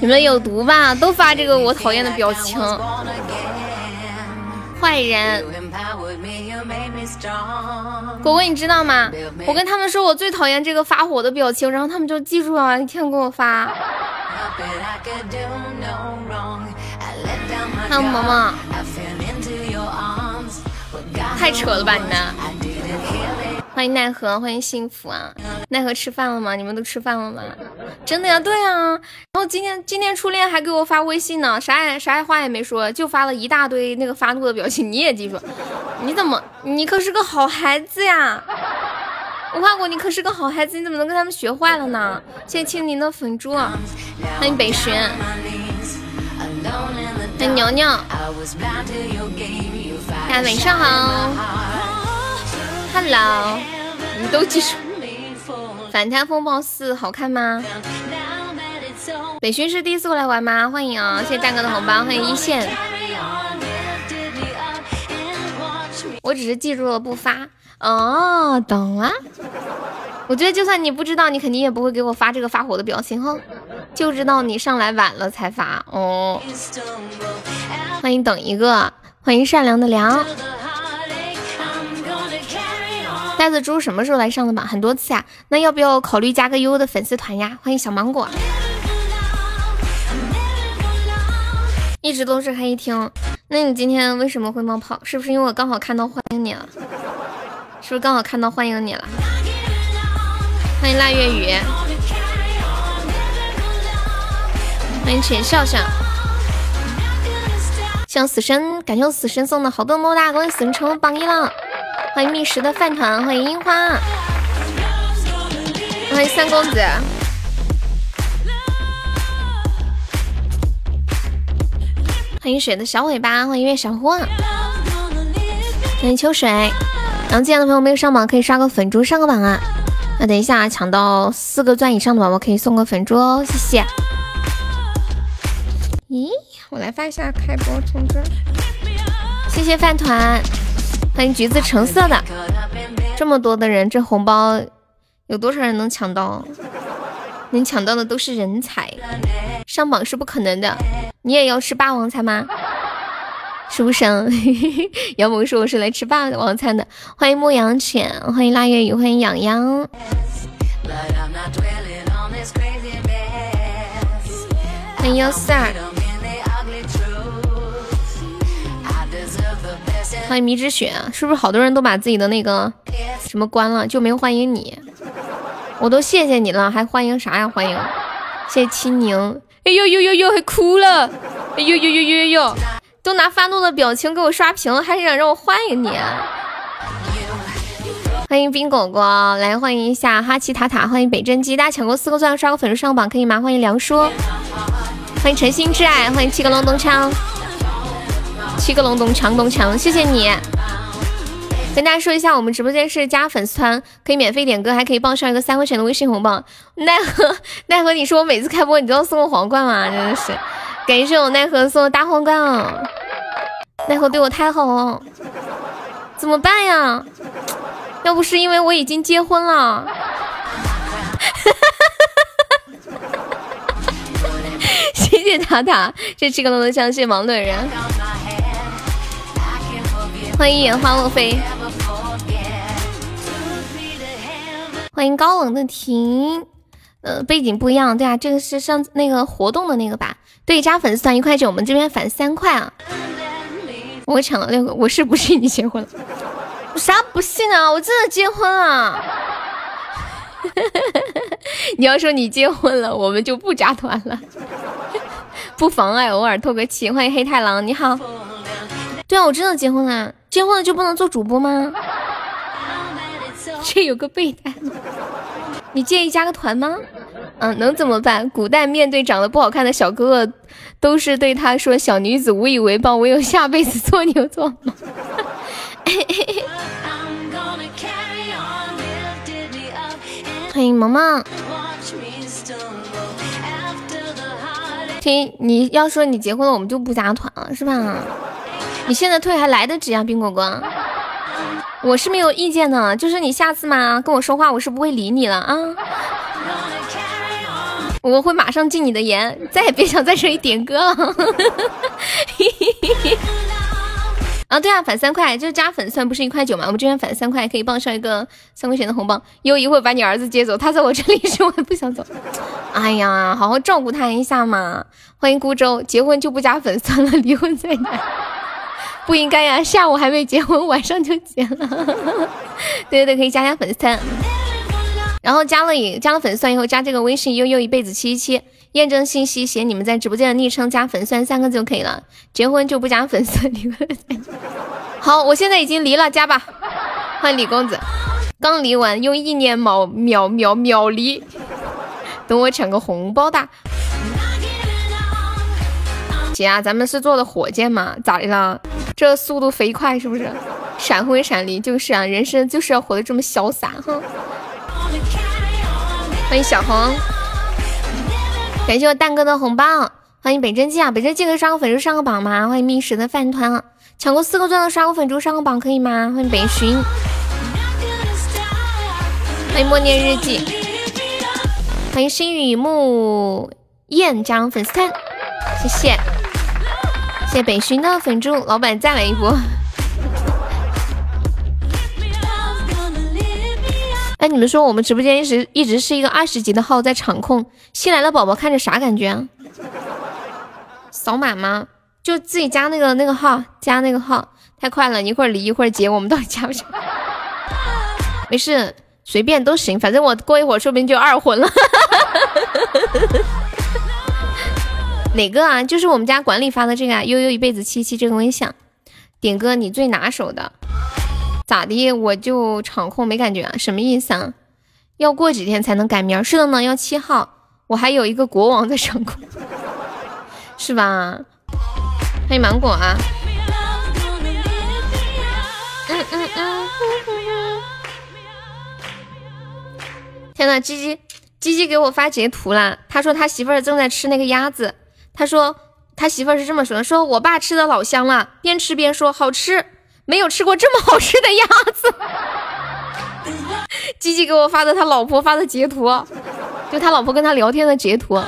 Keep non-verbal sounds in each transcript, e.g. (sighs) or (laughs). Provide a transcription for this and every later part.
你们有毒吧？都发这个我讨厌的表情。坏人，果果你知道吗？我跟他们说我最讨厌这个发火的表情，然后他们就记住了，一天给我发。还有萌萌，太扯了吧你们！欢迎奈何，欢迎幸福啊！奈何吃饭了吗？你们都吃饭了吗？真的呀，对呀。然后今天今天初恋还给我发微信呢，啥也啥也话也没说，就发了一大堆那个发怒的表情。你也记住，你怎么你可是个好孩子呀？无花果你可是个好孩子，你怎么能跟他们学坏了呢？谢谢青柠的粉猪，欢迎北玄，欢迎牛牛，大家晚上好。Hello，你都记住。反贪风暴四好看吗？北勋是第一次过来玩吗？欢迎啊！谢谢战哥的红包，欢迎一线。我只是记住了不发。哦，懂了。我觉得就算你不知道，你肯定也不会给我发这个发火的表情哈。就知道你上来晚了才发哦。欢迎等一个，欢迎善良的良。袋子猪什么时候来上的榜？很多次呀，那要不要考虑加个优的粉丝团呀？欢迎小芒果，一直都是黑厅。那你今天为什么会冒泡？是不是因为我刚好看到欢迎你了？是不是刚好看到欢迎你了？欢迎腊月雨，欢迎浅笑笑，向死神感谢我死神送的好多么么哒，恭喜死神成为榜一了。欢迎觅食的饭团，欢迎樱花，欢迎三公子，欢迎水的小尾巴，欢迎月小花，欢迎秋水。然后进来的朋友没有上榜，可以刷个粉猪上个榜啊。那等一下抢到四个钻以上的宝宝，可以送个粉猪哦，谢谢。咦，我来发一下开播通知，谢谢饭团。欢迎橘子橙色的，这么多的人，这红包有多少人能抢到？能抢到的都是人才，上榜是不可能的。你也要吃霸王餐吗？书生，(laughs) 杨萌说我是来吃霸王餐的。欢迎牧羊犬，欢迎腊月雨，欢迎痒痒，欢迎幺四二。欢迎迷之雪，是不是好多人都把自己的那个什么关了，就没欢迎你？我都谢谢你了，还欢迎啥呀？欢迎，谢谢青柠。哎呦呦呦呦，还哭了！哎呦呦呦呦呦呦，都拿发怒的表情给我刷屏，还想让我欢迎你？欢迎冰果果，来欢迎一下哈奇塔塔，欢迎北真姬，大家抢过四个钻刷个粉丝上榜可以吗？欢迎梁叔，欢迎诚心挚爱，欢迎七个隆咚锵。七个隆咚锵咚锵，谢谢你！跟大家说一下，我们直播间是加粉丝团可以免费点歌，还可以报上一个三块钱的微信红包。奈何奈何，你说我每次开播你都要送个皇冠吗？真的是，感谢我奈何送的大皇冠啊！奈何对我太好了，怎么办呀？要不是因为我已经结婚了，(laughs) 谢谢塔塔，这七个隆咚锵，谢谢盲的人。欢迎眼花落飞，欢迎高冷的婷，呃，背景不一样，对啊，这个是上那个活动的那个吧？对，加粉丝团一块九，我们这边返三块啊。我抢了六个，我是不信你结婚了？啥不信啊？我真的结婚了。(laughs) 你要说你结婚了，我们就不加团了，(laughs) 不妨碍偶尔透个气。欢迎黑太狼，你好。对啊，我真的结婚了。结婚了就不能做主播吗？这有个备胎，你介意加个团吗？嗯，能怎么办？古代面对长得不好看的小哥哥，都是对他说：“小女子无以为报，唯有下辈子做牛做马。”欢迎萌萌。听你要说你结婚了，我们就不加团了，是吧？你现在退还来得及啊，冰果果，我是没有意见的，就是你下次嘛跟我说话，我是不会理你了啊。我会马上禁你的言，再也别想在这里点歌了。(laughs) 啊，对啊，返三块，就是加粉算不是一块九吗？我们这边返三块可以报上一个三块钱的红包。又一会把你儿子接走，他在我这里是我不想走。哎呀，好好照顾他一下嘛。欢迎孤舟，结婚就不加粉算了，离婚再加。不应该呀，下午还没结婚，晚上就结了。(laughs) 对对对，可以加加粉丝。然后加了以加了粉丝以后，加这个微信悠悠一辈子七七七。验证信息写你们在直播间的昵称加粉丝三个字就可以了，结婚就不加粉丝。离婚。(laughs) 好，我现在已经离了，加吧。欢迎李公子，刚离完，用意念秒秒秒秒离。等我抢个红包大。姐啊，咱们是坐的火箭吗？咋的了？这速度飞快是不是？闪婚闪离就是啊，人生就是要活得这么潇洒哈。欢迎小红。感谢我蛋哥的红包，欢迎北真记啊！北真记可以刷个粉猪上个榜吗？欢迎觅食的饭团，抢过四个钻的刷个粉猪上个榜可以吗？欢迎北寻，欢迎默念日记，欢迎心雨木燕加入粉丝团，谢谢，谢谢北寻的粉猪，老板再来一波。哎，你们说我们直播间一直一直是一个二十级的号在场控，新来的宝宝看着啥感觉啊？扫码吗？就自己加那个那个号，加那个号，太快了，一会儿离一会儿接，我们到底加不加？(laughs) 没事，随便都行，反正我过一会儿说不定就二婚了。(laughs) 哪个啊？就是我们家管理发的这个啊，悠悠一辈子七七这个微信，点歌你最拿手的。咋的？我就场控没感觉啊？什么意思啊？要过几天才能改名？是的呢，要七号。我还有一个国王在场控，(laughs) 是吧？欢迎芒果啊！嗯嗯嗯。天呐，鸡鸡鸡鸡给我发截图了。他说他媳妇儿正在吃那个鸭子。他说他媳妇儿是这么说的：说我爸吃的老香了，边吃边说好吃。没有吃过这么好吃的鸭子，(laughs) 鸡鸡给我发的他老婆发的截图，就他老婆跟他聊天的截图，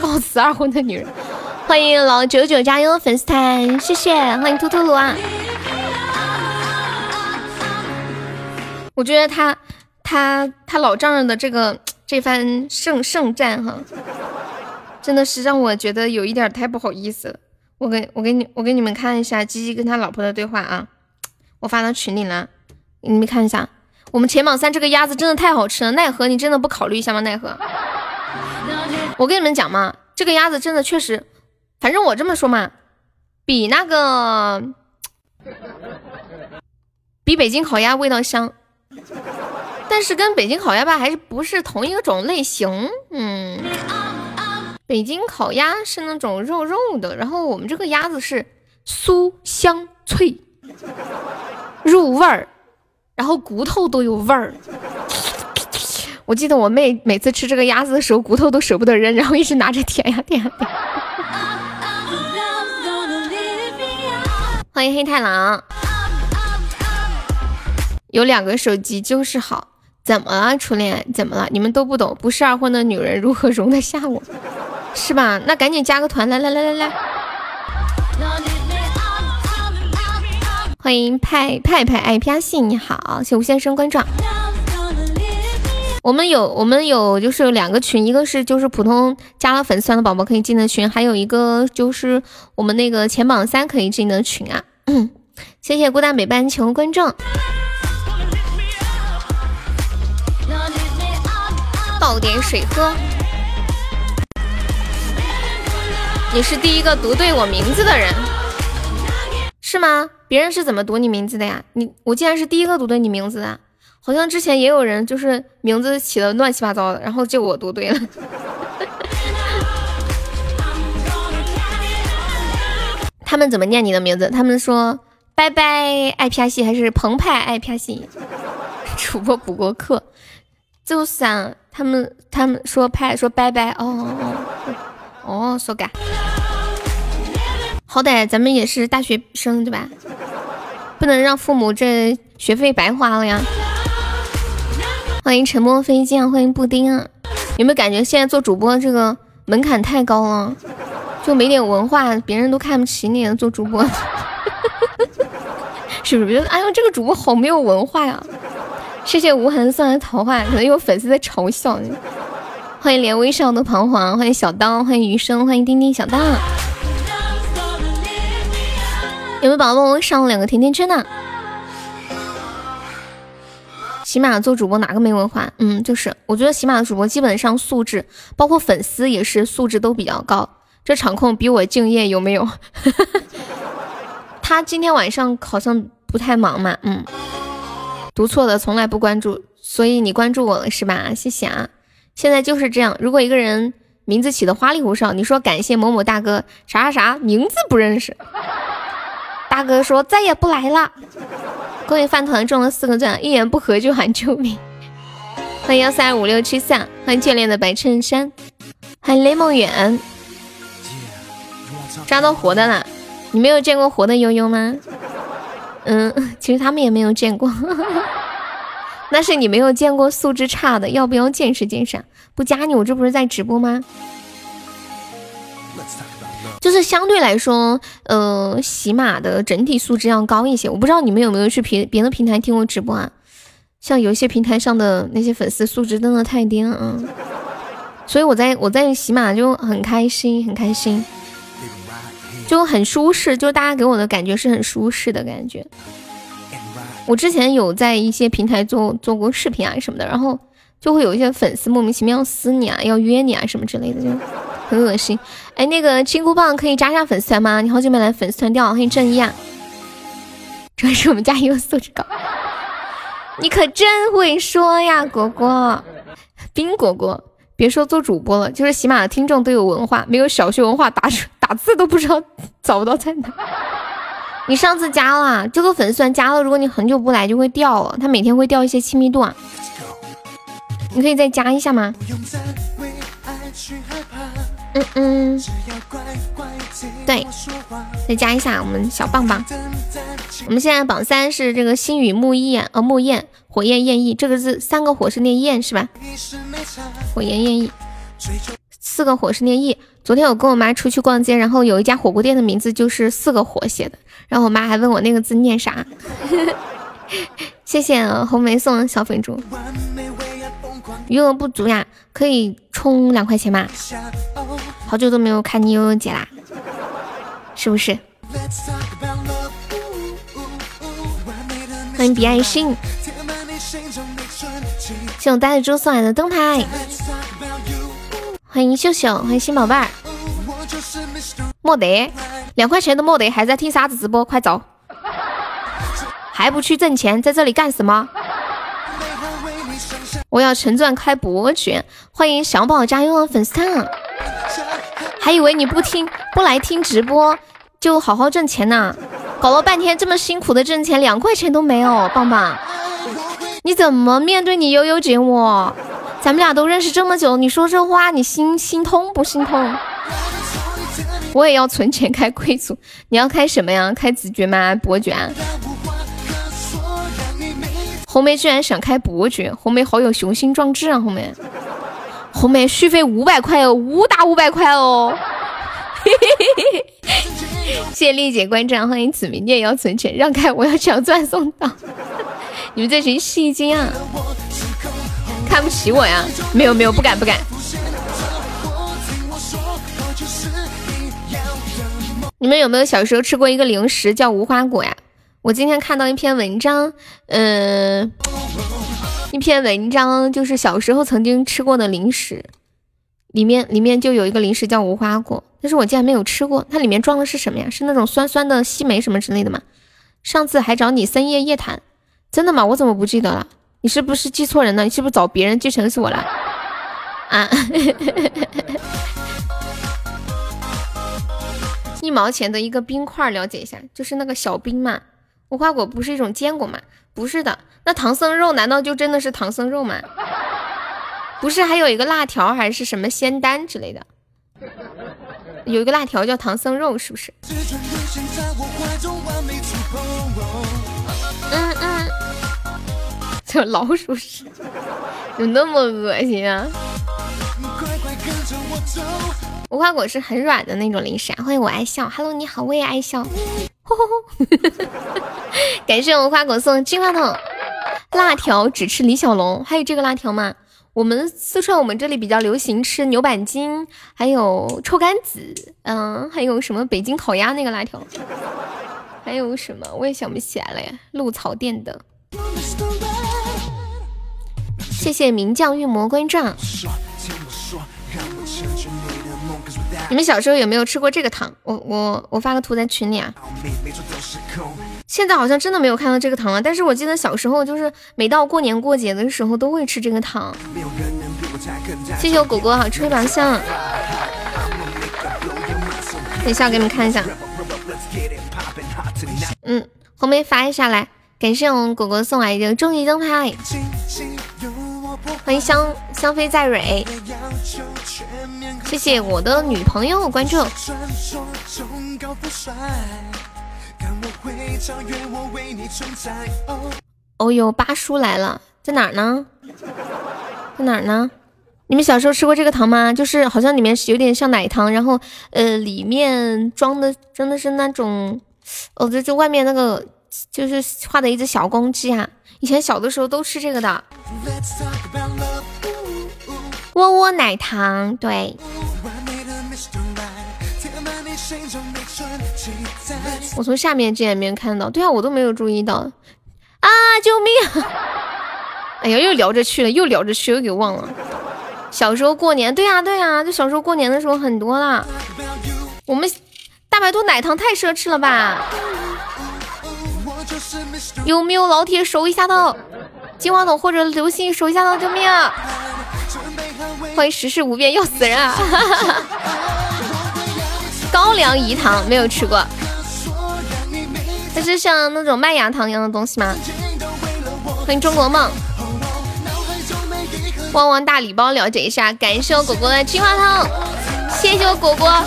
告辞二婚的女人，欢迎老九九加油粉丝团，谢谢，欢迎秃秃鲁啊！我觉得他他他老丈人的这个这番胜胜战哈，真的是让我觉得有一点太不好意思了。我给我给你我给你们看一下鸡鸡跟他老婆的对话啊。我发到群里了，你们看一下，我们前榜三这个鸭子真的太好吃了，奈何你真的不考虑一下吗？奈何，我跟你们讲嘛，这个鸭子真的确实，反正我这么说嘛，比那个比北京烤鸭味道香，但是跟北京烤鸭吧还是不是同一个种类型，嗯，北京烤鸭是那种肉肉的，然后我们这个鸭子是酥香脆。入味儿，然后骨头都有味儿。(laughs) 我记得我妹每次吃这个鸭子的时候，骨头都舍不得扔，然后一直拿着舔呀舔呀舔。欢迎黑太狼，有两个手机就是好。怎么了，初恋？怎么了？你们都不懂，不是二婚的女人如何容得下我？是吧？那赶紧加个团，来来来来来。欢迎派派派爱啪戏，你好，谢吴先生关注。我们有我们有就是两个群，一个是就是普通加了粉丝团的宝宝可以进的群，还有一个就是我们那个前榜三可以进的群啊。(coughs) 谢谢孤单北半球关注。倒点水喝。你是第一个读对我名字的人，是吗？别人是怎么读你名字的呀？你我竟然是第一个读对你名字的，好像之前也有人就是名字起的乱七八糟的，然后就我读对了。(laughs) 他们怎么念你的名字？他们说拜拜爱啪戏还是澎湃爱啪戏？主播补过课，就是啊，他们他们说拍说拜拜哦哦哦，说嘎。好歹咱们也是大学生对吧？不能让父母这学费白花了呀！欢迎沉默飞剑，欢迎布丁啊！有没有感觉现在做主播这个门槛太高了，就没点文化，别人都看不起你做主播。(laughs) 是不是觉得哎呦这个主播好没有文化呀？谢谢无痕送来桃花，可能有粉丝在嘲笑你。欢迎连微笑的彷徨，欢迎小刀，欢迎余生，欢迎丁丁小大。有没有宝宝我上了两个甜甜圈呢？起码做主播哪个没文化？嗯，就是我觉得起码的主播基本上素质，包括粉丝也是素质都比较高。这场控比我敬业，有没有？(laughs) 他今天晚上好像不太忙嘛，嗯，读错的从来不关注，所以你关注我了是吧？谢谢啊！现在就是这样，如果一个人名字起的花里胡哨，你说感谢某某大哥啥啥啥，名字不认识，大哥说再也不来了。恭喜饭团中了四个钻，一言不合就喊救命。欢迎幺三五六七三，欢迎眷恋的白衬衫，欢迎雷梦远，抓到活的了。你没有见过活的悠悠吗？嗯，其实他们也没有见过，(laughs) 那是你没有见过素质差的。要不要见识见识？不加你，我这不是在直播吗？就是相对来说，呃，喜马的整体素质要高一些。我不知道你们有没有去别别的平台听过直播啊？像有些平台上的那些粉丝素质真的太低了，啊。所以我在我在喜马就很开心，很开心。就很舒适，就大家给我的感觉是很舒适的感觉。我之前有在一些平台做做过视频啊什么的，然后就会有一些粉丝莫名其妙私你啊，要约你啊什么之类的，就很恶心。哎，那个金箍棒可以加下粉丝团吗？你好久没来粉丝团掉，欢迎正义啊！主要是我们家有素质高，(laughs) 你可真会说呀，果果，冰果果。别说做主播了，就是喜马的听众都有文化，没有小学文化，打打字都不知道找不到在哪。你上次加了这个粉丝团加了，如果你很久不来就会掉了，它每天会掉一些亲密度啊。你可以再加一下吗？嗯嗯，对，再加一下我们小棒棒。我们现在榜三是这个星雨木焰，呃木焰火焰焰翼，这个字三个火是念焰是吧？火焰焰翼，四个火是念翼。昨天我跟我妈出去逛街，然后有一家火锅店的名字就是四个火写的，然后我妈还问我那个字念啥。(laughs) 谢谢红梅送的小粉猪。余额不足呀，可以充两块钱吗？好久都没有看你悠悠姐啦，是不是？欢迎比爱心，谢我呆子猪送来的灯牌。欢迎秀秀，欢迎新宝贝儿。没得，两块钱都没得，还在听啥子直播？快走！还不去挣钱，在这里干什么？我要成钻开伯爵，欢迎小宝加油粉丝团，还以为你不听不来听直播就好好挣钱呢，搞了半天这么辛苦的挣钱，两块钱都没有，棒棒，你怎么面对你悠悠姐我？咱们俩都认识这么久，你说这话你心心痛不心痛？我也要存钱开贵族，你要开什么呀？开子爵吗？伯爵？红梅居然想开伯爵，红梅好有雄心壮志啊！红梅，红梅续费五百块哦，五打五百块哦！谢 (laughs) 谢丽姐关注，欢迎子明，你也要存钱，让开，我要抢钻送到。(laughs) 你们这群戏精啊，看不起我呀？没有没有，不敢不敢。你们有没有小时候吃过一个零食叫无花果呀？我今天看到一篇文章，嗯，一篇文章就是小时候曾经吃过的零食，里面里面就有一个零食叫无花果，但是我竟然没有吃过。它里面装的是什么呀？是那种酸酸的西梅什么之类的吗？上次还找你深夜夜谈，真的吗？我怎么不记得了？你是不是记错人了？你是不是找别人记成是我了？啊，(laughs) 一毛钱的一个冰块，了解一下，就是那个小冰嘛。无花果不是一种坚果吗？不是的，那唐僧肉难道就真的是唐僧肉吗？不是，还有一个辣条还是什么仙丹之类的，有一个辣条叫唐僧肉，是不是？嗯嗯，这老鼠屎，有那么恶心啊？无花果是很软的那种零食啊！欢迎我爱笑，Hello，你好，我也爱笑。(laughs) 感谢无花果送的金话筒，辣条只吃李小龙，还有这个辣条吗？我们四川我们这里比较流行吃牛板筋，还有臭干子，嗯，还有什么北京烤鸭那个辣条，还有什么我也想不起来了呀。鹿草店的，谢谢名将御魔关照。你们小时候有没有吃过这个糖？我我我发个图在群里啊。现在好像真的没有看到这个糖了，但是我记得小时候就是每到过年过节的时候都会吃这个糖。谢谢我果果好吹把香。等一下给你们看一下。嗯，红梅发一下来，感谢我们果果送来的终极灯牌。欢迎香香妃在蕊，谢谢我的女朋友关注。哦呦，八叔来了，在哪儿呢？在哪儿呢？你们小时候吃过这个糖吗？就是好像里面是有点像奶糖，然后呃里面装的真的是那种，哦就就外面那个就是画的一只小公鸡啊。以前小的时候都吃这个的。窝窝奶糖，对。我从下面这也没有看到，对啊，我都没有注意到。啊！救命！(laughs) 哎呀，又聊着去了，又聊着去，又给忘了。小时候过年，对呀对呀，就小时候过年的时候很多啦。我们大白兔奶糖太奢侈了吧？有没有老铁守一下的？金话筒或者流星守一下的，救命！欢迎世事无变，要死人啊！(laughs) 高粱饴糖没有吃过，它是像那种麦芽糖一样的东西吗？欢迎中国梦，旺旺大礼包了解一下，感谢我果果的金话筒，谢谢我果果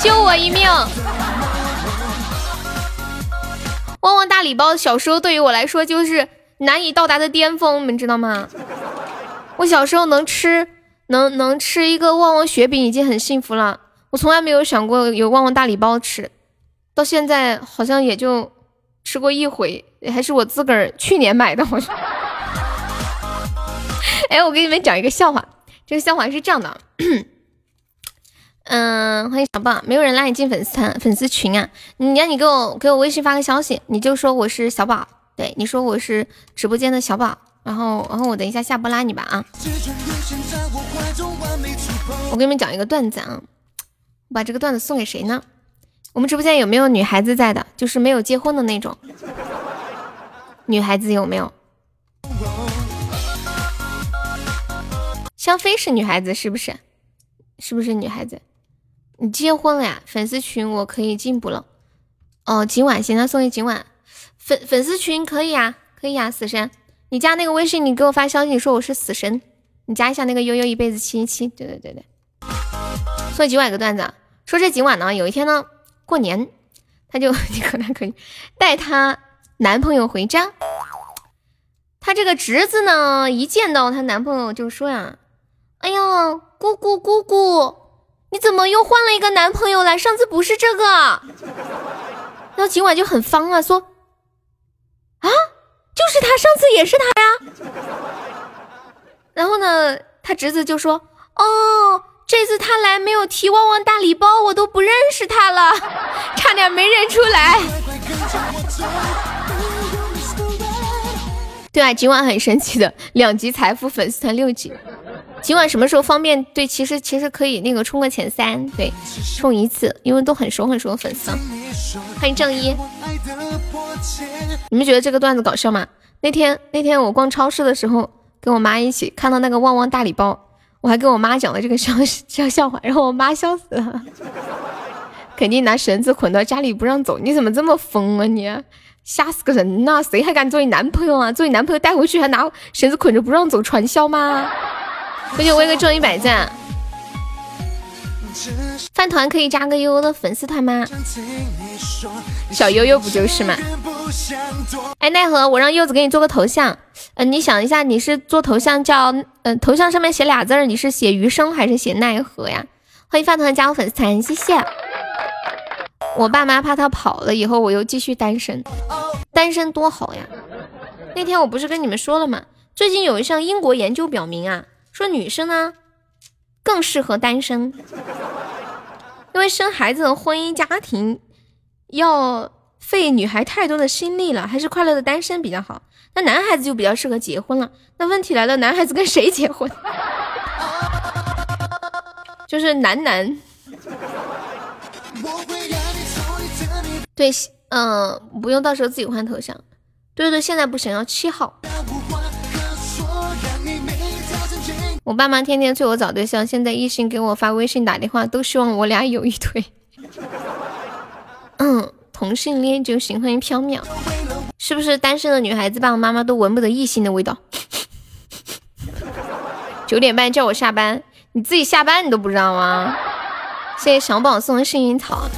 救我一命。旺旺大礼包小时候对于我来说就是难以到达的巅峰，你们知道吗？我小时候能吃能能吃一个旺旺雪饼已经很幸福了。我从来没有想过有旺旺大礼包吃，到现在好像也就吃过一回，还是我自个儿去年买的。好像。(laughs) 哎，我给你们讲一个笑话，这个笑话是这样的。嗯，欢迎小棒，没有人拉你进粉丝团、粉丝群啊？你让你给我给我微信发个消息，你就说我是小宝，对，你说我是直播间的小宝，然后然后我等一下下播拉你吧啊。我给你们讲一个段子啊。我把这个段子送给谁呢？我们直播间有没有女孩子在的？就是没有结婚的那种女孩子有没有？香妃是女孩子是不是？是不是女孩子？你结婚了呀？粉丝群我可以进补了。哦，今晚行，那送给今晚粉粉丝群可以啊，可以啊，死神，你加那个微信，你给我发消息，你说我是死神，你加一下那个悠悠一辈子七七七，对对对对，说今晚个段子。说这今晚呢，有一天呢，过年，她就 (laughs) 你可能可以带她男朋友回家。她这个侄子呢，一见到她男朋友就说呀：“哎呀，姑姑姑姑，你怎么又换了一个男朋友了？上次不是这个。”然后今晚就很方啊，说：“啊，就是他，上次也是他呀。”然后呢，他侄子就说：“哦。”这次他来没有提旺旺大礼包，我都不认识他了，(laughs) 差点没认出来。(laughs) 对啊，今晚很神奇的两级财富粉丝团六级，今晚什么时候方便？对，其实其实可以那个冲个前三，对，冲一次，因为都很熟很熟的粉丝。欢迎正一，你们觉得这个段子搞笑吗？那天那天我逛超市的时候，跟我妈一起看到那个旺旺大礼包。我还跟我妈讲了这个笑笑 (laughs) 笑话，然后我妈笑死了，肯定拿绳子捆到家里不让走。你怎么这么疯啊你？吓死个人呐！谁还敢做你男朋友啊？做你男朋友带回去还拿绳子捆着不让走，传销吗？(laughs) 不行，我一个中一百赞。饭团可以加个悠悠的粉丝团吗？小悠悠不就是吗？哎，奈何我让柚子给你做个头像，嗯，你想一下，你是做头像叫嗯，头像上面写俩字儿，你是写余生还是写奈何呀？欢迎饭团加入粉丝团，谢谢。我爸妈怕他跑了以后，我又继续单身，单身多好呀！那天我不是跟你们说了吗？最近有一项英国研究表明啊，说女生呢更适合单身，因为生孩子和婚姻家庭要费女孩太多的心力了，还是快乐的单身比较好。那男孩子就比较适合结婚了。那问题来了，男孩子跟谁结婚？(laughs) 就是男男。对，嗯，不用到时候自己换头像。对对，现在不行，要七号。我爸妈天天催我找对象，现在异性给我发微信打电话，都希望我俩有一腿。嗯，同性恋就行。欢迎飘渺，是不是单身的女孩子爸爸妈妈都闻不得异性的味道？九点半叫我下班，你自己下班你都不知道吗？谢谢小宝送的幸运草。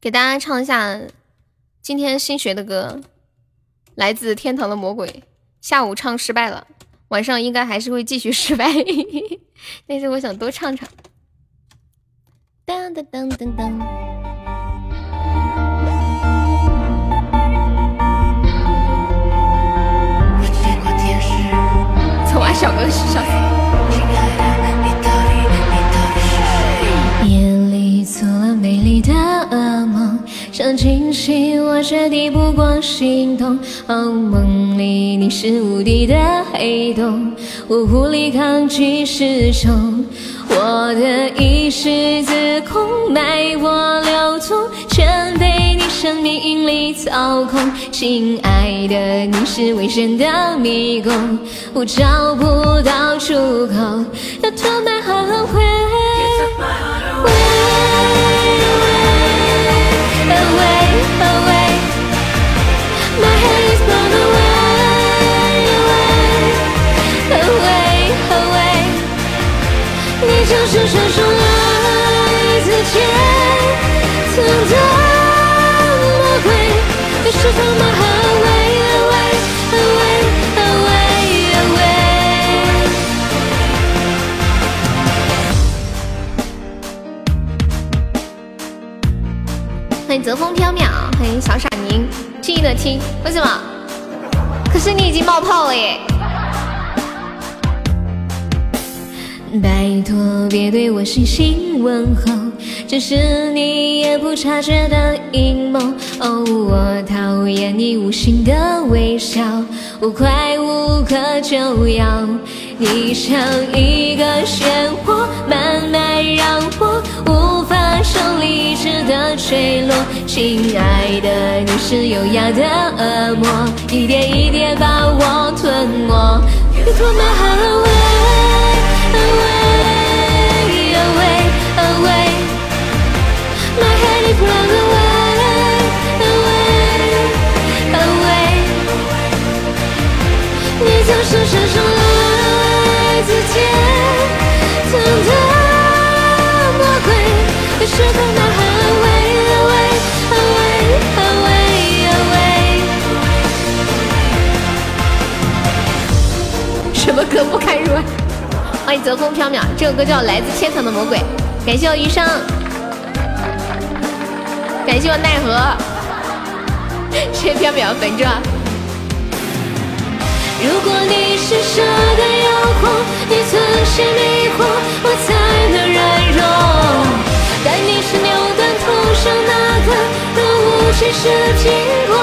给大家唱一下今天新学的歌，来自天堂的魔鬼。下午唱失败了，晚上应该还是会继续失败，(laughs) 但是我想多唱唱。当当当当当。丑娃小哥是笑死。夜里做了美丽的噩梦。想清醒，我却抵不过心动。梦里你是无底的黑洞，我无力抗拒失重。我的意识自控，脉搏流通，全被你生命力操控。亲爱的，你是危险的迷宫，我找不到出口，要拖慢后悔。就是传说来自天堂的魔鬼，你是否吗？安慰，安慰，安慰，安慰，安慰。欢迎泽风飘渺，欢迎小傻宁，记忆的听，为什么？可是你已经冒泡了耶。拜托，别对我细心问候，这是你也不察觉的阴谋。哦，我讨厌你无心的微笑，我快无可救药。你像一个漩涡，慢慢让我无法胜利一的坠落亲爱的你是优雅的恶魔一点一点把我吞没 you took my heart away away away away my head is blown away away away 你就是伸手来自天堂的别拖慢，安慰。什么歌不堪入？欢迎泽风飘渺，这首歌叫《来自天堂的魔鬼》。感谢我余生，感谢我奈何，谢谢飘渺粉钻。如果你是蛇的诱惑，你曾是迷惑，我才能软弱。但你是牛顿头上那颗若无其事的苹果。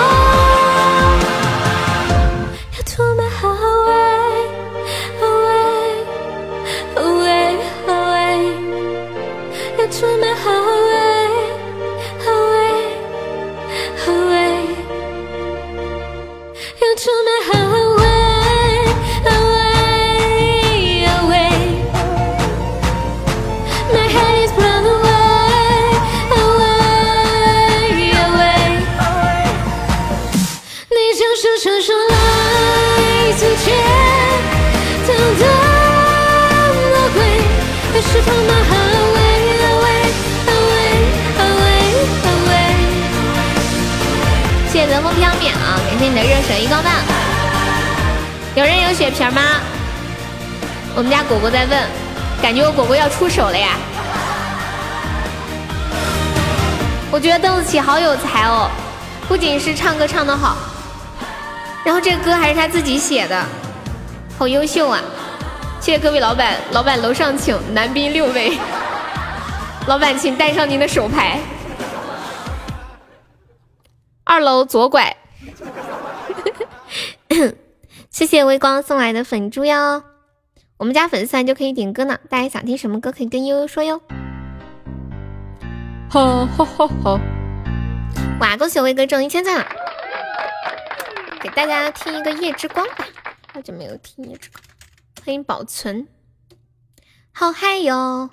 谢谢咱风飘渺，感谢你的热水一光棒。有人有血瓶吗？我们家果果在问，感觉我果果要出手了呀。我觉得邓紫棋好有才哦，不仅是唱歌唱得好，然后这歌还是他自己写的，好优秀啊！谢谢各位老板，老板楼上请，男宾六位，(laughs) 老板请带上您的手牌，二楼左拐。(laughs) 谢谢微光送来的粉猪哟，我们家粉丝团就可以点歌呢，大家想听什么歌可以跟悠悠说哟。吼吼吼吼！哇，恭喜威哥中一千赞！给大家听一个夜之光吧，好久没有听夜之光。欢迎保存。好嗨哟，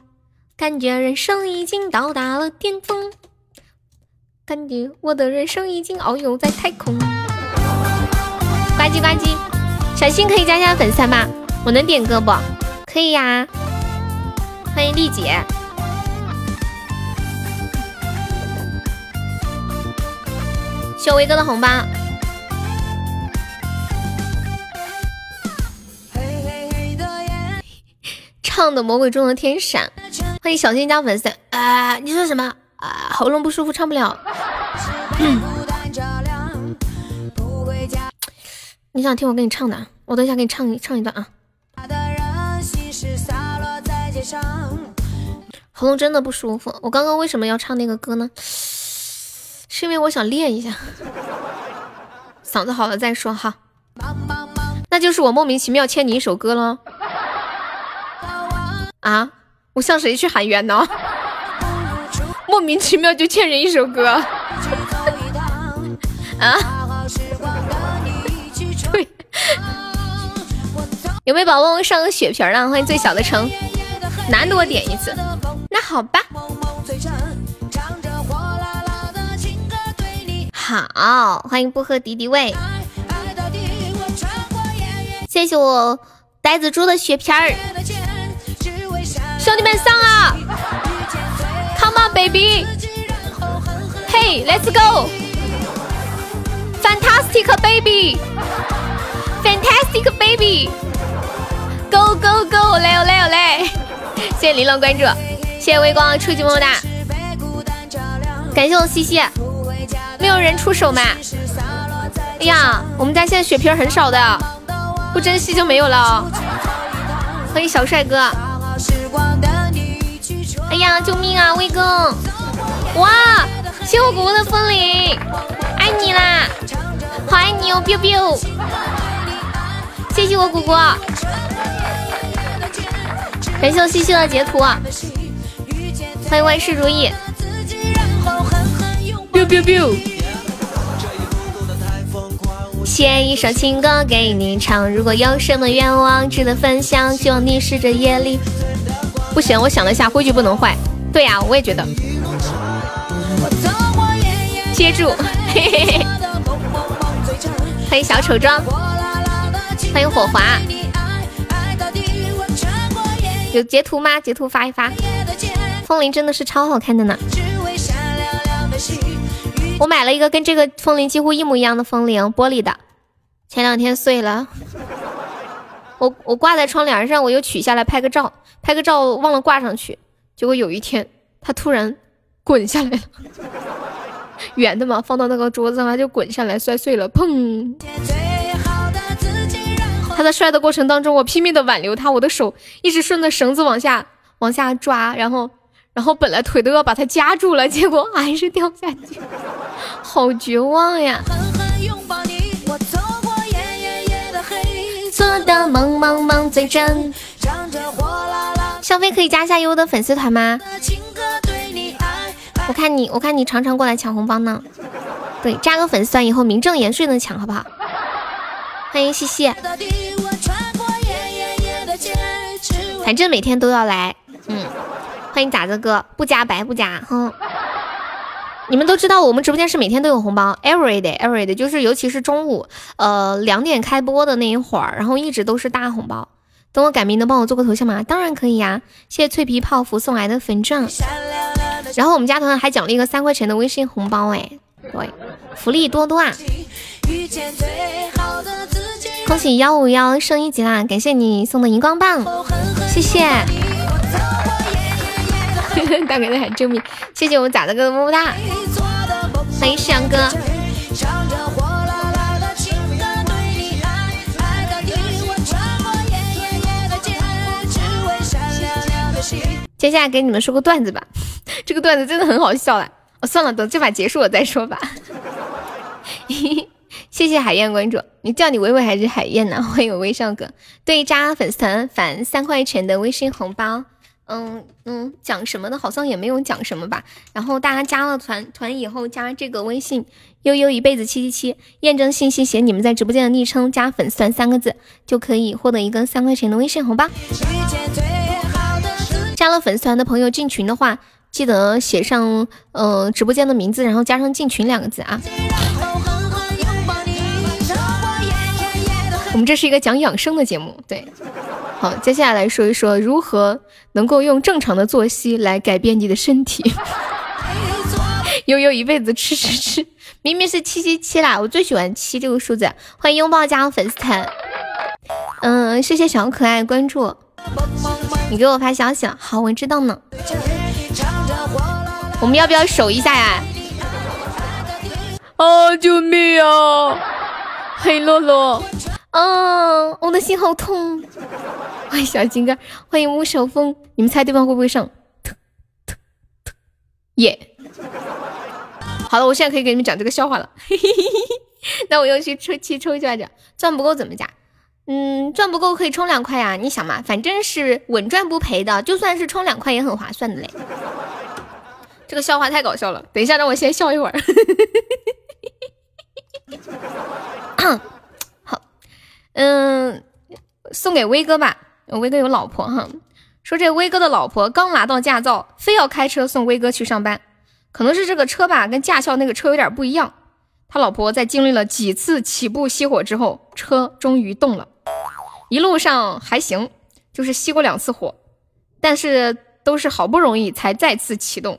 感觉人生已经到达了巅峰，感觉我的人生已经遨游在太空。呱唧呱唧，小新可以加加粉丝吗？我能点歌不？可以呀。欢迎丽姐，谢威哥的红包。唱的魔鬼中的天使，欢迎小新加粉丝。啊，你说什么？啊，喉咙不舒服，唱不了。你想听我给你唱的？我等一下给你唱一唱一段啊。喉咙真的不舒服，我刚刚为什么要唱那个歌呢？是因为我想练一下，嗓子好了再说哈。那就是我莫名其妙欠你一首歌了。啊，我向谁去喊冤呢？(laughs) 莫名其妙就欠人一首歌。(laughs) 啊？(laughs) 有没有宝宝上个血瓶啊？欢迎最小的城，难得我点一次，那好吧。好，欢迎不喝敌敌畏，谢谢我呆子猪的血瓶儿，兄弟们上啊！Come on baby，Hey，Let's go，Fantastic baby，Fantastic baby。Go go go！来哦来哦来！谢谢玲珑关注，谢谢微光初级么么哒，感谢我西西，没有人出手吗？哎呀，我们家现在血瓶很少的，不珍惜就没有了。欢迎小帅哥！哎呀，救命啊，威哥！哇，谢我果果的风铃，爱你啦，好爱你哦，biu biu！谢谢我果果。感谢我西西的截图，欢迎万事如意。biu biu biu。写一首情歌给你唱，如果有什么愿望值得分享，希望你是这夜里。不行，我想了一下，规矩不能坏。对呀，我也觉得。接住，嘿嘿嘿。欢迎小丑装，欢迎火华。有截图吗？截图发一发。风铃真的是超好看的呢。我买了一个跟这个风铃几乎一模一样的风铃，玻璃的，前两天碎了。我我挂在窗帘上，我又取下来拍个照，拍个照忘了挂上去，结果有一天它突然滚下来了，圆的嘛，放到那个桌子上它就滚下来摔碎了，砰。他在摔的过程当中，我拼命的挽留他，我的手一直顺着绳子往下往下抓，然后，然后本来腿都要把它夹住了，结果 (laughs) 还是掉下去，好绝望呀！做的梦梦梦最真。小飞可以加一下优的粉丝团吗？我看你，我看你常常过来抢红包呢。对，加个粉丝团以后名正言顺的抢，好不好？欢迎西西，反正每天都要来。嗯，欢迎咋子哥，不加白不加。哼，你们都知道我们直播间是每天都有红包，every day，every day，就是尤其是中午，呃，两点开播的那一会儿，然后一直都是大红包。等我改名能帮我做个头像吗？当然可以呀，谢谢脆皮泡芙送来的粉钻。然后我们家团还奖励一个三块钱的微信红包，哎，对，福利多多啊。恭喜幺五幺升一级啦！感谢你送的荧光棒，谢谢。(laughs) 大哥在喊救命！谢谢我们崽子哥的么么哒，欢迎夕阳哥。接下来给你们说个段子吧，这个段子真的很好笑啦。哦，算了，等这把结束了再说吧。(laughs) 谢谢海燕关注，你叫你微微还是海燕呢？欢迎我微笑哥，对加粉丝团返三块钱的微信红包。嗯嗯，讲什么的，好像也没有讲什么吧。然后大家加了团团以后，加这个微信悠悠一辈子七七七，验证信息写你们在直播间的昵称加粉丝团三个字，就可以获得一个三块钱的微信红包。加了粉丝团的朋友进群的话，记得写上呃直播间的名字，然后加上进群两个字啊。我们这是一个讲养生的节目，对。好，接下来说一说如何能够用正常的作息来改变你的身体。(laughs) 悠悠一辈子吃吃吃，明明是七七七啦，我最喜欢七这个数字。欢迎拥抱加入粉丝团，嗯，谢谢小可爱关注。你给我发消息了，好，我知道呢。我们要不要守一下呀？啊！救命啊！黑洛洛，嗯，我的心好痛。欢迎小金刚，欢迎吴守峰。你们猜对方会不会上？耶！好了，我现在可以给你们讲这个笑话了。(laughs) 那我又去抽七抽一下奖，赚不够怎么加？嗯，赚不够可以充两块呀！你想嘛，反正是稳赚不赔的，就算是充两块也很划算的嘞。这个笑话太搞笑了，等一下让我先笑一会儿。嗯，送给威哥吧，威哥有老婆哈。说这威哥的老婆刚拿到驾照，非要开车送威哥去上班，可能是这个车吧跟驾校那个车有点不一样。他老婆在经历了几次起步熄火之后，车终于动了。一路上还行，就是熄过两次火，但是都是好不容易才再次启动。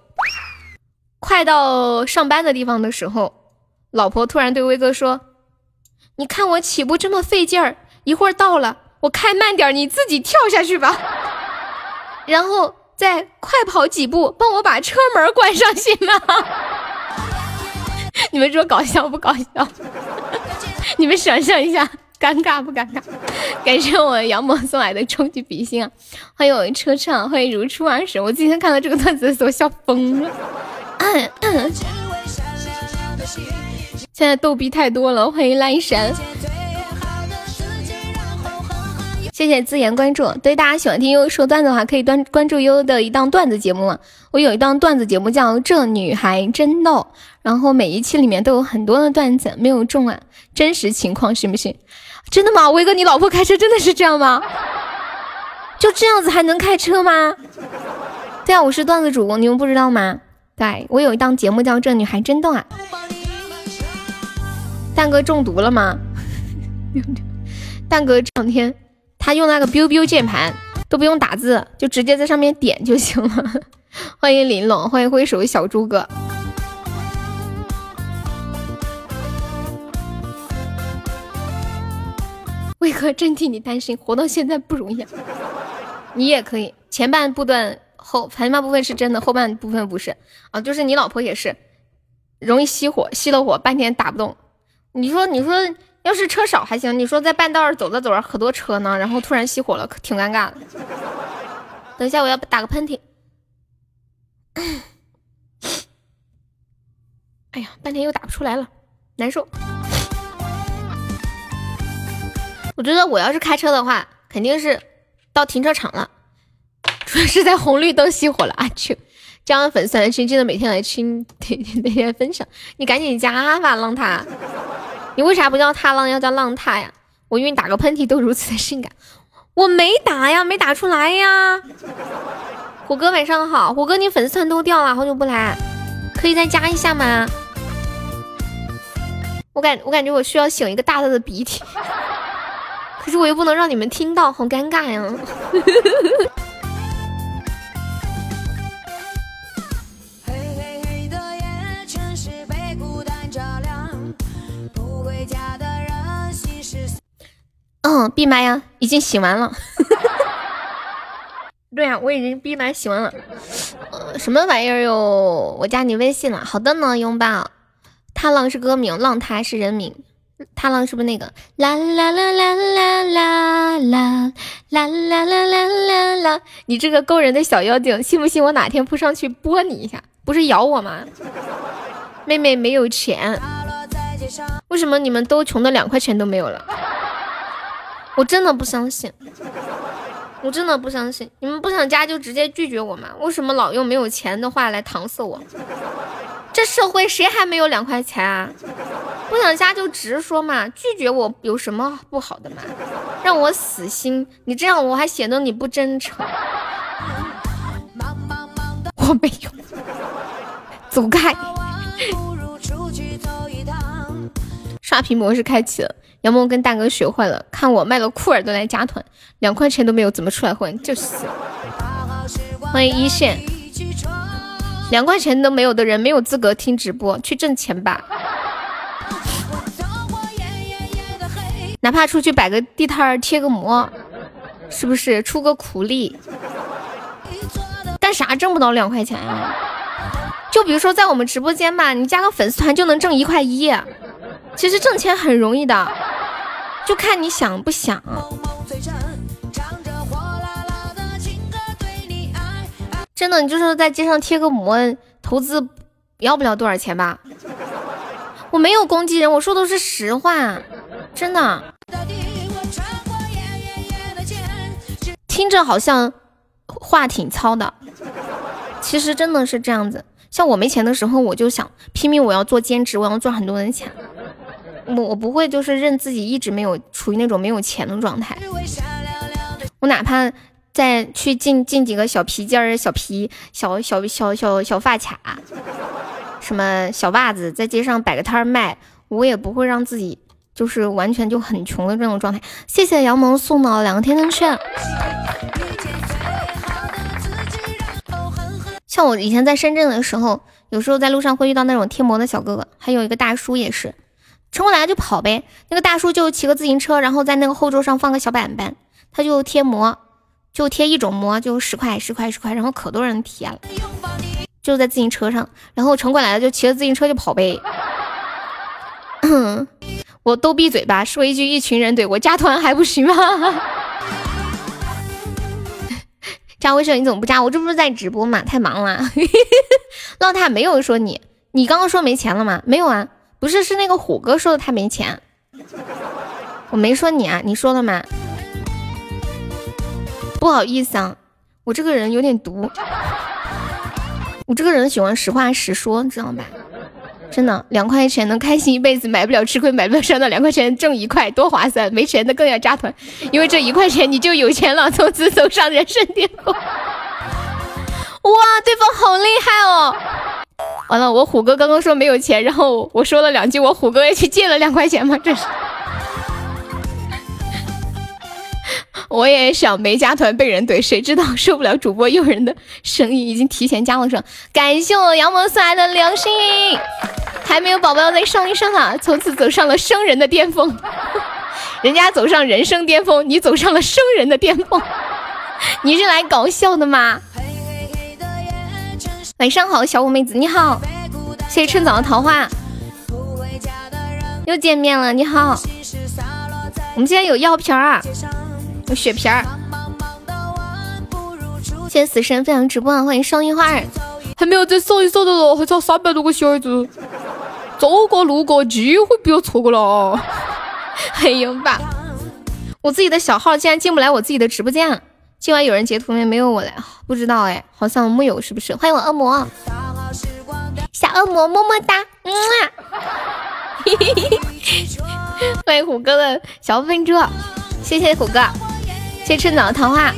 快到上班的地方的时候，老婆突然对威哥说：“你看我起步这么费劲儿，一会儿到了，我开慢点，你自己跳下去吧，(laughs) 然后再快跑几步，帮我把车门关上，行吗？” (laughs) 你们说搞笑不搞笑？(laughs) 你们想象一下。尴尬不尴尬？感谢我杨某送来的终极比心啊！欢迎我车畅，欢迎如初二十。我今天看到这个段子的时候笑疯了。(coughs) 现在逗逼太多了，欢迎赖神。谢谢自言关注。对大家喜欢听悠悠说段子的话，可以关关注悠悠的一档段子节目。我有一档段子节目叫《这女孩真逗》，然后每一期里面都有很多的段子，没有中啊，真实情况信不信？(laughs) 真的吗，威哥？你老婆开车真的是这样吗？就这样子还能开车吗？对啊，我是段子主播，你们不知道吗？对我有一档节目叫《这女孩真逗》啊。蛋哥中毒了吗？(laughs) 蛋哥这两天他用那个 biu biu 键盘都不用打字，就直接在上面点就行了。(laughs) 欢迎玲珑，欢迎挥手小猪哥。魏哥真替你担心，活到现在不容易。你也可以，前半部分后前半部分是真的，后半部分不是啊。就是你老婆也是容易熄火，熄了火半天打不动。你说，你说要是车少还行，你说在半道儿走着走着可多车呢，然后突然熄火了，可挺尴尬的。等一下，我要打个喷嚏。哎呀，半天又打不出来了，难受。我觉得我要是开车的话，肯定是到停车场了，主要是在红绿灯熄火了啊！去加完粉丝团群，记得每天来亲，每天分享。你赶紧加吧，浪塔。你为啥不叫踏浪，要叫浪踏呀？我以为打个喷嚏都如此的性感。我没打呀，没打出来呀。虎哥晚上好，虎哥你粉丝团都掉了，好久不来，可以再加一下吗？我感我感觉我需要擤一个大大的鼻涕。(laughs) 可是我又不能让你们听到，好尴尬呀！嗯，闭麦呀，已经洗完了。(laughs) 对呀，我已经闭麦洗完了。呃，什么玩意儿哟？我加你微信了。好的呢，拥抱。踏浪是歌名，浪他是人名。踏浪是不是那个？啦啦啦啦啦啦啦啦啦啦啦啦！你这个勾人的小妖精，信不信我哪天扑上去拨你一下？不是咬我吗？妹妹没有钱，(laughs) 为什么你们都穷的两块钱都没有了？我真的不相信，我真的不相信，你们不想加就直接拒绝我嘛？为什么老用没有钱的话来搪塞我？这社会谁还没有两块钱啊？不想加就直说嘛，拒绝我有什么不好的嘛？让我死心，你这样我还显得你不真诚。我没有，走开。(laughs) 刷屏模式开启了，杨梦跟大哥学坏了，看我卖了裤儿都来加团，两块钱都没有，怎么出来混？就是。欢迎一线，两块钱都没有的人没有资格听直播，去挣钱吧。哪怕出去摆个地摊儿贴个膜，是不是出个苦力？干啥挣不到两块钱呀？就比如说在我们直播间吧，你加个粉丝团就能挣一块一。其实挣钱很容易的，就看你想不想。真的，你就是在街上贴个膜，投资要不了多少钱吧？我没有攻击人，我说的是实话，真的。听着好像话挺糙的，其实真的是这样子。像我没钱的时候，我就想拼命，我要做兼职，我要赚很多的钱。我我不会就是认自己一直没有处于那种没有钱的状态，我哪怕再去进进几个小皮筋儿、小皮、小小小小小发卡，什么小袜子，在街上摆个摊儿卖，我也不会让自己就是完全就很穷的这种状态。谢谢杨萌送的两个甜甜圈。像我以前在深圳的时候，有时候在路上会遇到那种贴膜的小哥哥，还有一个大叔也是。冲过来了就跑呗，那个大叔就骑个自行车，然后在那个后座上放个小板板，他就贴膜，就贴一种膜，就十块十块十块，然后可多人贴了，就在自行车上，然后城管来了就骑着自行车就跑呗。(coughs) 我都闭嘴吧，说一句一群人怼我加团还不行吗？加微信你怎么不加？我这不是在直播嘛，太忙了。(laughs) 老太没有说你，你刚刚说没钱了吗？没有啊。不是，是那个虎哥说的他没钱，我没说你啊，你说了吗？不好意思啊，我这个人有点毒，我这个人喜欢实话实说，知道吧？真的，两块钱能开心一辈子，买不了吃亏，买不了上当，两块钱挣一块多划算，没钱的更要扎团，因为这一块钱你就有钱了，从此走上人生巅峰。哇，对方好厉害哦！完了，我虎哥刚刚说没有钱，然后我说了两句，我虎哥也去借了两块钱吗？这是，(laughs) 我也想没加团被人怼，谁知道受不了主播诱人的声音，已经提前加了上。感谢我杨萌送来的流星，还没有宝宝再上一上啊！从此走上了生人的巅峰，(laughs) 人家走上人生巅峰，你走上了生人的巅峰，(laughs) 你是来搞笑的吗？晚上好，小五妹子，你好，谢谢趁早的桃花，又见面了，你好，我们今天有药瓶儿啊，有血瓶儿，谢谢死神分享直播，欢迎双樱花儿，还没有再送一送的了，还差三百多个小孩子，走过路过机会不要错过了，(laughs) 哎呦吧，我自己的小号竟然进不来我自己的直播间。今晚有人截图没？没有我嘞，不知道哎，好像木有，是不是？欢迎我恶魔，小恶魔么么哒，嗯啊，欢迎虎哥的小笨猪，谢谢虎哥，谢谢趁早的桃花。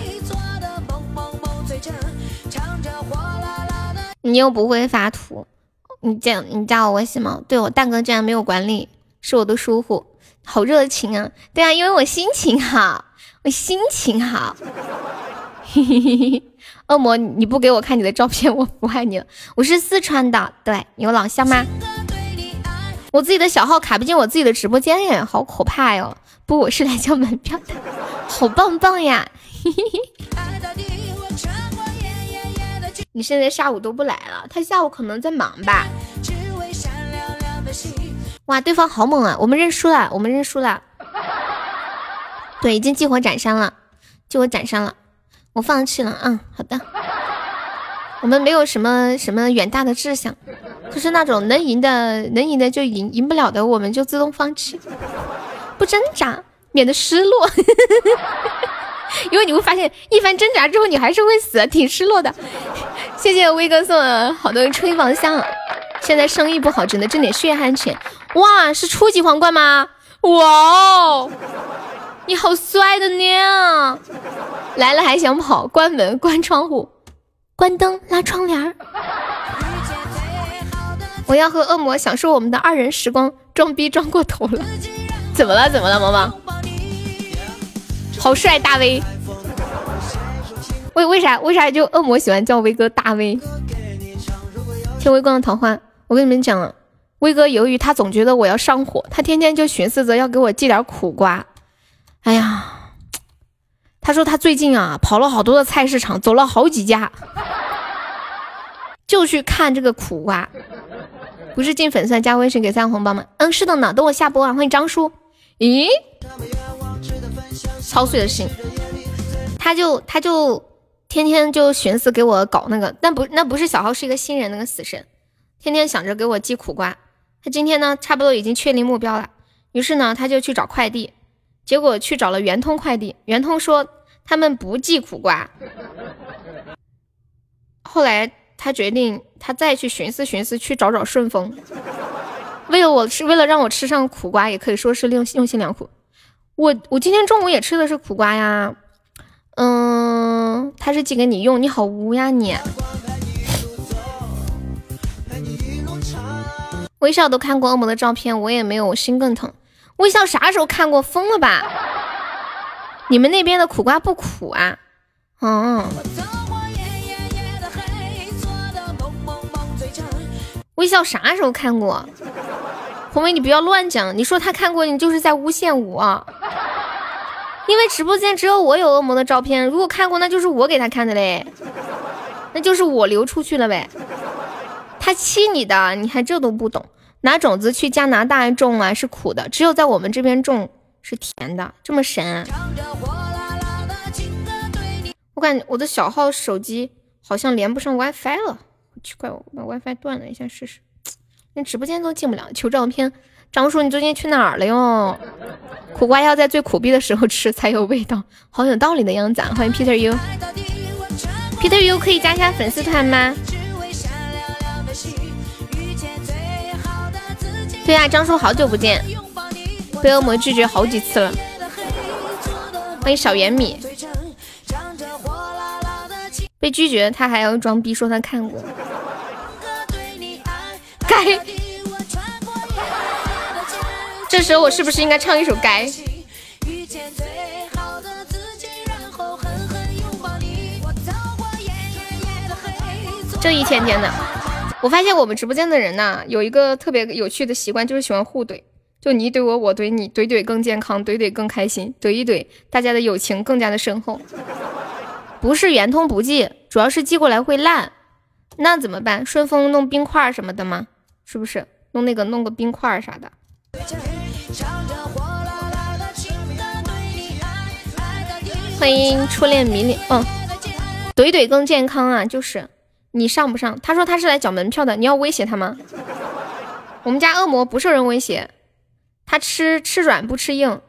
你又不会发图，你加你加我微信吗？对我蛋哥竟然没有管理，是我的疏忽，好热情啊！对啊，因为我心情好。我心情好，(laughs) 恶魔，你不给我看你的照片，我不爱你了。我是四川的，对你有老乡吗？我自己的小号卡不进我自己的直播间耶，好可怕哟！不，我是来交门票的，(laughs) 好棒棒呀！(laughs) 你现在下午都不来了，他下午可能在忙吧。哇，对方好猛啊！我们认输了，我们认输了。对，已经激活斩伤了，激活斩伤了，我放弃了。嗯，好的。我们没有什么什么远大的志向，就是那种能赢的能赢的就赢，赢不了的我们就自动放弃，不挣扎，免得失落。(laughs) 因为你会发现，一番挣扎之后，你还是会死，挺失落的。谢谢威哥送的好多吹风香，现在生意不好，只能挣点血汗钱。哇，是初级皇冠吗？哇哦，你好帅的呢！来了还想跑？关门，关窗户，关灯，拉窗帘儿。我要和恶魔享受我们的二人时光，装逼装过头了。怎么了？怎么了，萌萌？好帅，大威。为为啥为啥就恶魔喜欢叫威哥大威听微光的桃花，我跟你们讲，威哥由于他总觉得我要上火，他天天就寻思着要给我寄点苦瓜。他说他最近啊跑了好多的菜市场，走了好几家，(laughs) 就去看这个苦瓜。不是进粉丝加微信给三个红包吗？嗯，是的呢。等我下播啊，欢迎张叔。咦，操碎了心，他就他就。天天就寻思给我搞那个，但不那不是小号，是一个新人那个死神，天天想着给我寄苦瓜。他今天呢，差不多已经确定目标了，于是呢，他就去找快递，结果去找了圆通快递，圆通说他们不寄苦瓜。后来他决定，他再去寻思寻思，去找找顺丰，为了我是为了让我吃上苦瓜，也可以说是用用心良苦。我我今天中午也吃的是苦瓜呀。嗯，他是寄给你用，你好污呀你！微笑都看过恶魔的照片，我也没有，心更疼。微笑啥时候看过？疯了吧？你们那边的苦瓜不苦啊？嗯。微笑啥时候看过？红梅，你不要乱讲，你说他看过，你就是在诬陷我。因为直播间只有我有恶魔的照片，如果看过，那就是我给他看的嘞，那就是我流出去了呗。他气你的，你还这都不懂？拿种子去加拿大种啊，是苦的，只有在我们这边种是甜的，这么神？我感觉我的小号手机好像连不上 WiFi 了，奇怪，我把 WiFi 断了一下试试，连直播间都进不了，求照片。张叔，你最近去哪儿了哟？苦瓜要在最苦逼的时候吃才有味道，好有道理的样子。啊！欢迎 Peter U，Peter U 可以加一下粉丝团吗？对呀，张叔好久不见，被恶魔拒绝好几次了。欢迎小圆米，被拒绝他还要装逼说他看过，该。这时候我是不是应该唱一首《该》？这一天天的，我发现我们直播间的人呐，有一个特别有趣的习惯，就是喜欢互怼。就你怼我，我怼你，怼怼更健康，怼怼更开心，怼一怼，大家的友情更加的深厚。不是圆通不寄，主要是寄过来会烂，那怎么办？顺丰弄冰块什么的吗？是不是弄那个弄个冰块啥的？欢迎初恋迷恋，嗯，怼怼更健康啊，就是你上不上？他说他是来缴门票的，你要威胁他吗？我们家恶魔不受人威胁，他吃吃软不吃硬，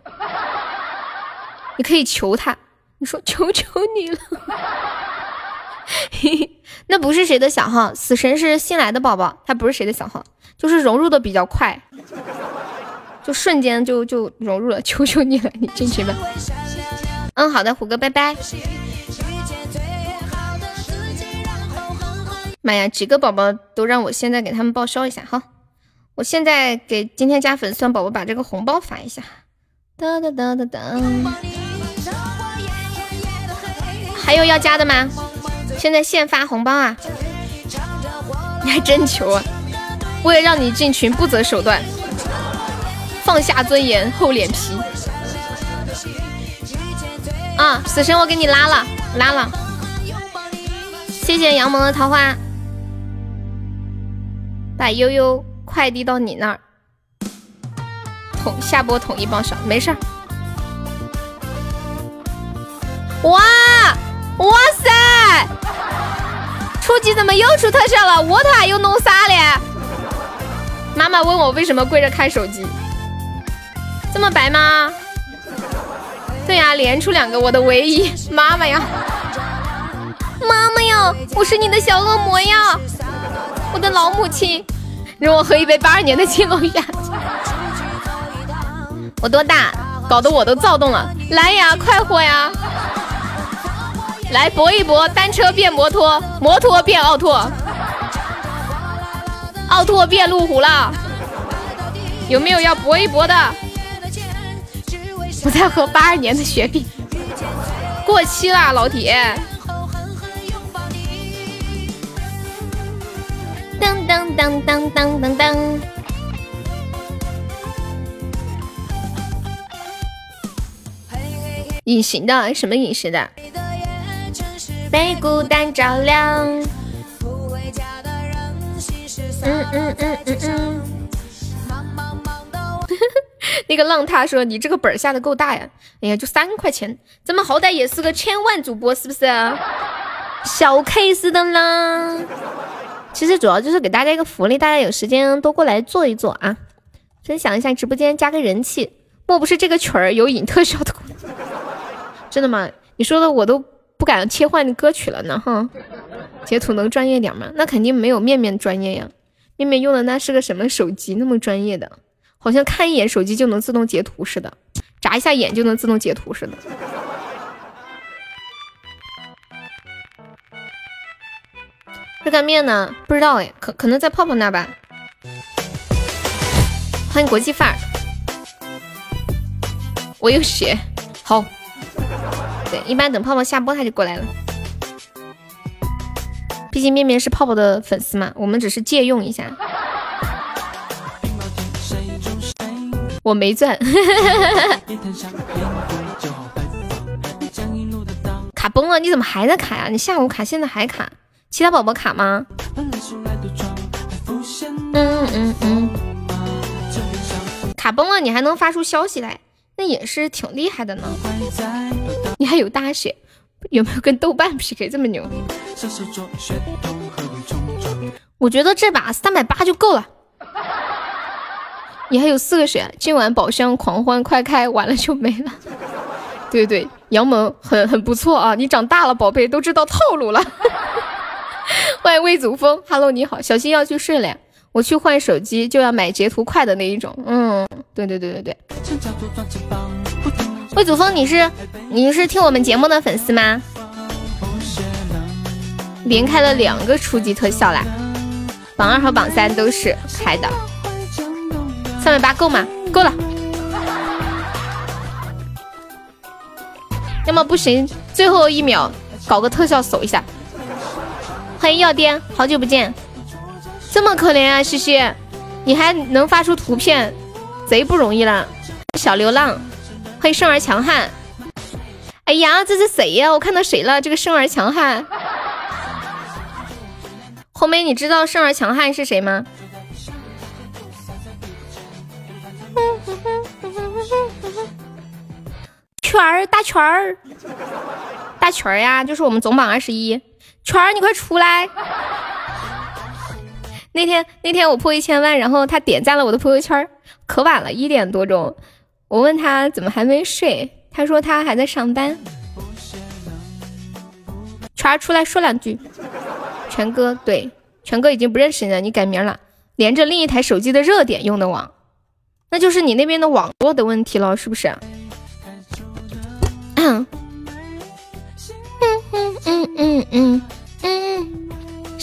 你可以求他，你说求求你了。(laughs) 那不是谁的小号，死神是新来的宝宝，他不是谁的小号，就是融入的比较快，就瞬间就就融入了，求求你了，你进去吧。嗯，好的，虎哥，拜拜。妈呀，几个宝宝都让我现在给他们报销一下哈！我现在给今天加粉丝团宝宝把这个红包发一下。哒哒哒哒哒。还有要加的吗？现在现发红包啊！你还真求啊！为了让你进群，不择手段，放下尊严，厚脸皮。啊，死神，我给你拉了，拉了。谢谢杨萌的桃花，把悠悠快递到你那儿。统下播统一报销，没事儿。哇哇塞！初级怎么又出特效了？我他又弄啥了？妈妈问我为什么跪着看手机，这么白吗？对呀，连出两个，我的唯一妈妈呀，妈妈呀，我是你的小恶魔呀，我的老母亲，让我喝一杯八二年的青龙呀。我多大？搞得我都躁动了。来呀，快活呀！来搏一搏，单车变摩托，摩托变奥拓，奥拓变路虎了。有没有要搏一搏的？我在喝八二年的雪碧，过期了，老铁。当当当当当当当。隐形的什么隐形的？被孤单照亮。嗯嗯嗯嗯嗯。(laughs) 那个浪他说：“你这个本下的够大呀！哎呀，就三块钱，咱们好歹也是个千万主播，是不是？小 case 的啦。其实主要就是给大家一个福利，大家有时间多过来坐一坐啊，分享一下直播间，加个人气。莫不是这个曲儿有引特效的？(laughs) 真的吗？你说的我都不敢切换歌曲了呢，哈。截图能专业点吗？那肯定没有面面专业呀。面面用的那是个什么手机，那么专业的？”好像看一眼手机就能自动截图似的，眨一下眼就能自动截图似的。热干面呢？不知道哎，可可能在泡泡那吧。欢迎国际范儿，我有血。好，对，一般等泡泡下播他就过来了。毕竟面面是泡泡的粉丝嘛，我们只是借用一下。我没钻，(laughs) 卡崩了，你怎么还在卡呀？你下午卡，现在还卡？其他宝宝卡吗？嗯嗯嗯，卡崩了，你还能发出消息来，那也是挺厉害的呢。你还有大血，有没有跟豆瓣 PK 这么牛？我觉得这把三百八就够了。你还有四个血，今晚宝箱狂欢快开，完了就没了。对对杨萌很很不错啊，你长大了，宝贝都知道套路了。欢迎魏祖峰，Hello，你好，小新要去睡了呀，我去换手机就要买截图快的那一种。嗯，对对对对对。魏祖峰，你是你是听我们节目的粉丝吗？连开了两个初级特效啦，榜二和榜三都是开的。三百八够吗？够了。要么不行，最后一秒搞个特效守一下。欢迎药店，好久不见。这么可怜啊，西西，你还能发出图片，贼不容易了。小流浪，欢迎生而强悍。哎呀，这是谁呀？我看到谁了？这个生而强悍。红梅，你知道生而强悍是谁吗？(laughs) 圈儿大圈儿，大圈儿呀，就是我们总榜二十一。圈儿，你快出来！(laughs) 那天那天我破一千万，然后他点赞了我的朋友圈，可晚了，一点多钟。我问他怎么还没睡，他说他还在上班。圈儿出来说两句。全哥，对，全哥已经不认识你了，你改名了。连着另一台手机的热点用的网。那就是你那边的网络的问题了，是不是？嗯嗯嗯嗯嗯嗯，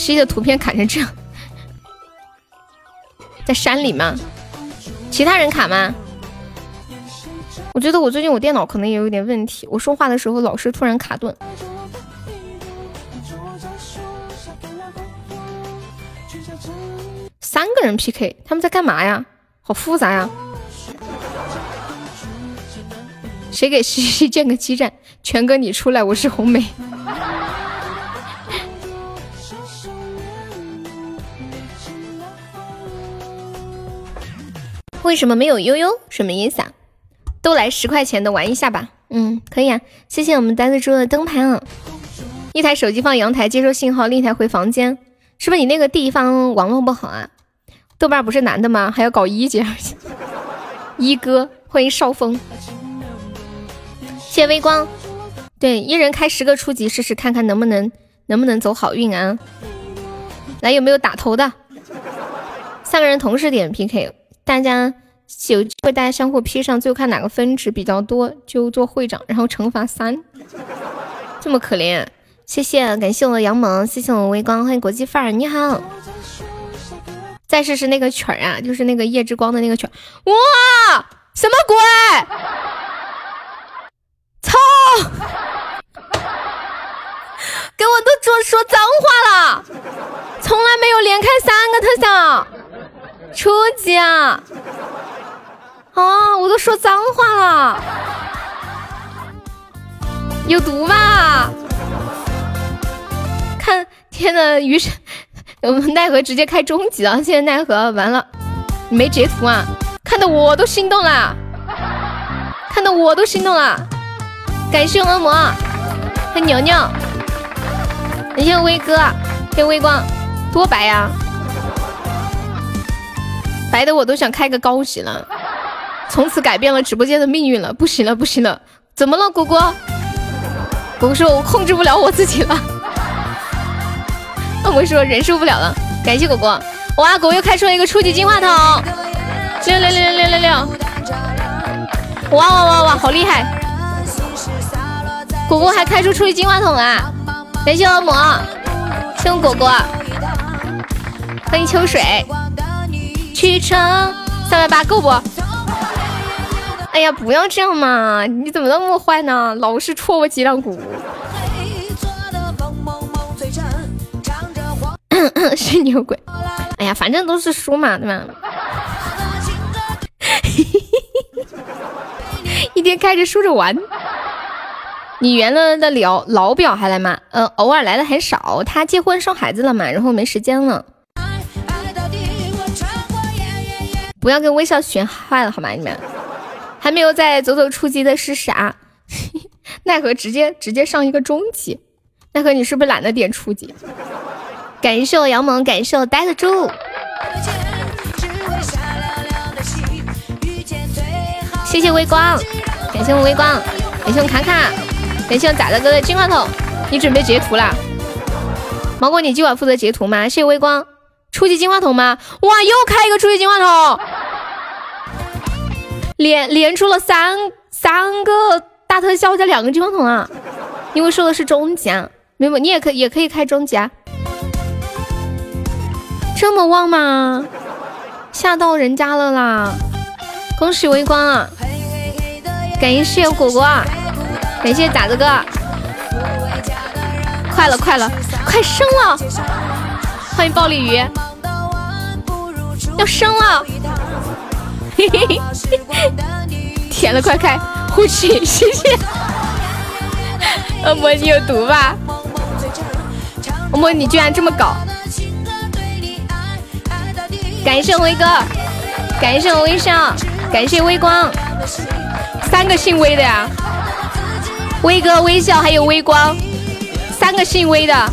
十一的图片卡成这样，在山里吗？其他人卡吗？我觉得我最近我电脑可能也有点问题，我说话的时候老是突然卡顿。三个人 PK，他们在干嘛呀？好复杂呀！谁给西西建个基站？全哥你出来，我是红梅。为什么没有悠悠？什么意思啊？都来十块钱的玩一下吧。嗯，可以啊。谢谢我们呆子猪的灯牌啊。一台手机放阳台接收信号，另一台回房间。是不是你那个地方网络不好啊？豆瓣不是男的吗？还要搞一姐？(laughs) 一哥，欢迎少峰。谢微光。对，一人开十个初级试试看看能不能能不能走好运啊。来，有没有打头的？三个人同时点 PK。大家有机会，大家相互 P 上，最后看哪个分值比较多就做会长，然后惩罚三，这么可怜。谢谢，感谢我的杨萌，谢谢我微光，欢迎国际范儿，你好。再试试那个曲儿啊，就是那个夜之光的那个曲儿。哇，什么鬼？操！(laughs) 给我都说说脏话了，从来没有连开三个特效。初级啊！啊，我都说脏话了，有毒吧？看，天呐，于是我们奈何直接开终极了。现在奈何完了，你没截图啊？看的我都心动了，看的我都心动了。感谢恶魔，欢迎牛牛，感谢威哥，谢谢微光，多白呀！白的我都想开个高级了，从此改变了直播间的命运了。不行了，不行了，怎么了，果果？果果说我控制不了我自己了。那我说忍受不了了。感谢果果，哇，果果又开出了一个初级金话筒，六六六六六六六，哇哇哇哇，好厉害！果果还开出初级金话筒啊！感谢恶魔，谢谢果果，欢迎秋水。去唱三百八够不？哎呀，不要这样嘛！你怎么那么坏呢？老是戳我脊梁骨。(coughs) 是牛鬼！哎呀，反正都是输嘛，对吧？(laughs) 一天开着输着玩。你原来的老老表还来吗？呃，偶尔来的很少。他结婚生孩子了嘛，然后没时间了。不要跟微笑选坏了好吗？你们还没有在走走初级的是啥？(laughs) 奈何直接直接上一个中级？奈何你是不是懒得点初级？感谢我杨萌，感谢我呆得住，谢谢微光，感谢我微光，感谢我卡卡，感谢我崽子哥的金话筒。你准备截图了？芒果，你今晚负责截图吗？谢谢微光。初级金话筒吗？哇，又开一个初级金话筒，连连出了三三个大特效加两个金话筒啊！因为说的是中级啊，没有，你也可以也可以开中级啊，这么旺吗？吓到人家了啦！恭喜微光啊！感谢果果，感谢崽子哥，快了快了，快升了！欢迎暴力鱼。要生了，嘿嘿嘿，甜了，快开，呼气，谢谢。恶魔，你有毒吧？恶魔，你居然这么搞！感谢威哥，感谢我微笑，感谢微光，三个姓威的呀。威哥、微笑还有微光，三个姓威的。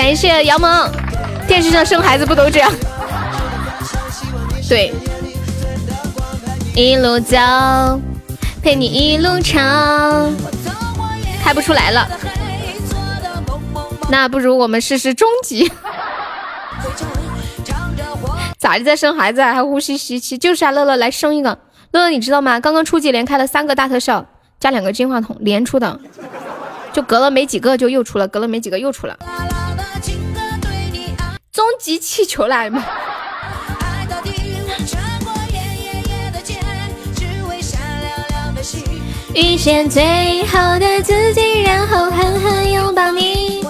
感谢杨萌，电视上生孩子不都这样？对，一路走，陪你一路唱，开不出来了，那不如我们试试终极。(laughs) 咋的？在生孩子还呼吸吸气？就是啊，乐乐来生一个。乐乐，你知道吗？刚刚初级连开了三个大特效，加两个金话筒连出的，就隔了没几个就又出了，隔了没几个又出了。终极气球来吗？遇见最好的自己，然后狠狠拥抱你。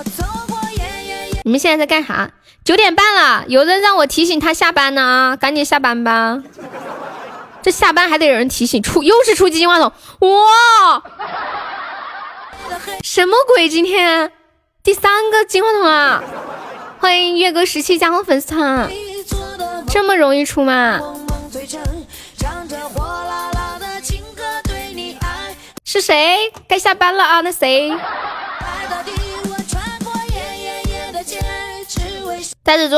你们现在在干啥？九点半了，有人让我提醒他下班呢啊！赶紧下班吧。这下班还得有人提醒，出又是出金话筒，哇，什么鬼？今天第三个金话筒啊！欢迎月哥十七加入粉丝团，这么容易出吗？是谁？该下班了啊？那谁？呆子猪，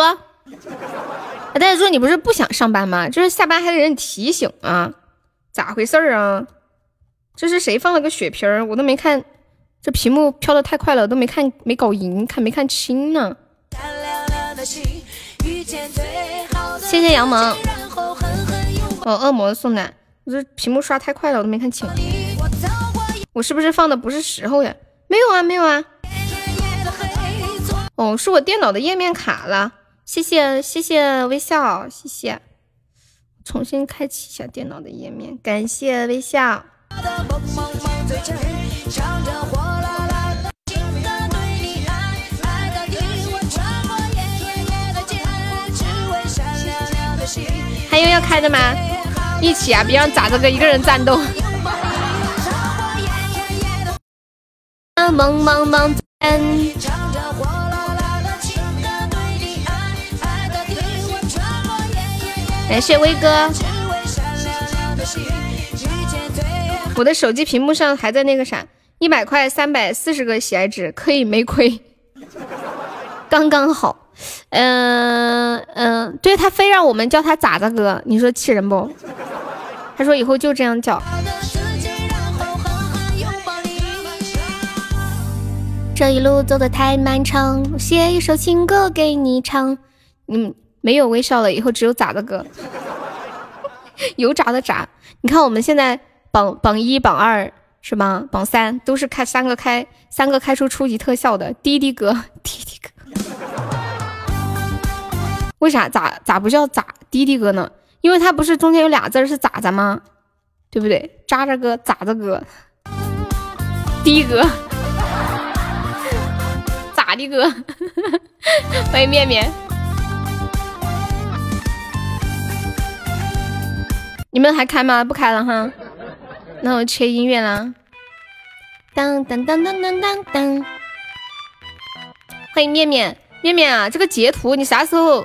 呆子猪，你不是不想上班吗？就是下班还得人提醒啊？咋回事啊？这是谁放了个血瓶儿？我都没看，这屏幕飘的太快了，都没看，没搞赢，看没看清呢。谢谢杨萌。哦，恶魔送的，我这屏幕刷太快了，我都没看清。我是不是放的不是时候呀？没有啊，没有啊。哦，是我电脑的页面卡了。谢谢谢谢微笑，谢谢。重新开启一下电脑的页面，感谢微笑。还有要开的吗？一起啊，别让咋子哥一个人战斗。萌萌萌！感谢威哥。我的手机屏幕上还在那个啥，一百块三百四十个喜爱值，可以没亏，刚刚好。嗯嗯，对他非让我们叫他咋子哥，你说气人不？他说以后就这样叫。这一路走的太漫长，写一首情歌给你唱。嗯，没有微笑了，以后只有咋 (laughs) 的歌，油炸的炸。你看我们现在榜榜一、榜二是吗？榜三都是开三个开三个开出初级特效的滴滴哥，滴滴哥。(laughs) 为啥咋咋不叫咋滴滴哥呢？因为他不是中间有俩字是咋咋吗？对不对？渣渣哥、咋子哥、滴哥。咋的哥？(laughs) 欢迎面面。你们还开吗？不开了哈。那我切音乐啦。当当当当当当当。欢迎面面面面啊！这个截图你啥时候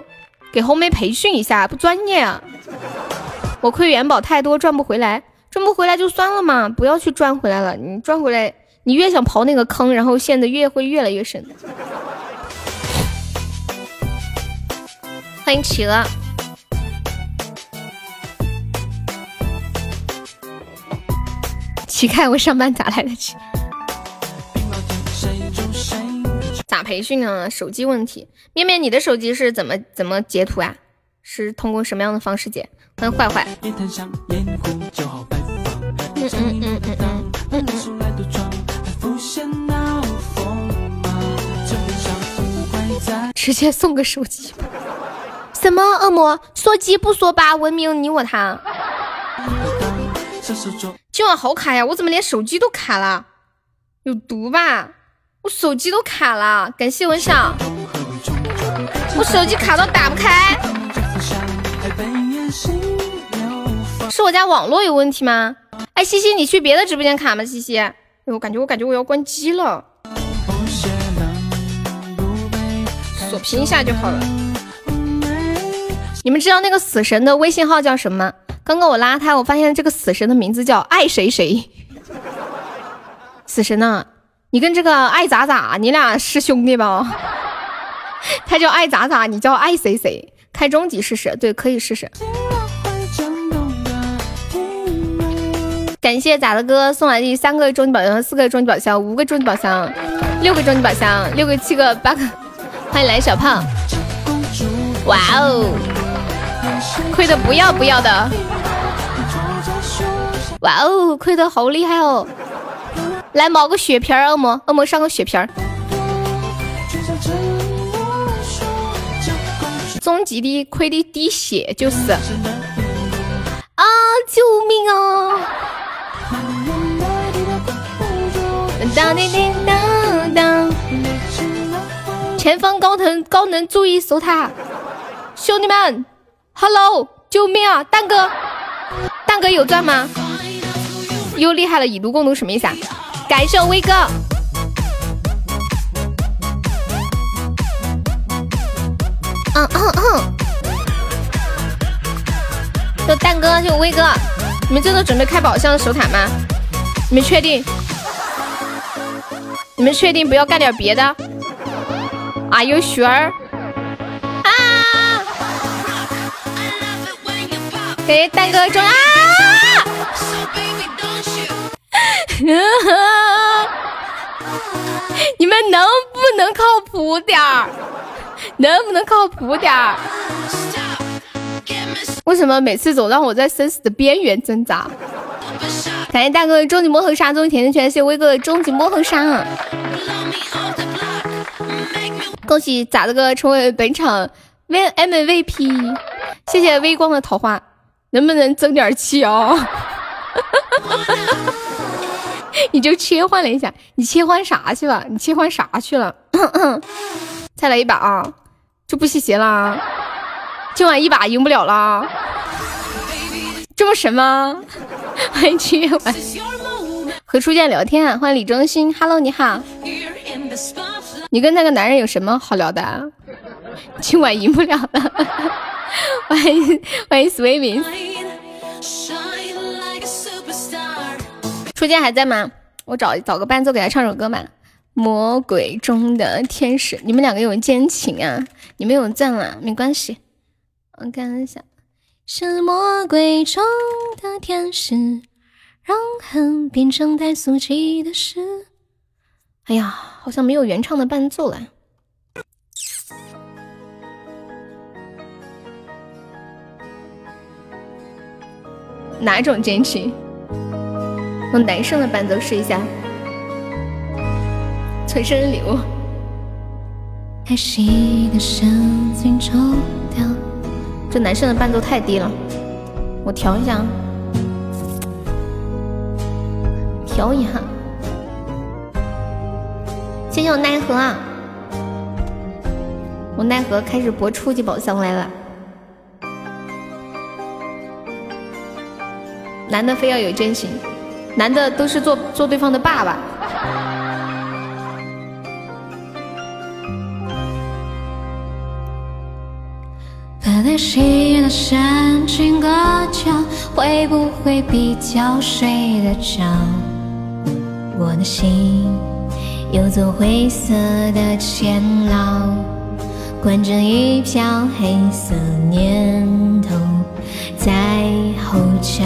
给红梅培训一下？不专业啊！我亏元宝太多赚不回来，赚不回来就算了嘛，不要去赚回来了。你赚回来。你越想刨那个坑，然后陷得越会越来越深。欢迎企鹅，乞丐，我上班咋来得及？咋培训呢？手机问题。面面，你的手机是怎么怎么截图啊？是通过什么样的方式截？欢迎坏坏。嗯嗯嗯嗯嗯。直接送个手机，什么恶魔？说鸡不说吧，文明你我他。今晚好卡呀，我怎么连手机都卡了？有毒吧？我手机都卡了，感谢文晓。我手机卡到打不开，是我家网络有问题吗？哎，西西，你去别的直播间卡吗？西西。我感觉，我感觉我要关机了，锁屏一下就好了。你们知道那个死神的微信号叫什么？刚刚我拉他，我发现这个死神的名字叫爱谁谁。死神呢，你跟这个爱咋咋，你俩是兄弟吧？(laughs) 他叫爱咋咋，你叫爱谁谁，开终极试试，对，可以试试。感谢咋的哥送来的三个终极宝箱、四个终极宝箱、五个终极宝箱、六个终极宝箱、六个、七个、八个，欢迎来小胖！哇哦，亏的不要不要的！哇哦，亏的好厉害哦！来冒个血瓶儿，恶魔，恶魔上个血瓶儿。终极的亏的滴血就是啊！救命啊！前方高能高能，注意守塔！兄弟们，Hello，救命啊！蛋哥，蛋哥有钻吗？又厉害了，以毒攻毒什么意思啊？感谢我威哥。嗯嗯嗯。就蛋哥，就威哥，你们真的准备开宝箱守塔吗？你们确定？你们确定不要干点别的？Are you sure？啊！给蛋哥中啊！(laughs) 你们能不能靠谱点儿？能不能靠谱点儿？为什么每次总让我在生死的边缘挣扎？感谢大哥的终极魔盒杀，终极甜甜圈，谢谢威哥的终极魔盒杀啊。恭喜咋的哥成为本场 V MVP，谢谢微光的桃花，能不能争点气啊？(laughs) (laughs) 你就切换了一下，你切换啥去了？你切换啥去了？(coughs) 再来一把啊，就不吸血了。今晚一把赢不了了，这么神吗？欢迎七月晚和初见聊天！欢迎李忠心，Hello，你好。你跟那个男人有什么好聊的？今晚赢不了了。(laughs) 欢迎欢迎 Swimming。初见还在吗？我找找个伴奏给他唱首歌吧。魔鬼中的天使，你们两个有奸情啊？你们有赞了，没关系。我看一下，是魔鬼中的天使，让恨变成太俗气的事。哎呀，好像没有原唱的伴奏了。哪种奸情？用男生的伴奏试一下。存生日礼物。开心的神经抽掉。这男生的伴奏太低了，我调一下，调一下。谢谢我奈何啊，我奈何开始博初级宝箱来了。男的非要有真心，男的都是做做对方的爸爸。在夕阳山间隔角，会不会比较睡得着？我的心有座灰色的监牢，关着一票黑色念头在吼叫。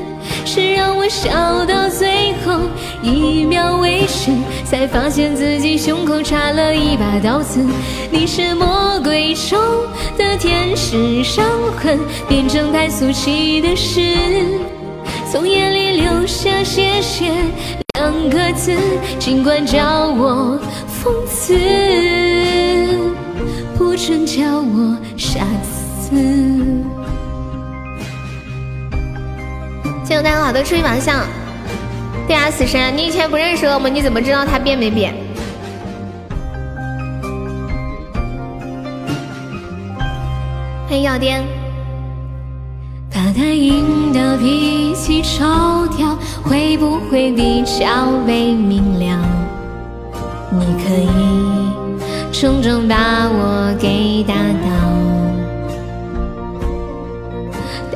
是让我笑到最后一秒为止，才发现自己胸口插了一把刀子。你是魔鬼中的天使，伤痕变成太俗气的事，从眼里流下谢谢两个字，尽管叫我疯子，不准叫我傻子。谢谢大家好多出一榜相，对啊，死神，你以前不认识恶魔，你怎么知道他变没变？欢迎药癫。发呆音的脾气抽掉，会不会比较被明了？你可以重重把我给打倒。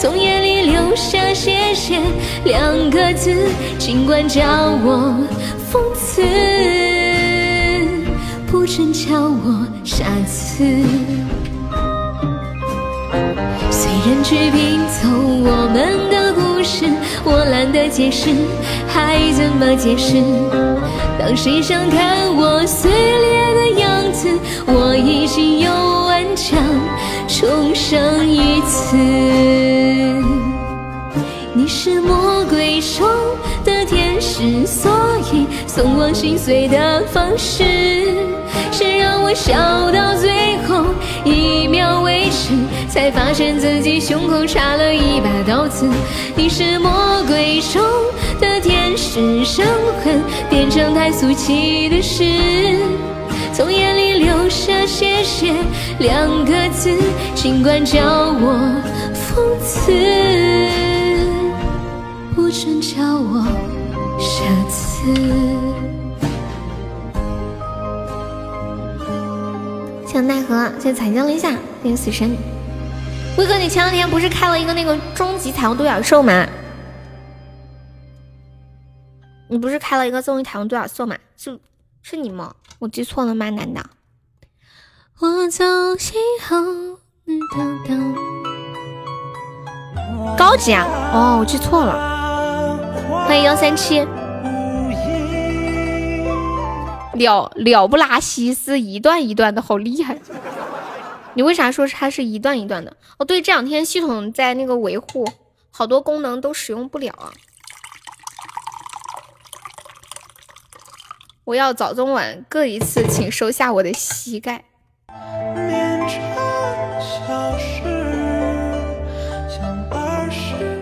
从眼里流下谢谢两个字，尽管叫我讽刺，不准叫我傻子。虽然去拼凑我们的故事，我懒得解释，还怎么解释？当谁想看我碎裂的样子，我已经有顽强重生一次。你是魔鬼中的天使，所以送我心碎的方式是让我笑到最后一秒为止，才发现自己胸口插了一把刀子。你是魔鬼中的天使，伤痕变成太俗气的事，从眼里流下谢谢两个字，尽管叫我讽刺。不准叫我傻子。谢奈何，谢彩椒了一下，谢谢死神。威哥，你前两天不是开了一个那个终极彩虹独角兽吗？你不是开了一个终极彩虹独角兽吗？是是你吗？我记错了吗？难道？我走西后，高级啊！哦，我记错了。欢迎幺三七，了了不拉稀是一段一段的，好厉害！你为啥说它是一段一段的？哦，对，这两天系统在那个维护，好多功能都使用不了啊。我要早中晚各一次，请收下我的膝盖。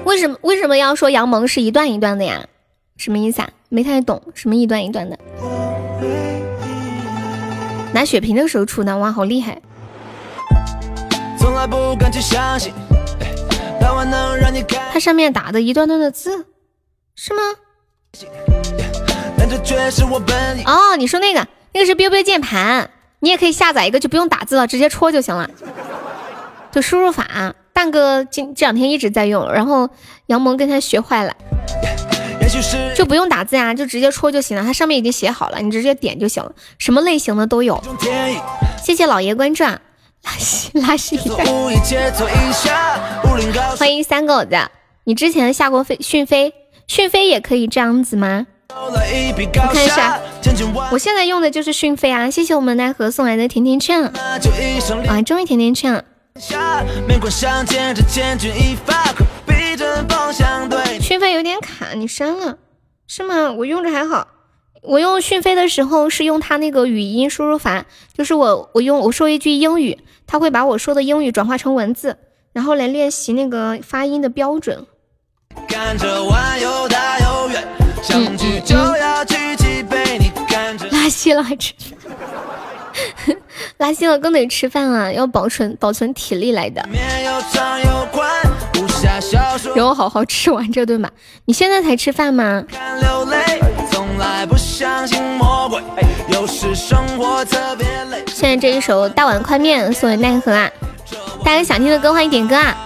为什么为什么要说杨萌是一段一段的呀？什么意思啊？没太懂，什么一段一段的？拿血瓶的时候出的，哇，好厉害！它上面打的一段段的字，是吗？哦，你说那个那个是 biu biu 键盘，你也可以下载一个，就不用打字了，直接戳就行了，就输入法。蛋哥今这两天一直在用，然后杨萌跟他学坏了，就不用打字呀，就直接戳就行了。它上面已经写好了，你直接点就行了。什么类型的都有。谢谢老爷关注，拉稀拉稀一代。欢迎三狗子，你之前下过飞讯飞，讯飞也可以这样子吗？我看一下，我现在用的就是讯飞啊。谢谢我们奈何送来的甜甜圈，啊，终于甜甜圈了。讯飞有点卡，你删了是吗？我用着还好，我用讯飞的时候是用它那个语音输入法，就是我我用我说一句英语，它会把我说的英语转化成文字，然后来练习那个发音的标准。拉稀了还吃？拉稀了更得吃饭啊，要保存保存体力来的。让我好好吃完这顿吧。你现在才吃饭吗？现在这一首大碗宽面送给奈何啊！大家想听的歌欢迎点歌啊！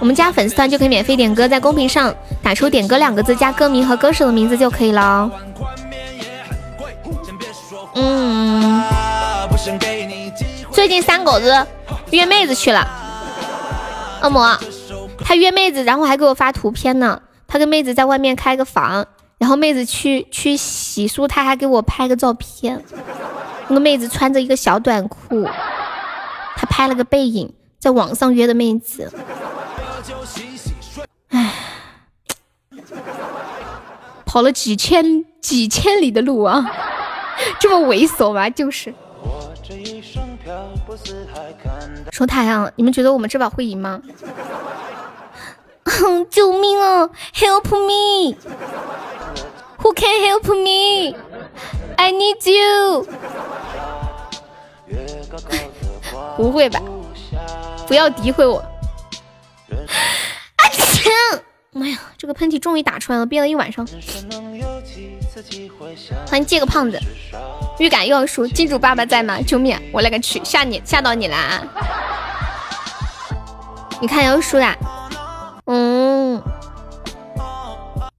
我们加粉丝团就可以免费点歌，在公屏上打出“点歌”两个字，加歌名和歌手的名字就可以了。嗯。最近三狗子约妹子去了，恶魔，他约妹子，然后还给我发图片呢。他跟妹子在外面开个房，然后妹子去去洗漱，他还给我拍个照片。那个妹子穿着一个小短裤，他拍了个背影，在网上约的妹子。唉，跑了几千几千里的路啊，这么猥琐吗？就是。说他呀，你们觉得我们这把会赢吗？(laughs) 救命啊！Help me！Who (laughs) can help me？I need you！(laughs) 不会吧？不要诋毁我！(laughs) 啊！妈呀，这个喷嚏终于打出来了，憋了一晚上。欢迎借个胖子，预感又要输，金主爸爸在吗？救命！我勒个去，吓你吓到你了！你看要输啦！嗯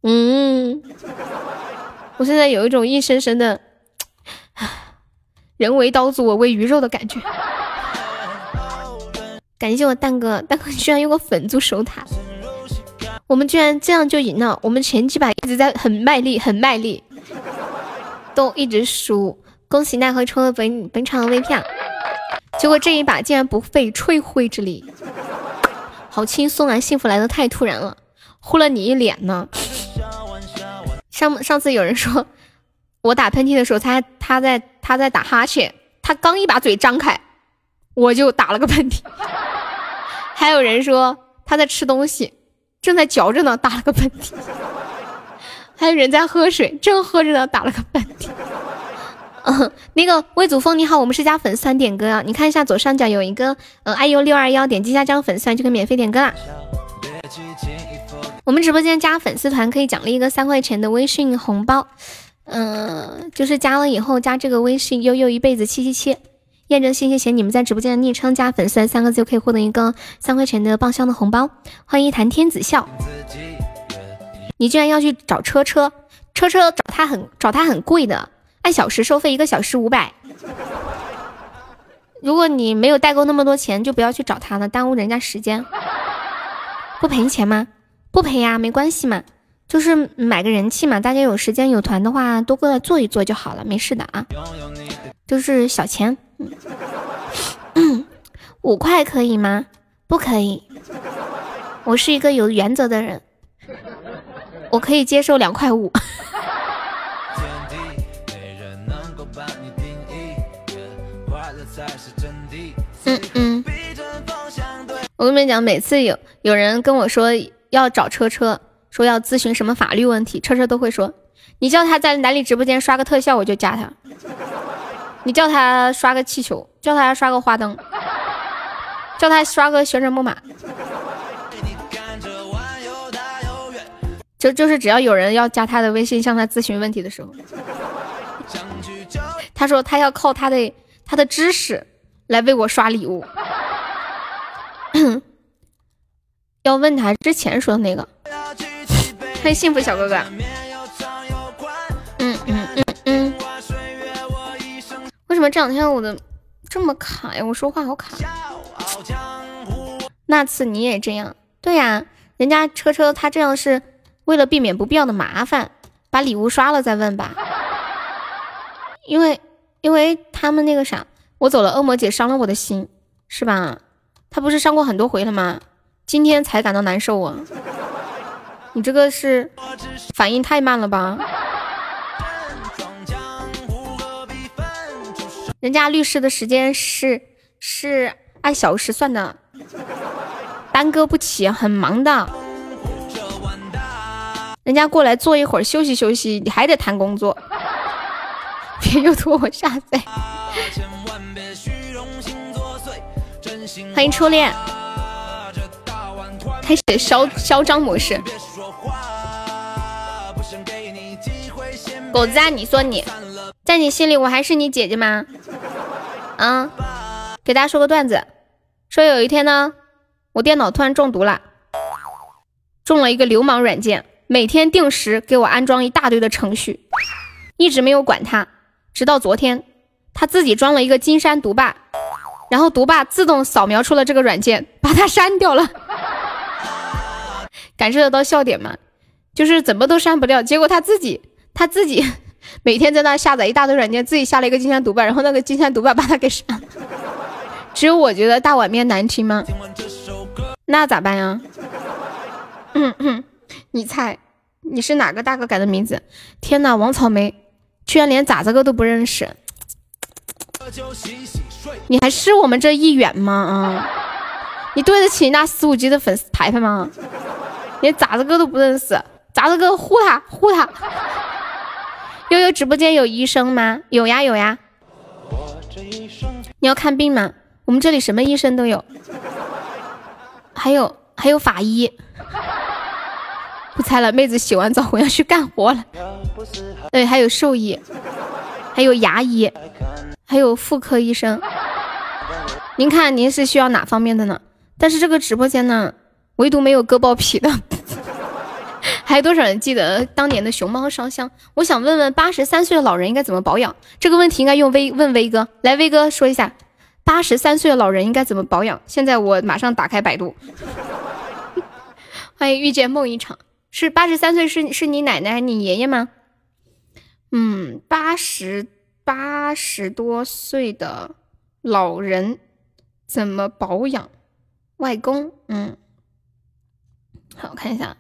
嗯，我现在有一种硬生生的 (sighs) 人为刀俎我为鱼肉的感觉。感谢我蛋哥，蛋哥居然用个粉猪守塔，我们居然这样就赢了。我们前几把一直在很卖力，很卖力，都一直输。恭喜奈何抽了本本场的微票，结果这一把竟然不费吹灰之力，好轻松啊！幸福来的太突然了，呼了你一脸呢。上上次有人说我打喷嚏的时候，他他在他在打哈欠，他刚一把嘴张开，我就打了个喷嚏。还有人说他在吃东西，正在嚼着呢，打了个喷嚏。(laughs) 还有人在喝水，正喝着呢，打了个喷嚏。(laughs) 嗯，那个魏祖峰你好，我们是加粉丝点歌啊，你看一下左上角有一个嗯 iu 六二幺，点击一下加个粉丝就可以免费点歌啦。我们直播间加粉丝团可以奖励一个三块钱的微信红包，嗯，就是加了以后加这个微信悠悠一辈子七七七。验证信息前，你们在直播间的昵称加粉丝三个字就可以获得一个三块钱的爆箱的红包。欢迎谈天子笑，你居然要去找车车，车车找他很找他很贵的，按小时收费，一个小时五百。如果你没有代购那么多钱，就不要去找他了，耽误人家时间。不赔钱吗？不赔呀，没关系嘛，就是买个人气嘛。大家有时间有团的话，多过来坐一坐就好了，没事的啊，就是小钱。嗯，(coughs) 五块可以吗？不可以。我是一个有原则的人，我可以接受两块五。嗯嗯。我跟你们讲，每次有有人跟我说要找车车，说要咨询什么法律问题，车车都会说，你叫他在哪里直播间刷个特效，我就加他。你叫他刷个气球，叫他刷个花灯，叫他刷个旋转木马，就就是只要有人要加他的微信向他咨询问题的时候，他说他要靠他的他的知识来为我刷礼物，要问他之前说的那个，欢迎幸福小哥哥。什么这两天我的这么卡呀？我说话好卡。那次你也这样？对呀，人家车车他这样是为了避免不必要的麻烦，把礼物刷了再问吧。因为因为他们那个啥，我走了，恶魔姐伤了我的心，是吧？他不是伤过很多回了吗？今天才感到难受啊！你这个是反应太慢了吧？人家律师的时间是是按小时算的，耽搁不起，很忙的。人家过来坐一会儿休息休息，你还得谈工作，别又拖我下水。欢迎初恋，开始嚣嚣张模式。狗子啊，你说你。在你心里，我还是你姐姐吗？啊，给大家说个段子，说有一天呢，我电脑突然中毒了，中了一个流氓软件，每天定时给我安装一大堆的程序，一直没有管它，直到昨天，他自己装了一个金山毒霸，然后毒霸自动扫描出了这个软件，把它删掉了。(laughs) 感受得到笑点吗？就是怎么都删不掉，结果他自己，他自己。每天在那下载一大堆软件，自己下了一个金山毒霸，然后那个金山毒霸把他给删了。只有我觉得大碗面难听吗？那咋办呀？嗯嗯，你猜你是哪个大哥改的名字？天哪，王草莓居然连咋子哥都不认识？你还是我们这一员吗？啊，你对得起那十五级的粉丝牌牌吗？连咋子哥都不认识，咋子哥呼他呼他。悠悠直播间有医生吗？有呀有呀。你要看病吗？我们这里什么医生都有，还有还有法医。不猜了，妹子洗完澡我要去干活了。对，还有兽医，还有牙医，还有妇科医生。您看您是需要哪方面的呢？但是这个直播间呢，唯独没有割包皮的。还有多少人记得当年的熊猫烧香？我想问问八十三岁的老人应该怎么保养？这个问题应该用威问威哥来，威哥说一下，八十三岁的老人应该怎么保养？现在我马上打开百度。(laughs) 欢迎遇见梦一场，是八十三岁是是你奶奶还是你爷爷吗？嗯，八十八十多岁的老人怎么保养？外公，嗯，好，我看一下。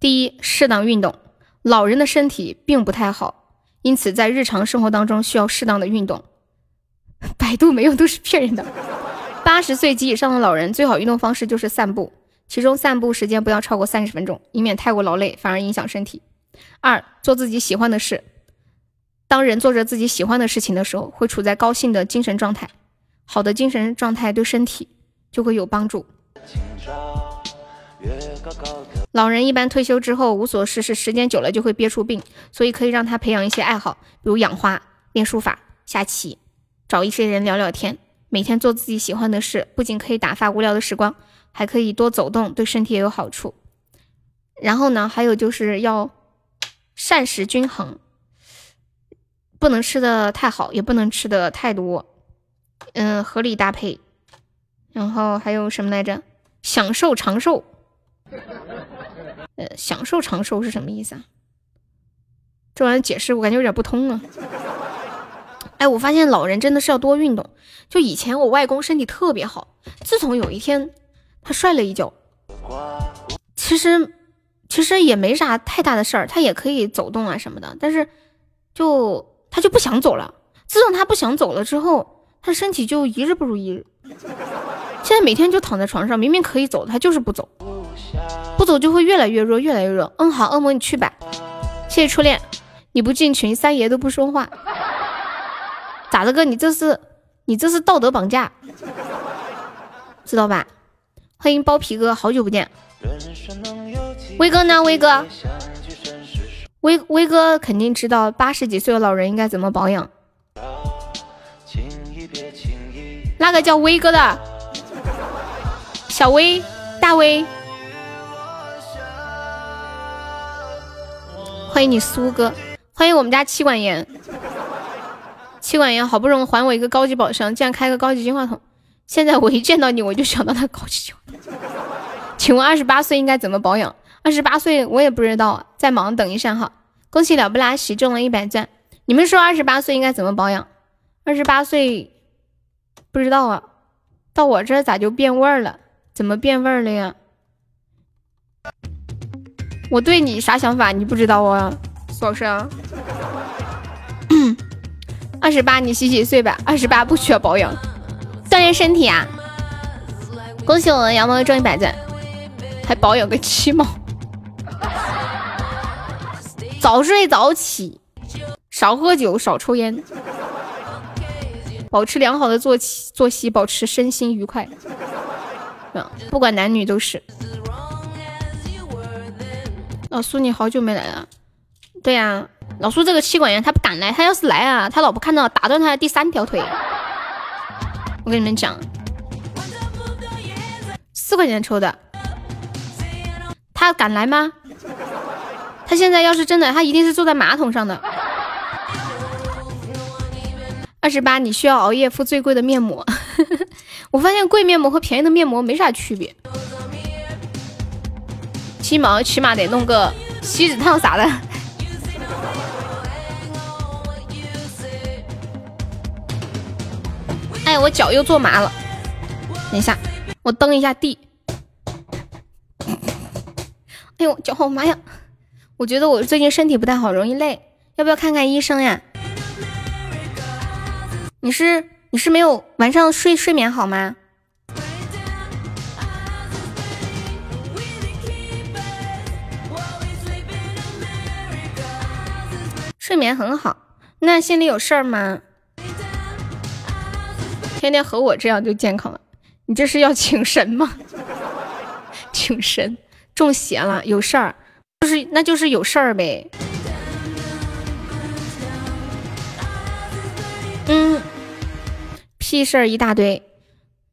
第一，适当运动。老人的身体并不太好，因此在日常生活当中需要适当的运动。百度没有都是骗人的。八十岁及以上的老人最好运动方式就是散步，其中散步时间不要超过三十分钟，以免太过劳累，反而影响身体。二，做自己喜欢的事。当人做着自己喜欢的事情的时候，会处在高兴的精神状态。好的精神状态对身体就会有帮助。老人一般退休之后无所事事，时间久了就会憋出病，所以可以让他培养一些爱好，比如养花、练书法、下棋，找一些人聊聊天，每天做自己喜欢的事，不仅可以打发无聊的时光，还可以多走动，对身体也有好处。然后呢，还有就是要膳食均衡，不能吃的太好，也不能吃的太多，嗯，合理搭配。然后还有什么来着？享受长寿。呃，享受长寿是什么意思啊？这玩意解释我感觉有点不通啊。哎，我发现老人真的是要多运动。就以前我外公身体特别好，自从有一天他摔了一跤，其实其实也没啥太大的事儿，他也可以走动啊什么的，但是就他就不想走了。自从他不想走了之后，他身体就一日不如一日。现在每天就躺在床上，明明可以走，他就是不走。不走就会越来越弱，越来越弱。嗯，好，恶魔你去吧。谢谢初恋，你不进群，三爷都不说话。咋的哥？你这是你这是道德绑架，知道吧？欢迎包皮哥，好久不见。威哥呢？威哥，威威哥肯定知道八十几岁的老人应该怎么保养。那个叫威哥的，小威，大威。欢迎你苏哥，欢迎我们家妻管严。妻管严好不容易还我一个高级宝箱，竟然开个高级金话筒。现在我一见到你，我就想到那高级金话筒。请问二十八岁应该怎么保养？二十八岁我也不知道，在忙，等一下哈。恭喜了不拉稀中了一百钻。你们说二十八岁应该怎么保养？二十八岁不知道啊，到我这咋就变味儿了？怎么变味儿了呀？我对你啥想法？你不知道啊，苏老师。二十八，你洗洗睡吧。二十八不需要保养，锻炼身体啊。恭喜我们羊毛中一百钻，还保养个七毛。早睡早起，少喝酒，少抽烟，保持良好的作息作息，保持身心愉快。不管男女都是。老苏，你好久没来了。对呀，老苏这个妻管严他不敢来，他要是来啊，他老婆看到打断他的第三条腿。我跟你们讲，四块钱抽的，他敢来吗？他现在要是真的，他一定是坐在马桶上的。二十八，你需要熬夜敷最贵的面膜。(laughs) 我发现贵面膜和便宜的面膜没啥区别。鸡毛起码得弄个锡纸烫啥的。哎，我脚又坐麻了。等一下，我蹬一下地。哎呦，脚好麻呀！我觉得我最近身体不太好，容易累，要不要看看医生呀？你是你是没有晚上睡睡眠好吗？睡眠很好，那心里有事儿吗？天天和我这样就健康了，你这是要请神吗？请神中邪了，有事儿，就是那就是有事儿呗。嗯，屁事儿一大堆，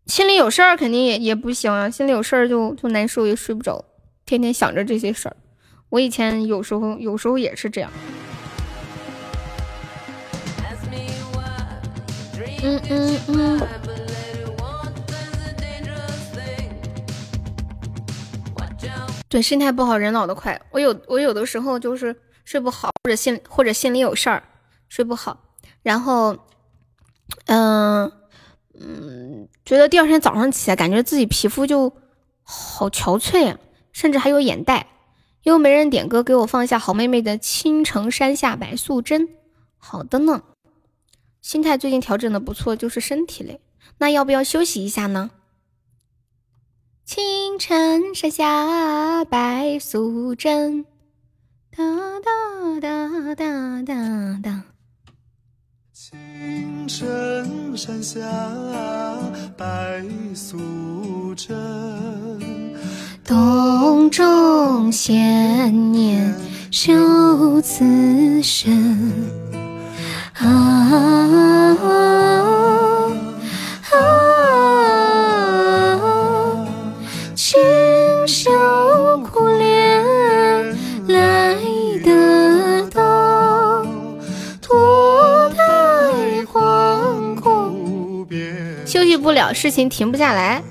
心里有事儿肯定也也不行啊，心里有事儿就就难受，也睡不着，天天想着这些事儿。我以前有时候有时候也是这样。嗯嗯嗯。对，心态不好人老得快。我有我有的时候就是睡不好，或者心或者心里有事儿，睡不好，然后，嗯。嗯，觉得第二天早上起来，感觉自己皮肤就好憔悴啊，甚至还有眼袋。又没人点歌给我放一下好妹妹的《青城山下白素贞》。好的呢，心态最近调整的不错，就是身体累。那要不要休息一下呢？青城山下白素贞，哒哒哒哒哒哒。青城山下白素贞，洞中仙年修此身。休息不了，事情停不下来。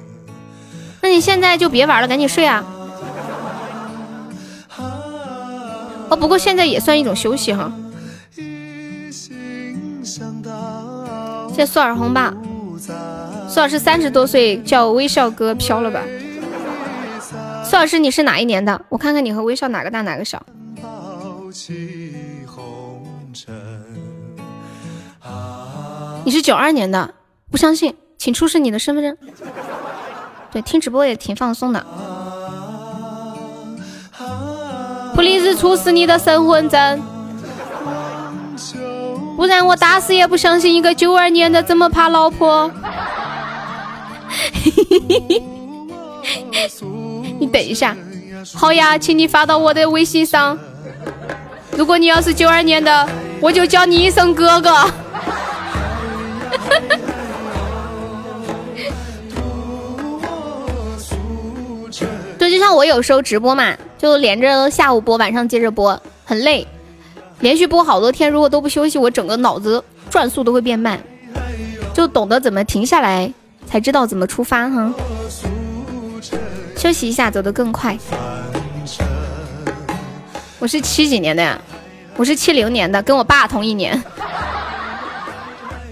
那你现在就别玩了，赶紧睡啊！哦，不过现在也算一种休息哈。谢苏尔红吧，苏老师三十多岁叫微笑哥飘了吧？苏老师你是哪一年的？我看看你和微笑哪个大哪个小。你是九二年的，不相信，请出示你的身份证。对，听直播也挺放松的。普利斯出示你的身份证。不然我打死也不相信一个九二年的这么怕老婆。(laughs) 你等一下，好呀，请你发到我的微信上。如果你要是九二年的，我就叫你一声哥哥。对，就像我有时候直播嘛，就连着下午播，晚上接着播，很累。连续播好多天，如果都不休息，我整个脑子转速都会变慢，就懂得怎么停下来，才知道怎么出发哈。休息一下，走得更快。我是七几年的呀？我是七零年的，跟我爸同一年。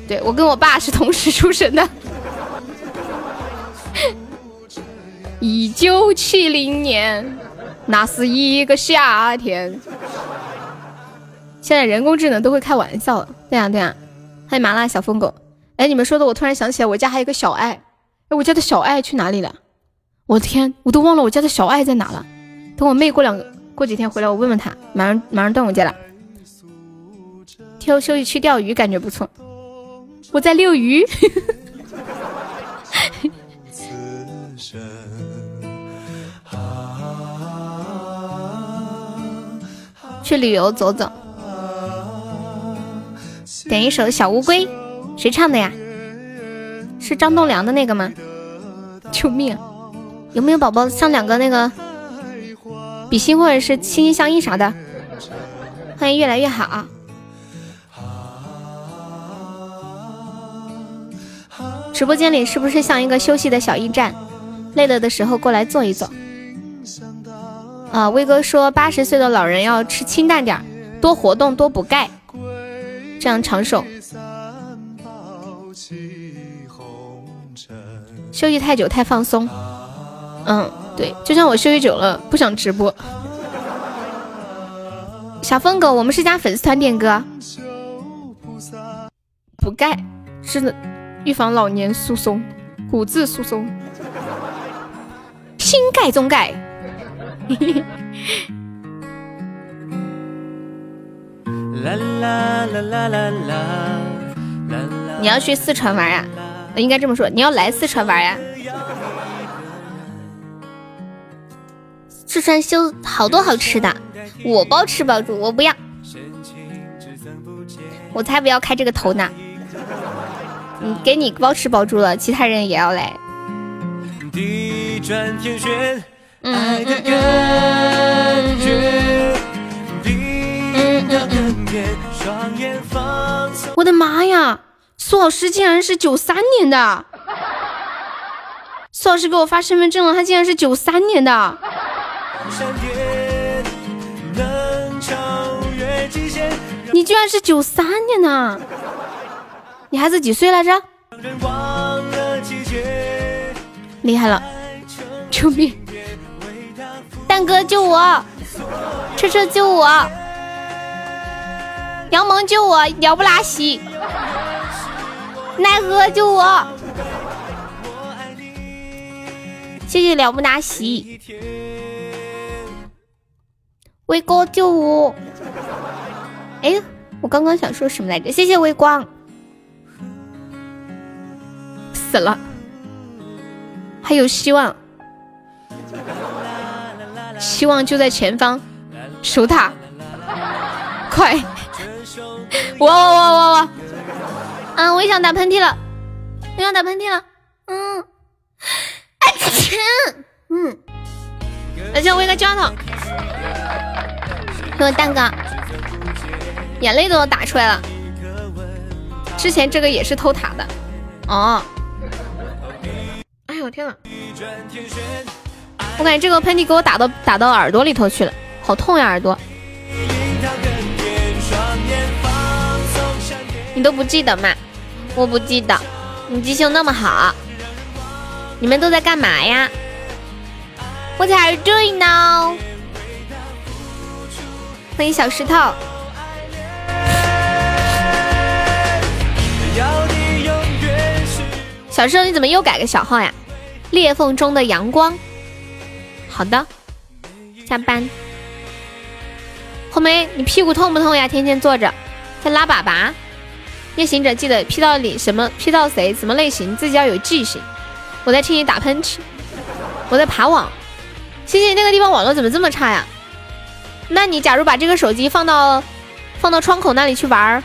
对，我跟我爸是同时出生的。一九七零年，那是一个夏天。现在人工智能都会开玩笑了，对呀对呀。欢迎麻辣小疯狗。哎，你们说的，我突然想起来，我家还有个小爱。哎，我家的小爱去哪里了？我天，我都忘了我家的小爱在哪了。等我妹过两个过几天回来，我问问她。马上马上端午节了，挑休息去钓鱼，感觉不错。我在遛鱼。(laughs) 去旅游走走。点一首《小乌龟》，谁唱的呀？是张栋梁的那个吗？救命！有没有宝宝唱两个那个比心或者是心心相印啥的？欢迎越来越好。啊直播间里是不是像一个休息的小驿站？累了的时候过来坐一坐。啊，威哥说八十岁的老人要吃清淡点，多活动，多补钙。这样长寿，休息太久太放松。嗯，对，就像我休息久了不想直播。小疯狗，我们是家粉丝团点歌，补钙是预防老年疏松、骨质疏松、新钙中钙。啦啦啦啦啦啦！你要去四川玩呀？应该这么说，你要来四川玩呀？四川修好多好吃的，我包吃包住，我不要，我才不要开这个头呢！你给你包吃包住了，其他人也要来，我的妈呀，苏老师竟然是九三年的！苏老师给我发身份证了，他竟然是九三年的！你居然是九三年的！你孩子几岁来着？厉害了！救命！蛋哥救我！车车救我！杨萌救我！鸟不拉稀！奈何救我！谢谢了不拉稀！微哥救我！哎，我刚刚想说什么来着？谢谢微光。死了，还有希望，希望就在前方，守塔，快！我我我我我，嗯，我也想打喷嚏了，我想打喷嚏了，嗯，哎天，嗯，来先我一个胶头，给我蛋糕。眼泪都要打出来了。之前这个也是偷塔的，哦。哎呦我天呐，我感觉这个喷嚏给我打到打到耳朵里头去了，好痛呀耳朵。你都不记得吗？我不记得。你记性那么好。你们都在干嘛呀？我在这里呢。欢迎小石头。小石头你怎么又改个小号呀？裂缝中的阳光。好的，下班。红梅，你屁股痛不痛呀？天天坐着在拉粑粑。夜行者记得 P 到你什么 P 到谁什么类型，自己要有记性。我在听你打喷嚏，我在爬网。谢谢那个地方网络怎么这么差呀？那你假如把这个手机放到放到窗口那里去玩儿，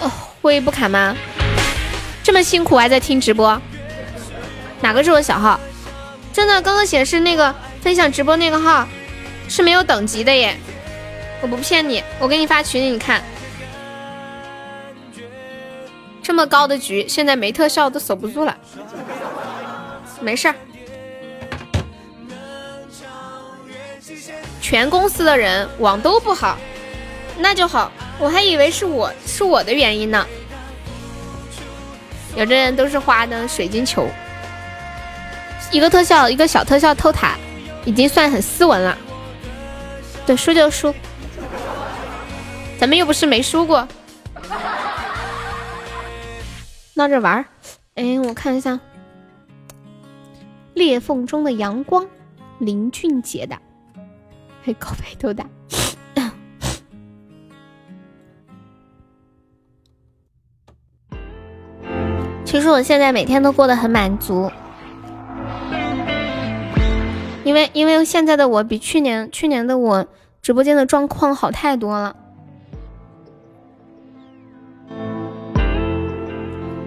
哦，会不卡吗？这么辛苦还在听直播，哪个是我小号？真的，刚刚显示那个分享直播那个号是没有等级的耶，我不骗你，我给你发群里你看。这么高的局，现在没特效都守不住了，没事儿。全公司的人网都不好，那就好，我还以为是我是我的原因呢。有的人都是花的水晶球，一个特效一个小特效偷塔，已经算很斯文了。对，输就输，咱们又不是没输过。闹着玩儿，哎，我看一下，裂缝中的阳光，林俊杰的，还高白头的。其实我现在每天都过得很满足，因为因为现在的我比去年去年的我直播间的状况好太多了，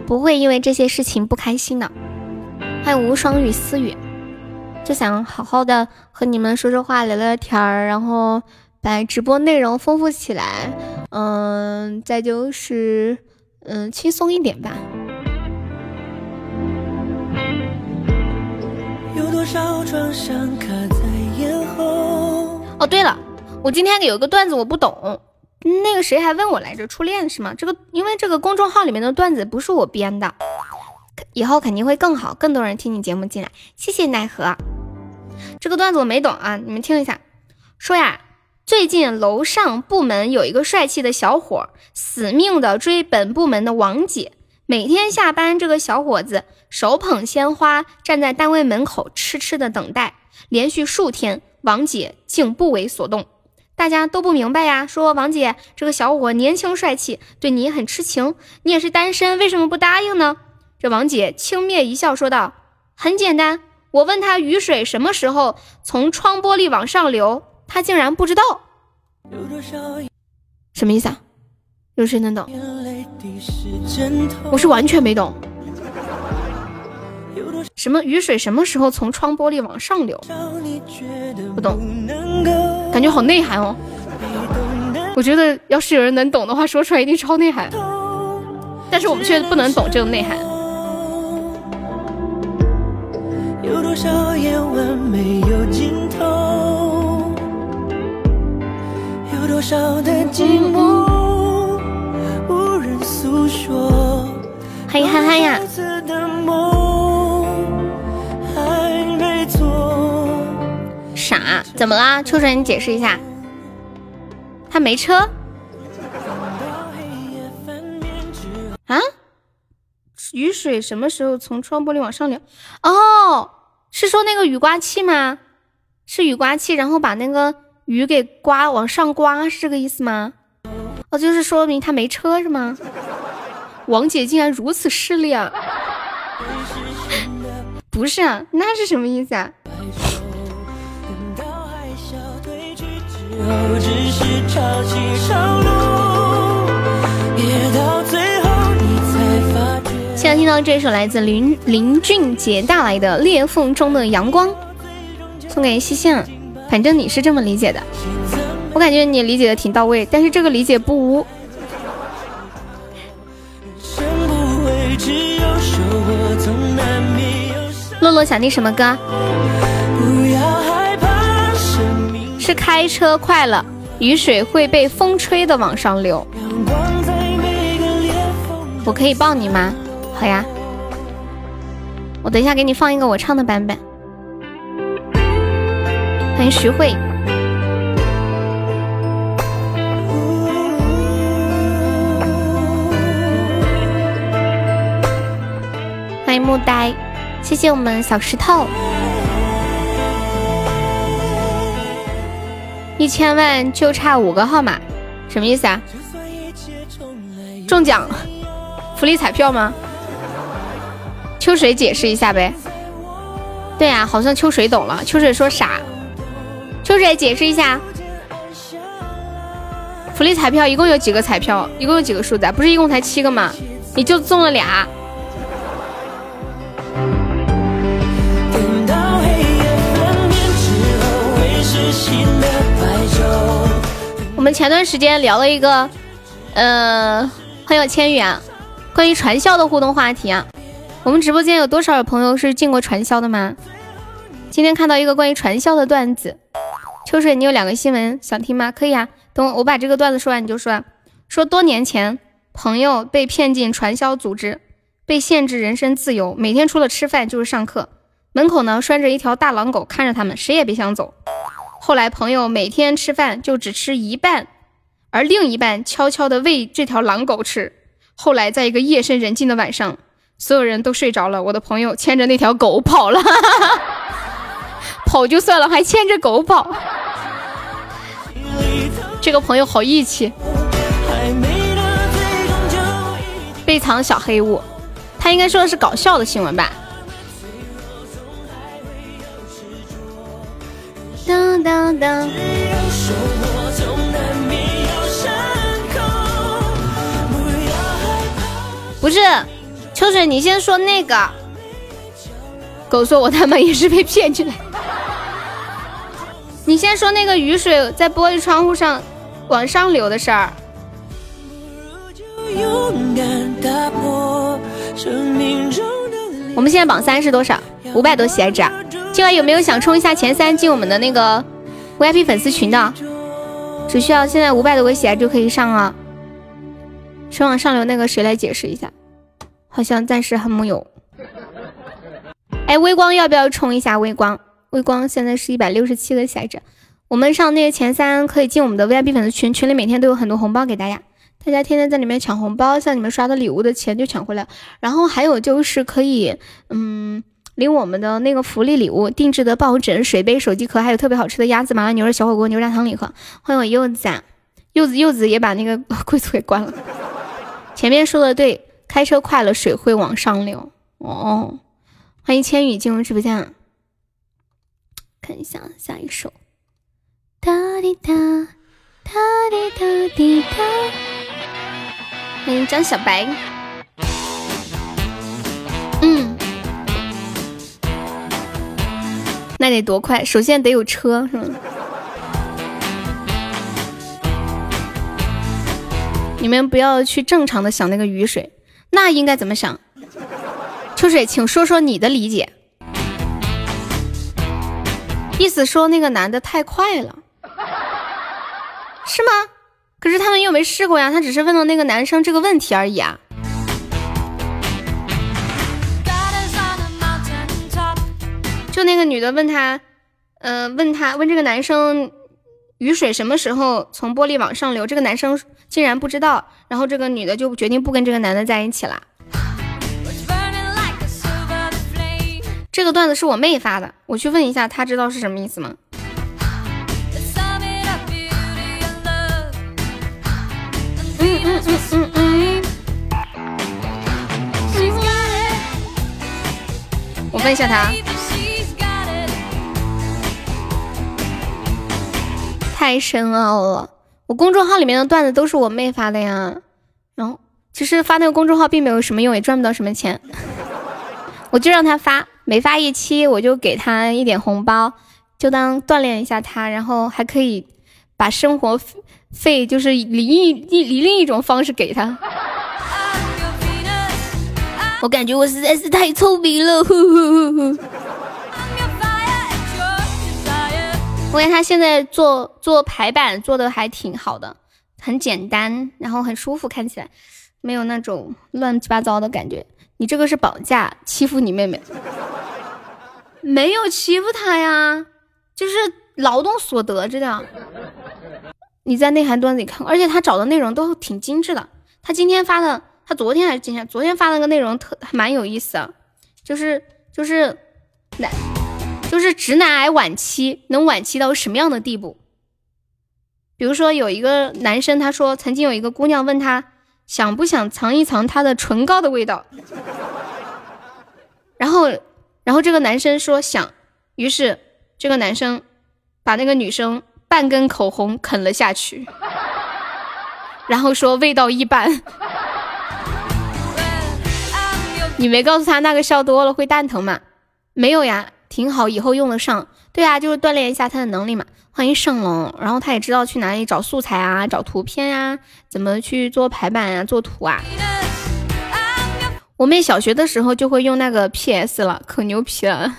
不会因为这些事情不开心的。欢迎无双与思雨，就想好好的和你们说说话、聊聊天儿，然后把直播内容丰富起来。嗯，再就是嗯轻松一点吧。哦，对了，我今天有个段子我不懂，那个谁还问我来着？初恋是吗？这个因为这个公众号里面的段子不是我编的，以后肯定会更好，更多人听你节目进来。谢谢奈何。这个段子我没懂啊，你们听一下。说呀，最近楼上部门有一个帅气的小伙，死命的追本部门的王姐。每天下班，这个小伙子手捧鲜花，站在单位门口痴痴的等待。连续数天，王姐竟不为所动。大家都不明白呀，说王姐这个小伙年轻帅气，对你很痴情，你也是单身，为什么不答应呢？这王姐轻蔑一笑，说道：“很简单，我问他雨水什么时候从窗玻璃往上流，他竟然不知道。什么意思啊？有谁能懂？”我是完全没懂，什么雨水什么时候从窗玻璃往上流？不懂，感觉好内涵哦。我觉得要是有人能懂的话，说出来一定超内涵。但是我们却不能懂这种内涵。有多少夜晚没有尽头？有多少的寂寞无人诉说？欢迎憨憨呀！怎么啦？秋水，你解释一下。他没车？啊？雨水什么时候从窗玻璃往上流？哦，是说那个雨刮器吗？是雨刮器，然后把那个雨给刮往上刮，是这个意思吗？哦，就是说明他没车是吗？王姐竟然如此势利啊！(laughs) 不是啊，那是什么意思啊？现在听到这首来自林林俊杰带来的《裂缝中的阳光》，送给西西。反正你是这么理解的，我感觉你理解的挺到位，但是这个理解不污。洛洛想听什么歌？是开车快了，雨水会被风吹的往上流。我可以抱你吗？好呀，我等一下给你放一个我唱的版本。欢迎徐慧，欢迎木呆，谢谢我们小石头。一千万就差五个号码，什么意思啊？中奖，福利彩票吗？秋水解释一下呗。对呀，好像秋水懂了。秋水说傻。秋水解释一下，福利彩票一共有几个彩票？一共有几个数字？不是一共才七个吗？你就中了俩。我们前段时间聊了一个，呃，朋友千羽啊，关于传销的互动话题啊。我们直播间有多少朋友是进过传销的吗？今天看到一个关于传销的段子，秋水，你有两个新闻想听吗？可以啊，等我把这个段子说完你就说。说多年前，朋友被骗进传销组织，被限制人身自由，每天除了吃饭就是上课，门口呢拴着一条大狼狗，看着他们，谁也别想走。后来朋友每天吃饭就只吃一半，而另一半悄悄的喂这条狼狗吃。后来在一个夜深人静的晚上，所有人都睡着了，我的朋友牵着那条狗跑了，(laughs) 跑就算了，还牵着狗跑，这个朋友好义气。被藏小黑屋，他应该说的是搞笑的新闻吧。当当当！不是，秋水，你先说那个。狗说：“我他妈也是被骗进来。”你先说那个雨水在玻璃窗户上往上流的事儿。我们现在榜三是多少？五百多喜爱值啊！今晚有没有想冲一下前三进我们的那个 VIP 粉丝群的？只需要现在五百多个喜爱就可以上啊！水往上流那个谁来解释一下？好像暂时还没有。哎，微光要不要冲一下？微光，微光现在是一百六十七个喜爱值。我们上那个前三可以进我们的 VIP 粉丝群，群里每天都有很多红包给大家，大家天天在里面抢红包，像你们刷的礼物的钱就抢回来。然后还有就是可以，嗯。领我们的那个福利礼物，定制的抱枕、水杯、手机壳，还有特别好吃的鸭子麻辣牛肉小火锅、牛轧糖礼盒。欢迎我柚子，柚子柚子也把那个 (laughs) 柜子给关了。前面说的对，开车快了水会往上流。哦，欢迎千羽进入直播间。看一下下一首。哒滴哒，哒滴哒滴哒。欢迎张小白。嗯。那得多快？首先得有车，是吗？你们不要去正常的想那个雨水，那应该怎么想？秋水，请说说你的理解。意思说那个男的太快了，是吗？可是他们又没试过呀，他只是问了那个男生这个问题而已啊。就那个女的问他，嗯，问他问这个男生。雨水什么时候从玻璃往上流？这个男生竟然不知道，然后这个女的就决定不跟这个男的在一起了。这个段子是我妹发的，我去问一下，她知道是什么意思吗？我问一下她。太深奥了，我公众号里面的段子都是我妹发的呀。然后其实发那个公众号并没有什么用，也赚不到什么钱。我就让他发，每发一期我就给他一点红包，就当锻炼一下他，然后还可以把生活费就是以一以另一种方式给他。我感觉我实在是太聪明了。我感觉他现在做做排版做的还挺好的，很简单，然后很舒服，看起来没有那种乱七八糟的感觉。你这个是绑架欺负你妹妹？没有欺负她呀，就是劳动所得，这样。你在内涵段子里看过，而且他找的内容都挺精致的。他今天发的，他昨天还是今天？昨天发了个内容特还蛮有意思的，就是就是男。就是直男癌晚期能晚期到什么样的地步？比如说有一个男生，他说曾经有一个姑娘问他想不想尝一尝他的唇膏的味道，然后，然后这个男生说想，于是这个男生把那个女生半根口红啃了下去，然后说味道一般。你没告诉他那个笑多了会蛋疼吗？没有呀。挺好，以后用得上。对啊，就是锻炼一下他的能力嘛。欢迎圣龙，然后他也知道去哪里找素材啊，找图片啊，怎么去做排版啊，做图啊。我妹小学的时候就会用那个 PS 了，可牛皮了。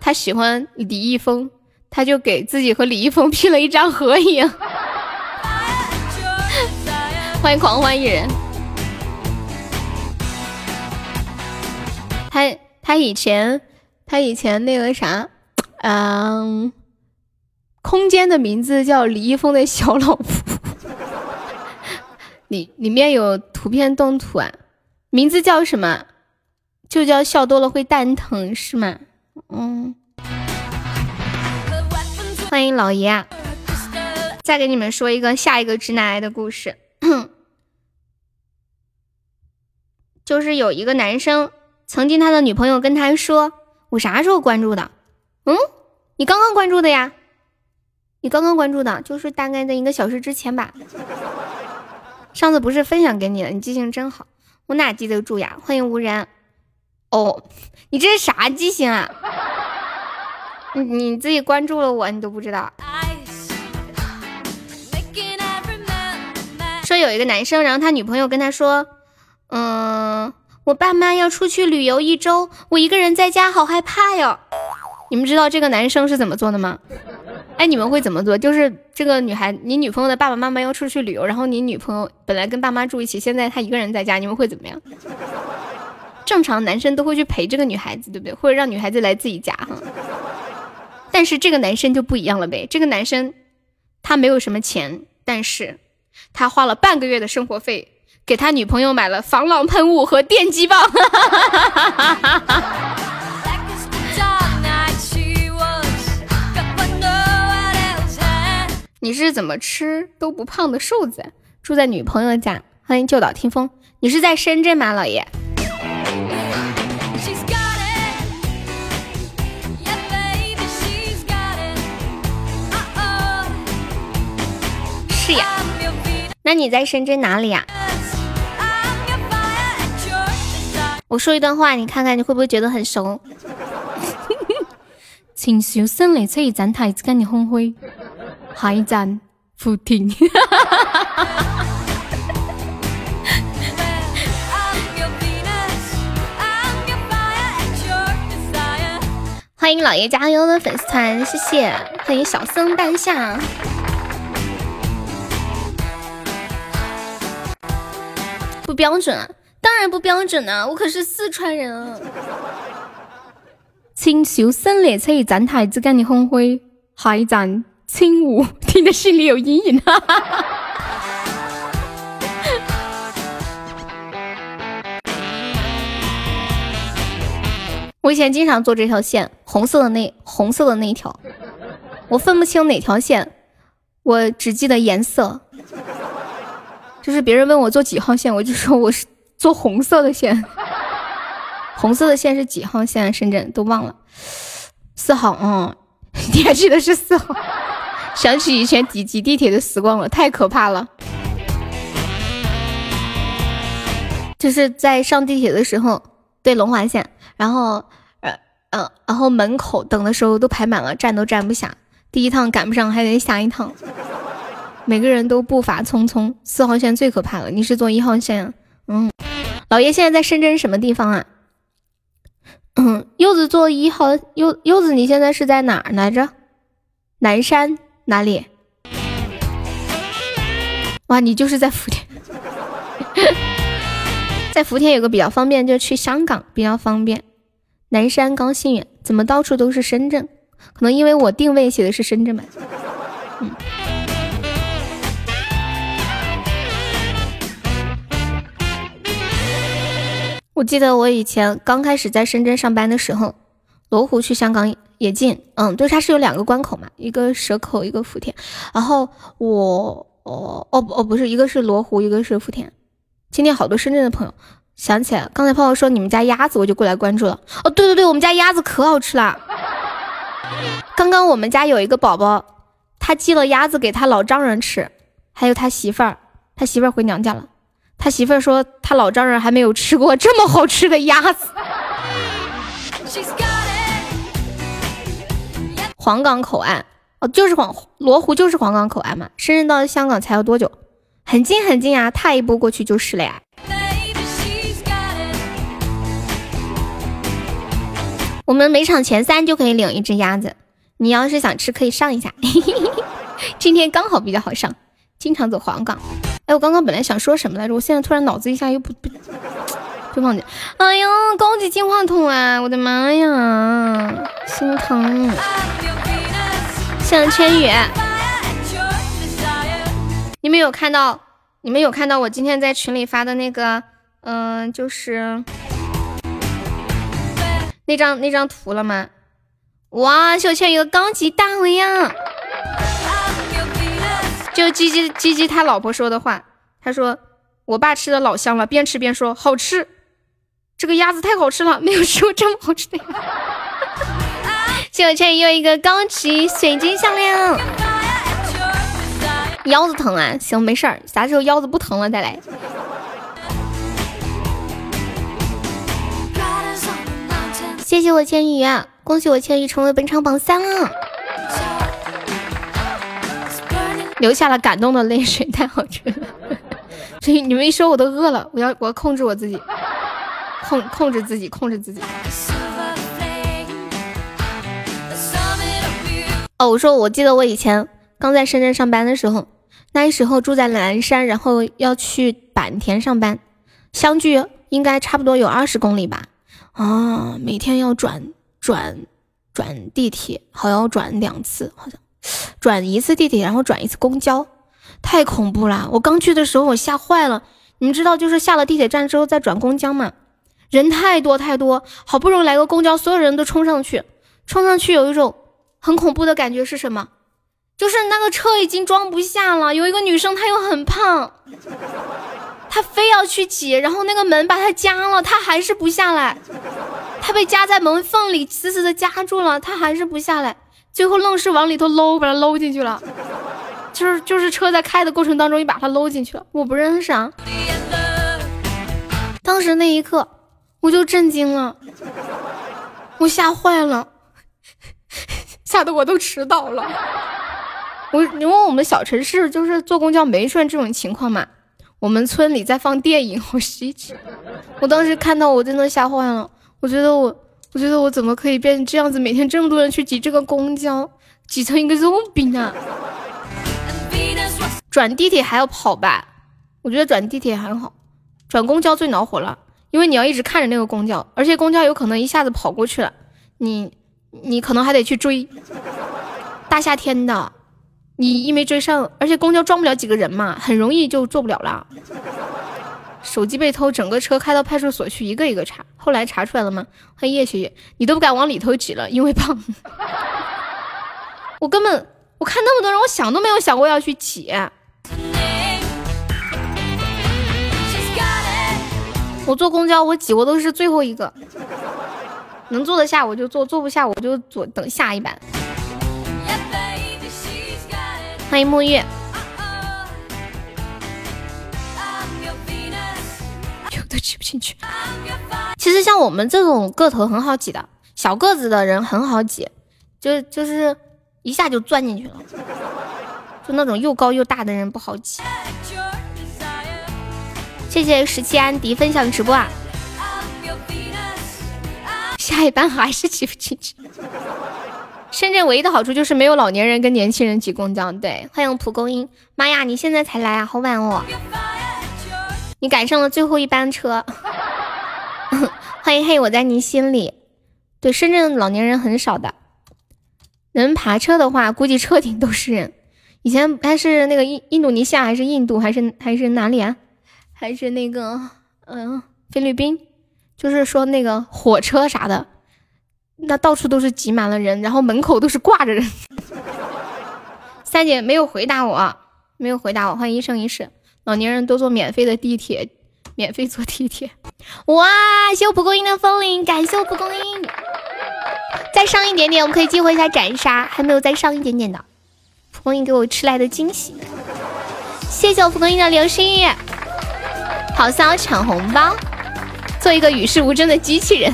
他喜欢李易峰，他就给自己和李易峰 P 了一张合影。(laughs) 欢迎狂欢一人。他他以前。他以前那个啥，嗯，空间的名字叫李易峰的小老婆，(laughs) 里里面有图片动图啊，名字叫什么？就叫笑多了会蛋疼是吗？嗯，欢迎老爷啊！再给你们说一个下一个直男癌的故事，(clears throat) 就是有一个男生，曾经他的女朋友跟他说。我啥时候关注的？嗯，你刚刚关注的呀？你刚刚关注的，就是大概在一个小时之前吧。上次不是分享给你了？你记性真好，我哪记得住呀？欢迎无人。哦，你这是啥记性啊？你自己关注了我，你都不知道。说有一个男生，然后他女朋友跟他说，嗯。我爸妈要出去旅游一周，我一个人在家好害怕哟。你们知道这个男生是怎么做的吗？哎，你们会怎么做？就是这个女孩，你女朋友的爸爸妈妈要出去旅游，然后你女朋友本来跟爸妈住一起，现在她一个人在家，你们会怎么样？正常男生都会去陪这个女孩子，对不对？或者让女孩子来自己家哈。但是这个男生就不一样了呗，这个男生他没有什么钱，但是他花了半个月的生活费。给他女朋友买了防狼喷雾和电击棒。(laughs) 你是怎么吃都不胖的瘦子？住在女朋友家。欢迎旧岛听风。你是在深圳吗，老爷？是呀。那你在深圳哪里呀？我说一段话，你看看你会不会觉得很熟？(laughs) 请小声列车一站台子跟你红灰，下一站福田。欢迎老爷加油的粉丝团，谢谢！欢迎小僧半夏，不标准啊，当然不标准啊，我可是四川人。请小声列车一站台只跟你红灰，下一站青梧，听的心里有阴影。哈。(laughs) 我以前经常坐这条线，红色的那红色的那一条，我分不清哪条线，我只记得颜色。就是别人问我坐几号线，我就说我是坐红色的线。红色的线是几号线？深圳都忘了，四号。嗯，你还记得是四号？(laughs) 想起以前挤挤地铁的时光了，太可怕了。就是在上地铁的时候，对龙华线。然后，呃，嗯，然后门口等的时候都排满了，站都站不下。第一趟赶不上，还得下一趟。每个人都步伐匆匆。四号线最可怕了，你是坐一号线？啊嗯，老爷现在在深圳什么地方啊？嗯，柚子坐一号，柚柚子你现在是在哪儿来着？南山哪里？哇，你就是在福田。(laughs) 在福田有个比较方便，就去香港比较方便。南山高新远，怎么到处都是深圳？可能因为我定位写的是深圳吧。嗯。我记得我以前刚开始在深圳上班的时候，罗湖去香港也近。嗯，对，它是有两个关口嘛，一个蛇口，一个福田。然后我，哦，哦，哦，不是，一个是罗湖，一个是福田。今天好多深圳的朋友想起来，刚才泡泡说你们家鸭子，我就过来关注了。哦，对对对，我们家鸭子可好吃了。刚刚我们家有一个宝宝，他寄了鸭子给他老丈人吃，还有他媳妇儿，他媳妇儿回娘家了。他媳妇儿说他老丈人还没有吃过这么好吃的鸭子。黄冈口岸，哦，就是黄罗湖，就是黄冈口岸嘛。深圳到香港才要多久？很近很近啊，踏一步过去就是了呀。我们每场前三就可以领一只鸭子，你要是想吃可以上一下。(laughs) 今天刚好比较好上，经常走黄岗。哎，我刚刚本来想说什么来着，我现在突然脑子一下又不不就忘记。哎呀，高级金话筒啊，我的妈呀，心疼。向千羽。你们有看到？你们有看到我今天在群里发的那个，嗯，就是那张那张图了吗？哇，小千羽的高级大 V 呀！就鸡鸡鸡鸡他老婆说的话，他说我爸吃的老香了，边吃边说好吃，这个鸭子太好吃了，没有吃过这么好吃的。谢我千羽又一个高级水晶项链。腰子疼啊，行，没事儿，啥时候腰子不疼了再来。谢谢我千羽，恭喜我千羽成为本场榜三了，流下了感动的泪水，太好吃了。(laughs) 所以你们一说我都饿了，我要我要控制我自己，控控制自己，控制自己。哦，我说我记得我以前刚在深圳上班的时候。那时候住在南山，然后要去坂田上班，相距应该差不多有二十公里吧。啊，每天要转转转地铁，好像要转两次，好像转一次地铁，然后转一次公交，太恐怖了。我刚去的时候我吓坏了。你们知道，就是下了地铁站之后再转公交嘛，人太多太多，好不容易来个公交，所有人都冲上去，冲上去有一种很恐怖的感觉是什么？就是那个车已经装不下了，有一个女生她又很胖，她非要去挤，然后那个门把她夹了，她还是不下来，她被夹在门缝里，死死的夹住了，她还是不下来，最后愣是往里头搂，把他搂进去了，就是就是车在开的过程当中，又把他搂进去了，我不认识啊，当时那一刻我就震惊了，我吓坏了。吓得我都迟到了。我你问我们小城市就是坐公交没出现这种情况嘛。我们村里在放电影，好稀奇！我当时看到我真的吓坏了。我觉得我，我觉得我怎么可以变成这样子？每天这么多人去挤这个公交，挤成一个肉饼啊！转地铁还要跑吧？我觉得转地铁还好，转公交最恼火了，因为你要一直看着那个公交，而且公交有可能一下子跑过去了，你你可能还得去追。大夏天的。你一没追上，而且公交装不了几个人嘛，很容易就坐不了了。手机被偷，整个车开到派出所去，一个一个查。后来查出来了吗？欢迎叶学姐，你都不敢往里头挤了，因为胖。(laughs) 我根本我看那么多人，我想都没有想过要去挤。我坐公交，我挤我都是最后一个，能坐得下我就坐，坐不下我就坐等下一班。欢迎沐浴，挤不进去。其实像我们这种个头很好挤的，小个子的人很好挤，就就是一下就钻进去了。就那种又高又大的人不好挤。谢谢十七安迪分享直播啊！下一班还是挤不进去。深圳唯一的好处就是没有老年人跟年轻人挤公交。对，欢迎蒲公英。妈呀，你现在才来啊，好晚哦！你赶上了最后一班车。(laughs) 欢迎嘿，我在你心里。对，深圳老年人很少的。能爬车的话，估计车顶都是人。以前还是那个印印度尼西亚，还是印度，还是还是哪里啊？还是那个嗯菲律宾？就是说那个火车啥的。那到处都是挤满了人，然后门口都是挂着人。(laughs) 三姐没有回答我，没有回答我。欢迎一生一世，老年人都坐免费的地铁，免费坐地铁。哇！谢我蒲公英的风铃，感谢我蒲公英。再上一点点，我们可以激活一下斩杀。还没有再上一点点的，蒲公英给我迟来的惊喜。谢谢我蒲公英的流星雨。好像要抢红包，做一个与世无争的机器人。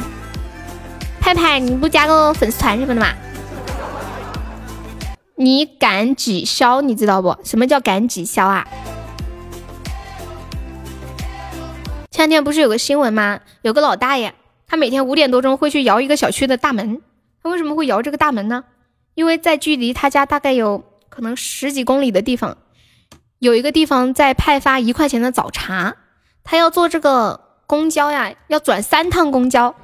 派派，你不加个粉丝团什么的吗？你赶几消，你知道不？什么叫赶几消啊？前两天不是有个新闻吗？有个老大爷，他每天五点多钟会去摇一个小区的大门。他为什么会摇这个大门呢？因为在距离他家大概有可能十几公里的地方，有一个地方在派发一块钱的早茶，他要坐这个公交呀，要转三趟公交。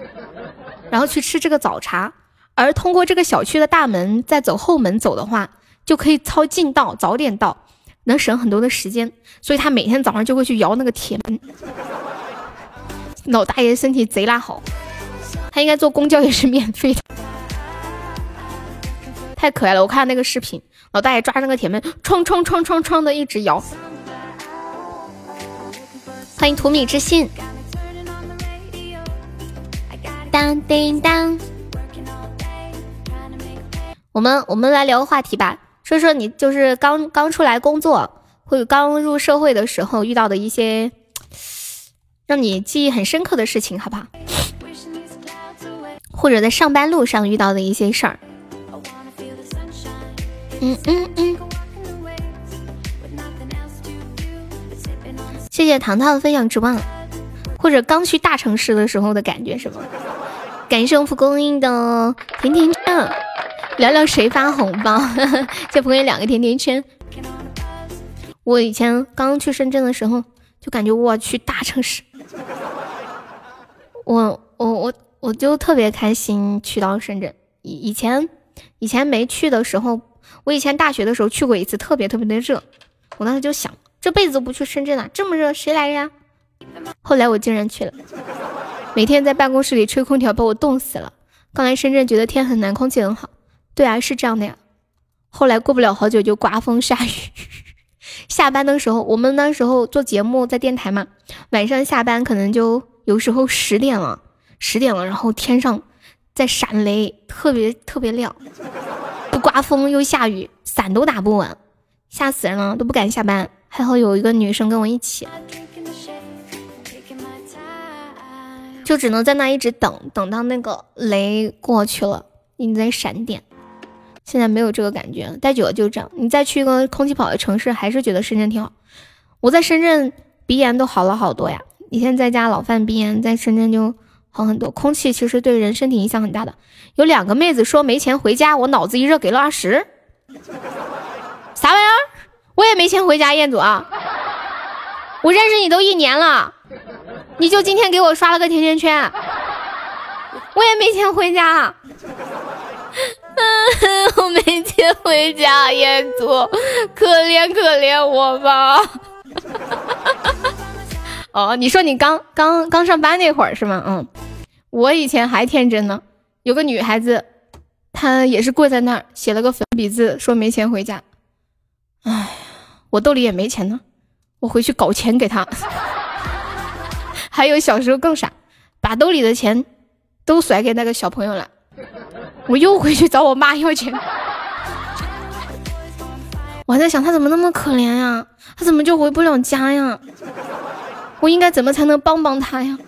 然后去吃这个早茶，而通过这个小区的大门再走后门走的话，就可以抄近道，早点到，能省很多的时间。所以他每天早上就会去摇那个铁门。老大爷身体贼拉好，他应该坐公交也是免费的，(laughs) 太可爱了！我看那个视频，老大爷抓那个铁门，冲冲冲冲冲的一直摇。欢迎土米之心。当叮当，我们我们来聊个话题吧，说说你就是刚刚出来工作，或者刚入社会的时候遇到的一些让你记忆很深刻的事情，好不好？或者在上班路上遇到的一些事儿。嗯嗯嗯。谢谢糖糖的分享直播。或者刚去大城市的时候的感觉是吗？感谢蒲公英的甜甜圈，聊聊谁发红包。谢蒲公英两个甜甜圈。我以前刚去深圳的时候，就感觉我去大城市，(laughs) 我我我我就特别开心去到深圳。以以前以前没去的时候，我以前大学的时候去过一次，特别特别的热。我当时就想，这辈子都不去深圳了，这么热，谁来呀？后来我竟然去了，每天在办公室里吹空调，把我冻死了。刚来深圳觉得天很蓝，空气很好。对啊，是这样的呀。后来过不了好久就刮风下雨。下班的时候，我们那时候做节目在电台嘛，晚上下班可能就有时候十点了，十点了，然后天上在闪雷，特别特别亮，又刮风又下雨，伞都打不稳，吓死人了，都不敢下班。还好有一个女生跟我一起。就只能在那一直等，等到那个雷过去了，你再闪电。现在没有这个感觉，待久了就这样。你再去一个空气跑的城市，还是觉得深圳挺好。我在深圳鼻炎都好了好多呀，以前在家老犯鼻炎，在深圳就好很多。空气其实对人身体影响很大的。有两个妹子说没钱回家，我脑子一热给了二十。啥玩意儿？我也没钱回家，彦祖啊！我认识你都一年了，你就今天给我刷了个甜甜圈，我也没钱回家。(laughs) 我没钱回家，彦祖，可怜可怜我吧。(laughs) 哦，你说你刚刚刚上班那会儿是吗？嗯，我以前还天真呢，有个女孩子，她也是跪在那儿写了个粉笔字，说没钱回家。哎，我兜里也没钱呢，我回去搞钱给她。(laughs) 还有小时候更傻，把兜里的钱都甩给那个小朋友了。我又回去找我妈要钱，(laughs) 我还在想他怎么那么可怜呀？他怎么就回不了家呀？我应该怎么才能帮帮他呀？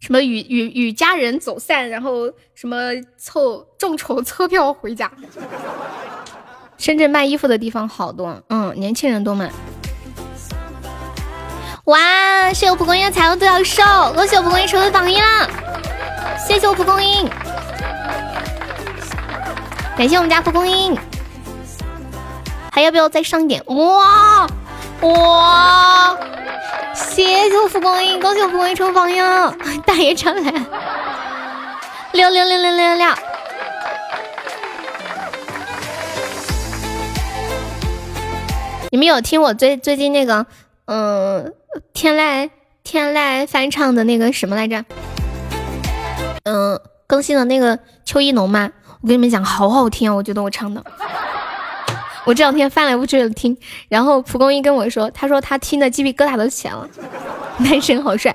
什么与与与家人走散，然后什么凑众筹车票回家？深圳卖衣服的地方好多，嗯，年轻人多买。哇！谢我蒲公英的彩虹独角兽，恭喜我蒲公英成为榜一啦！谢谢我蒲公英，感谢我们家蒲公英，还要不要再上一点？哇哇！谢谢我蒲公英，恭喜我蒲公英成为榜一了！大爷上来，六六六六六六六！你们有听我最最近那个嗯？天籁天籁翻唱的那个什么来着？嗯，更新的那个邱一农吗？我跟你们讲，好好听啊！我觉得我唱的，(laughs) 我这两天翻来覆去的听。然后蒲公英跟我说，他说他听的鸡皮疙瘩都起来了。(laughs) 男神好帅，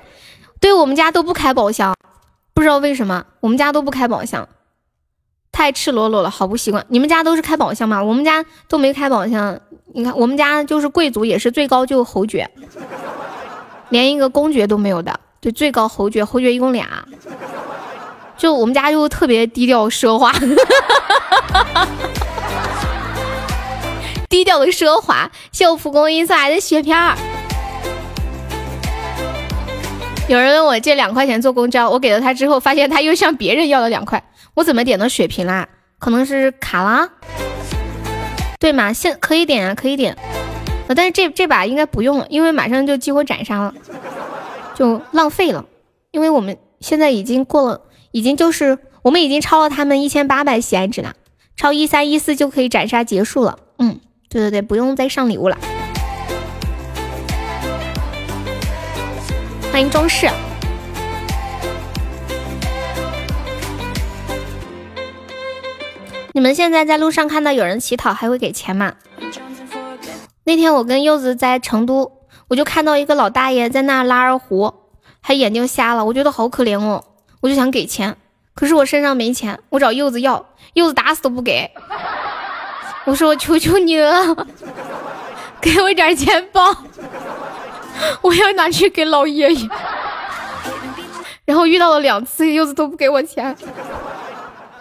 对我们家都不开宝箱，不知道为什么我们家都不开宝箱，太赤裸裸了，好不习惯。你们家都是开宝箱吗？我们家都没开宝箱。你看，我们家就是贵族，也是最高就侯爵。连一个公爵都没有的，对，最高侯爵，侯爵一共俩，就我们家就特别低调奢华，(laughs) 低调的奢华。谢我蒲公英送来的雪片儿。有人问我借两块钱坐公交，我给了他之后，发现他又向别人要了两块，我怎么点的血瓶啦？可能是卡啦？对吗？现可以点啊，可以点。但是这这把应该不用了，因为马上就激活斩杀了，就浪费了。因为我们现在已经过了，已经就是我们已经超了他们一千八百喜爱值了，超一三一四就可以斩杀结束了。嗯，对对对，不用再上礼物了。欢迎中式。你们现在在路上看到有人乞讨，还会给钱吗？那天我跟柚子在成都，我就看到一个老大爷在那拉二胡，还眼睛瞎了，我觉得好可怜哦，我就想给钱，可是我身上没钱，我找柚子要，柚子打死都不给。我说我求求你了，给我点钱吧，我要拿去给老爷爷。然后遇到了两次，柚子都不给我钱，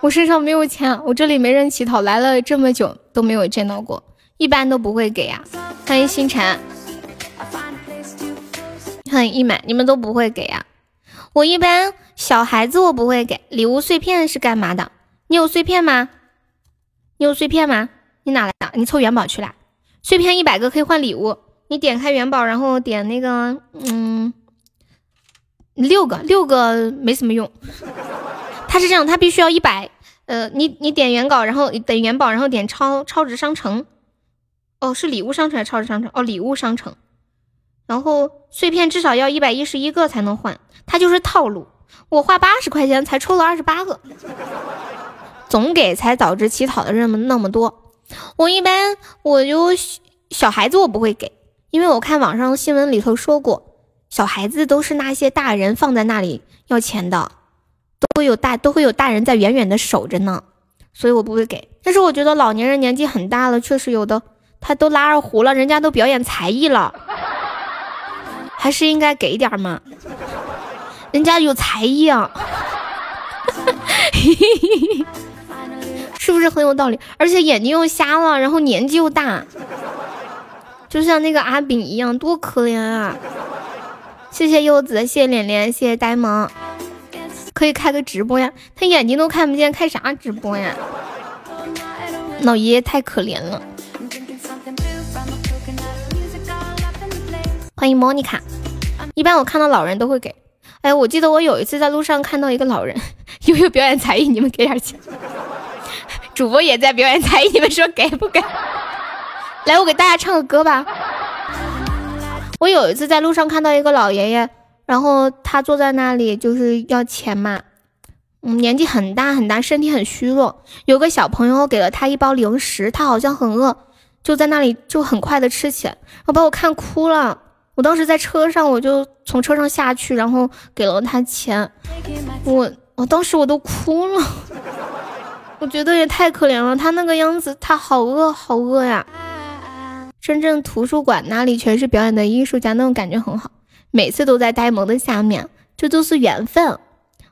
我身上没有钱，我这里没人乞讨，来了这么久都没有见到过。一般都不会给呀，欢迎星辰，欢迎一满，你们都不会给呀？我一般小孩子我不会给礼物，碎片是干嘛的？你有碎片吗？你有碎片吗？你哪来的？你凑元宝去了？碎片一百个可以换礼物，你点开元宝，然后点那个，嗯，六个，六个没什么用。它是这样，它必须要一百，呃，你你点元宝，然后等元宝，然后点超超值商城。哦，是礼物商城还是超市商城？哦，礼物商城。然后碎片至少要一百一十一个才能换，它就是套路。我花八十块钱才抽了二十八个，总给才导致乞讨的人们那么多。我一般我就小孩子我不会给，因为我看网上新闻里头说过，小孩子都是那些大人放在那里要钱的，都会有大都会有大人在远远的守着呢，所以我不会给。但是我觉得老年人年纪很大了，确实有的。他都拉二胡了，人家都表演才艺了，(laughs) 还是应该给点嘛？人家有才艺啊！(laughs) 是不是很有道理？而且眼睛又瞎了，然后年纪又大，就像那个阿炳一样，多可怜啊！谢谢柚子，谢谢脸脸，谢谢呆萌，可以开个直播呀？他眼睛都看不见，开啥直播呀？老爷爷太可怜了。欢迎莫妮卡。一般我看到老人都会给。哎，我记得我有一次在路上看到一个老人，(laughs) 有没有表演才艺？你们给点钱。(laughs) 主播也在表演才艺，你们说给不给？来，我给大家唱个歌吧。我有一次在路上看到一个老爷爷，然后他坐在那里就是要钱嘛，嗯，年纪很大很大，身体很虚弱。有个小朋友给了他一包零食，他好像很饿，就在那里就很快的吃起来，然后把我看哭了。我当时在车上，我就从车上下去，然后给了他钱，我我当时我都哭了，我觉得也太可怜了，他那个样子，他好饿好饿呀。深圳图书馆那里全是表演的艺术家，那种感觉很好。每次都在呆萌的下面，这都是缘分。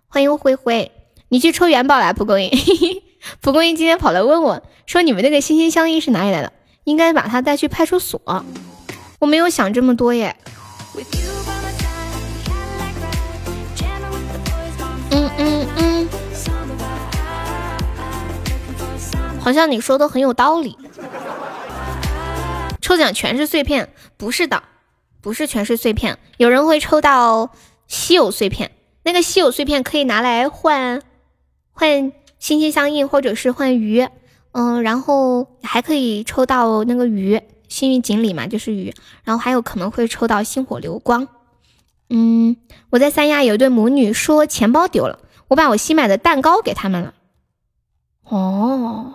欢迎灰灰，你去抽元宝啦，蒲公英。(laughs) 蒲公英今天跑来问我，说你们那个心心相印是哪里来的？应该把他带去派出所。我没有想这么多耶。嗯嗯嗯，好像你说的很有道理。抽奖全是碎片，不是的，不是全是碎片。有人会抽到稀有碎片，那个稀有碎片可以拿来换换心心相印，或者是换鱼。嗯，然后还可以抽到那个鱼，幸运锦鲤嘛，就是鱼。然后还有可能会抽到星火流光。嗯，我在三亚有一对母女说钱包丢了，我把我新买的蛋糕给他们了。哦。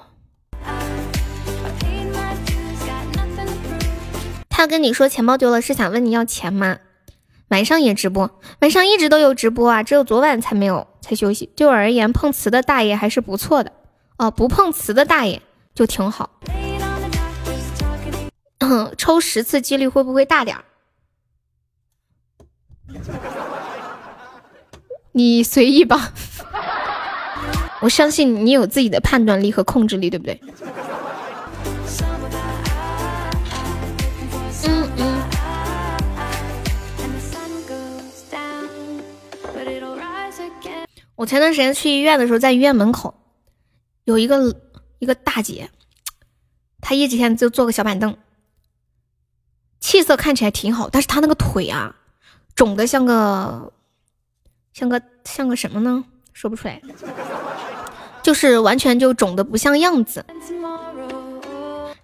他跟你说钱包丢了，是想问你要钱吗？晚上也直播，晚上一直都有直播啊，只有昨晚才没有，才休息。对我而言，碰瓷的大爷还是不错的哦，不碰瓷的大爷就挺好。(clears throat) 抽十次几率会不会大点儿？(laughs) 你随意吧，(laughs) 我相信你有自己的判断力和控制力，对不对？我前段时间去医院的时候，在医院门口有一个一个大姐，她一几天就坐个小板凳，气色看起来挺好，但是他那个腿啊，肿的像个像个像个什么呢？说不出来，就是完全就肿的不像样子。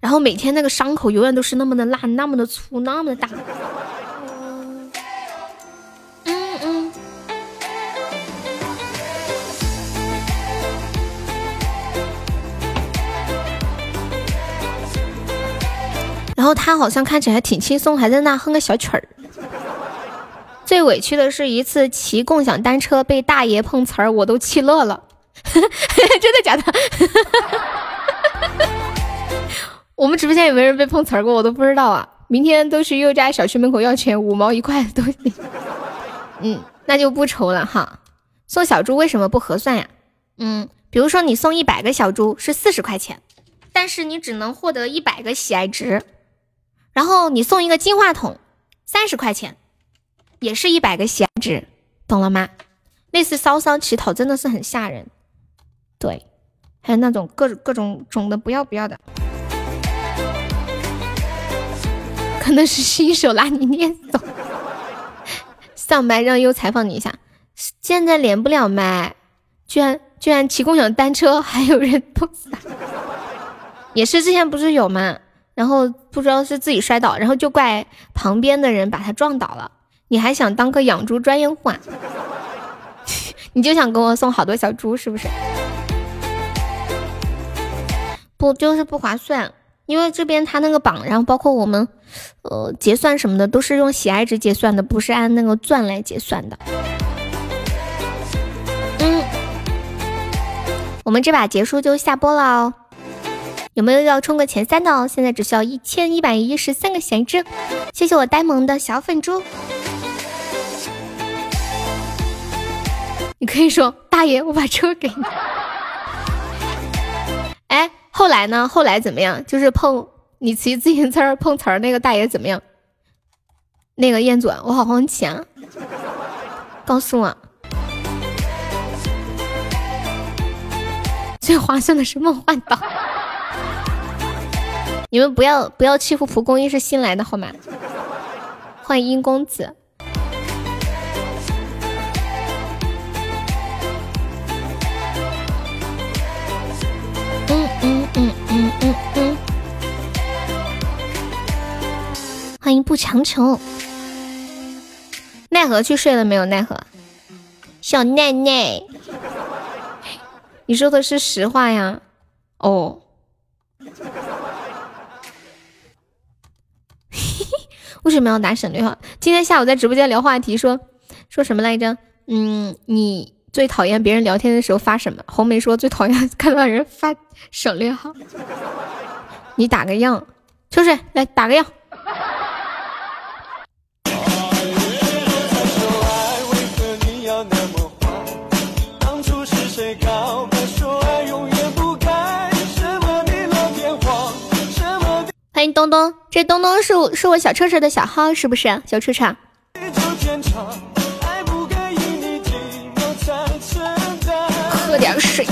然后每天那个伤口永远都是那么的烂，那么的粗，那么的大。然后他好像看起来还挺轻松，还在那哼个小曲儿。最委屈的是一次骑共享单车被大爷碰瓷儿，我都气乐了。(laughs) 真的假的？(laughs) 我们直播间有没有人被碰瓷儿过？我都不知道啊。明天都去佑家小区门口要钱，五毛一块都行。嗯，那就不愁了哈。送小猪为什么不合算呀？嗯，比如说你送一百个小猪是四十块钱，但是你只能获得一百个喜爱值。然后你送一个金话筒，三十块钱，也是一百个喜爱值，懂了吗？类似烧伤乞讨真的是很吓人，对，还有那种各各种肿的不要不要的，可能是新手拉你练走。上麦让优采访你一下，现在连不了麦，居然居然骑共享单车还有人碰死，也是之前不是有吗？然后不知道是自己摔倒，然后就怪旁边的人把他撞倒了。你还想当个养猪专业户啊？(laughs) 你就想给我送好多小猪是不是？不就是不划算，因为这边他那个榜，然后包括我们，呃，结算什么的都是用喜爱值结算的，不是按那个钻来结算的。嗯，我们这把结束就下播了哦。有没有要冲个前三的哦？现在只需要一千一百一十三个闲置。谢谢我呆萌的小粉猪。你可以说大爷，我把车给你。(laughs) 哎后来呢？后来怎么样？就是碰你骑自行车碰瓷儿那个大爷怎么样？那个彦祖，我好好钱啊！告诉我，最划算的是梦幻岛。你们不要不要欺负蒲公英是新来的好吗？欢迎殷公子。嗯嗯嗯嗯嗯嗯。欢迎不强求。奈何去睡了没有？奈何，小奈奈，你说的是实话呀？哦。为什么要打省略号？今天下午在直播间聊话题，说说什么来着？嗯，你最讨厌别人聊天的时候发什么？红梅说最讨厌 (laughs) 看到人发省略号。你打个样，秋水来打个样。欢迎东东，这东东是我是我小车车的小号，是不是小车车？喝点水。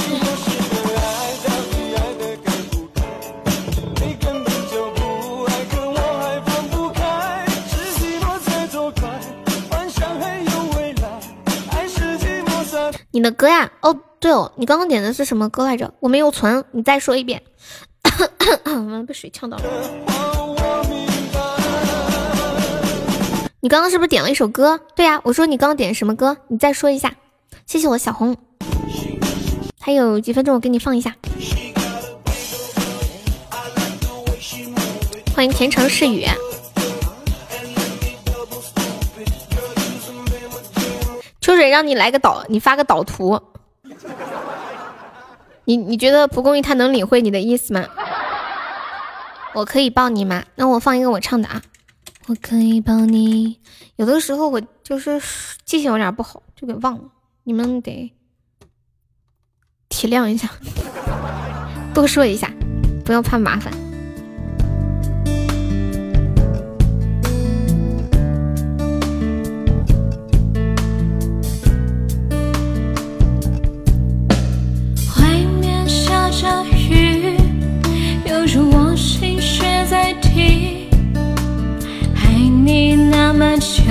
你的歌呀？哦，对哦，你刚刚点的是什么歌来着？我没有存，你再说一遍。(coughs) 咳咳，我被水呛到了。你刚刚是不是点了一首歌？对呀，我说你刚刚点什么歌？你再说一下。谢谢我小红。还有几分钟，我给你放一下。欢迎甜橙是雨。秋水让你来个导，你发个导图。你你觉得蒲公英他能领会你的意思吗？我可以抱你吗？那我放一个我唱的啊。我可以抱你。有的时候我就是记性有点不好，就给忘了。你们得体谅一下，(laughs) 多说一下，不要怕麻烦。那么久，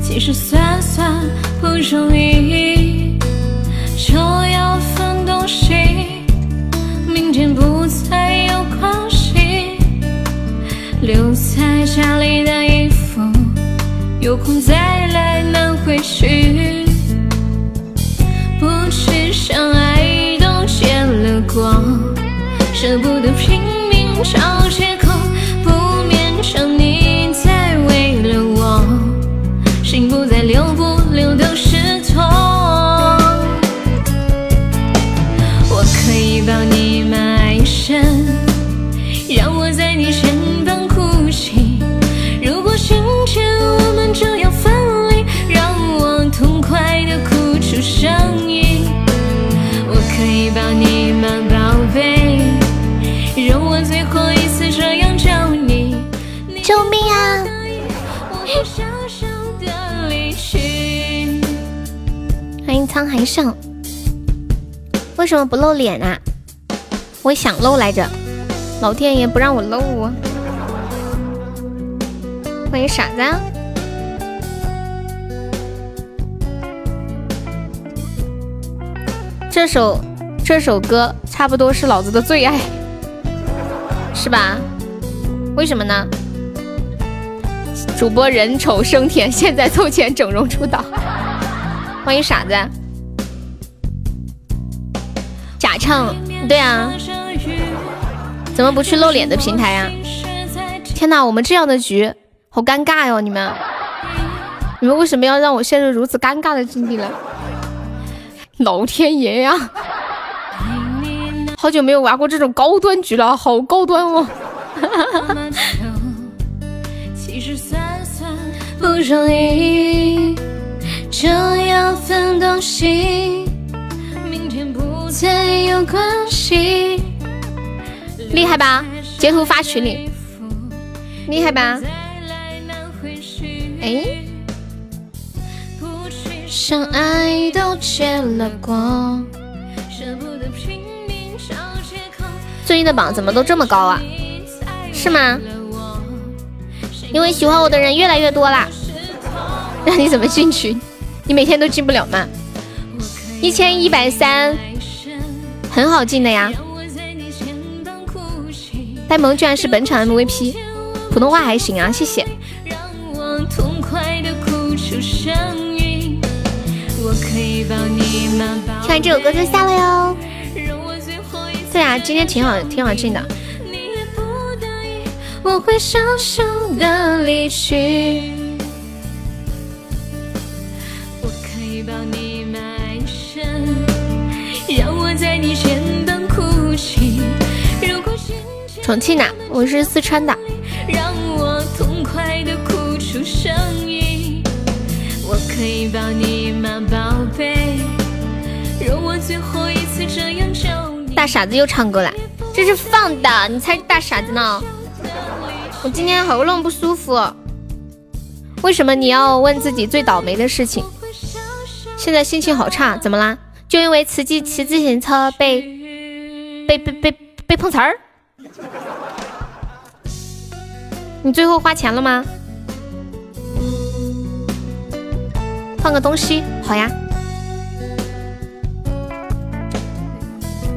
其实算算不容易，就要分东西，明天不再有关系。留在家里的衣服，有空再来拿回去。不去相爱都结了果，舍不得拼命找借口，上，为什么不露脸啊？我想露来着，老天爷不让我露啊！欢迎傻子，这首这首歌差不多是老子的最爱，是吧？为什么呢？主播人丑声甜，现在凑钱整容出道。欢迎傻子，唱，对啊，怎么不去露脸的平台呀？天哪，我们这样的局好尴尬哟！你们，你们为什么要让我陷入如此尴尬的境地呢？老天爷呀！好久没有玩过这种高端局了，好高端哦！(laughs) 不容易。就要分东西，再有关系。厉害吧？截图发群里，厉害吧？哎，最近的榜怎么都这么高啊？是吗？因为喜欢我的人越来越多啦。那你怎么进群？你每天都进不了吗？一千一百三，很好进的呀。呆萌居然是本场 MVP，普通话还行啊，谢谢。听完这首歌就下了哟。对啊，今天挺好，挺好进的。我会小小的离去。重庆的，我是四川的。让我痛快的哭出声音。我可以抱你吗，宝贝？容我最后一次这样叫你。大傻子又唱歌了，这是放的，你才是大傻子呢？我今天喉咙不舒服，为什么你要问自己最倒霉的事情？现在心情好差，怎么啦？就因为骑骑骑自行车被被被被被碰瓷儿？你最后花钱了吗？放个东西，好呀。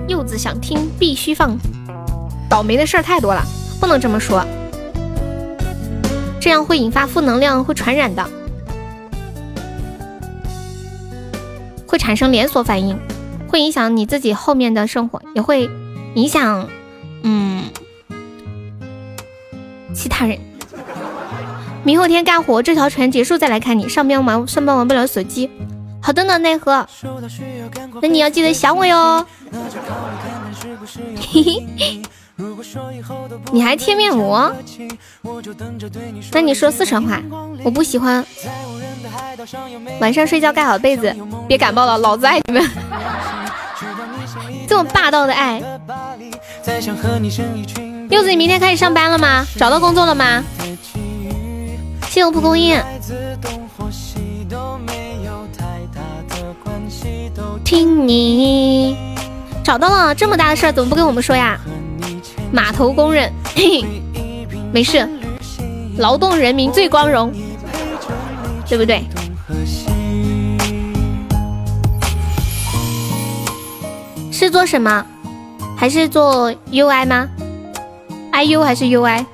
柚子想听，必须放。倒霉的事儿太多了，不能这么说。这样会引发负能量，会传染的，会产生连锁反应，会影响你自己后面的生活，也会影响嗯其他人。明后天干活，这条船结束再来看你。上班玩上班玩不了手机。好的呢，奈何。那你要记得想我哟。(laughs) 你还贴面膜？那你说四川话，我不喜欢。晚上睡觉盖好被子，别感冒了，老子爱你们。(laughs) 这么霸道的爱。(laughs) 柚子，你明天开始上班了吗？找到工作了吗？谢我蒲公英。听你找到了，这么大的事儿怎么不跟我们说呀？码头工人，没事，劳动人民最光荣，对不对？是做什么？还是做 UI 吗？IU 还是 UI？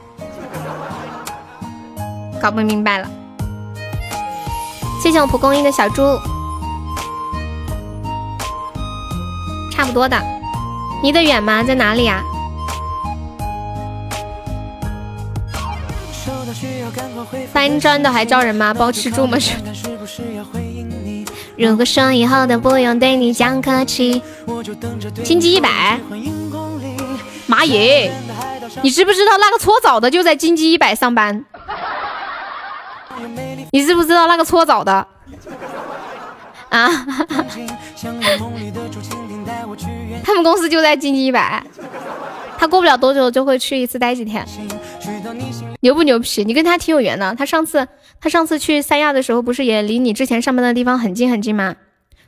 搞不明白了。谢谢我蒲公英的小猪，差不多的。离得远吗？在哪里啊？搬砖的还招人吗？包吃住吗？如果说以后都不用对你讲客气，金鸡一百，妈耶！你知不知道那个搓澡的就在金鸡一百上班？你知不知道那个搓澡的？啊？他们公司就在金鸡一百，他过不了多久就会去一次，待几天。牛不牛皮？你跟他挺有缘的。他上次他上次去三亚的时候，不是也离你之前上班的地方很近很近吗？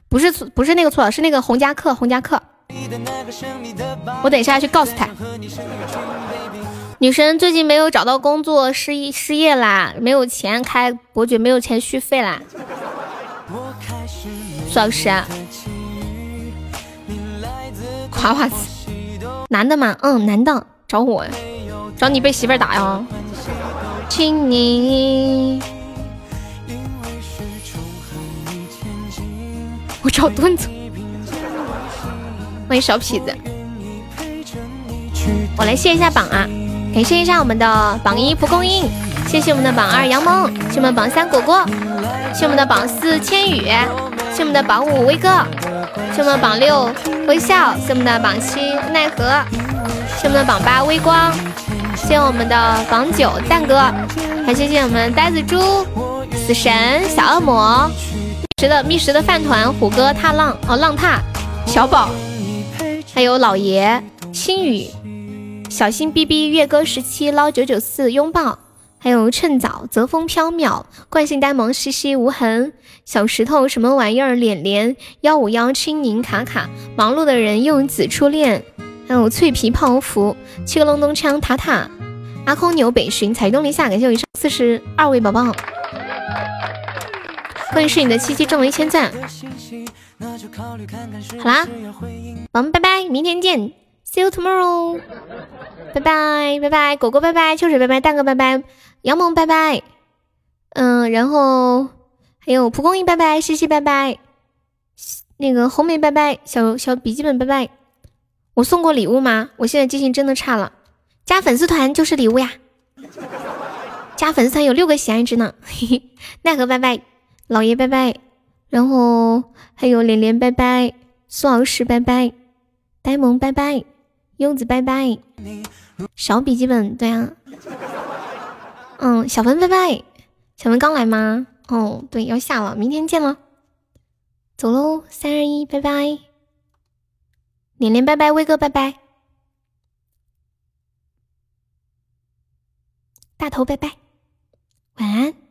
不是，不是那个错，是那个洪家克，洪家克。我等一下去告诉他。女神最近没有找到工作，失业失业啦，没有钱开伯爵，没有钱续费啦。苏老师，夸夸子，男的吗？嗯，男的，找我，找你被媳妇儿打呀？请你，我找段子。欢迎小痞子，我来谢一下榜啊！感谢一下我们的榜一蒲公英，谢谢我们的榜二杨萌，谢我们榜三果果，谢我们的榜四千羽，谢我们的榜五威哥，谢我们榜六微笑，谢我们的榜七奈何，谢我们的榜八微光。谢谢我们的榜九蛋哥，还谢谢我们呆子猪、死神、小恶魔、觅食的觅食的饭团、虎哥踏浪哦浪踏、小宝，还有老爷、星宇、小心 B B 月歌十七捞九九四拥抱，还有趁早泽风飘渺，惯性呆萌西西无痕，小石头什么玩意儿脸脸幺五幺青柠卡卡，忙碌的人用紫初恋，还有脆皮泡芙，七个隆咚锵塔塔，阿空牛北巡彩东篱下，感谢我以上四十二位宝宝，欢迎是你的七七中了一千赞。好啦，我们拜拜，明天见，See you tomorrow，拜拜拜拜，果果拜拜，秋水拜拜，蛋哥拜拜，杨萌拜拜，嗯，然后还有蒲公英拜拜，西西拜拜，那个红梅拜拜，小小笔记本拜拜，我送过礼物吗？我现在记性真的差了，加粉丝团就是礼物呀，加粉丝团有六个喜爱值呢，奈何拜拜，老爷拜拜。然后还有连连拜拜，苏老师拜拜，呆萌拜拜，柚子拜拜，小笔记本对啊，嗯，小文拜拜，小文刚来吗？哦，对，要下了，明天见了，走喽，三二一，拜拜，连连拜拜，威哥拜拜。大头拜拜，晚安。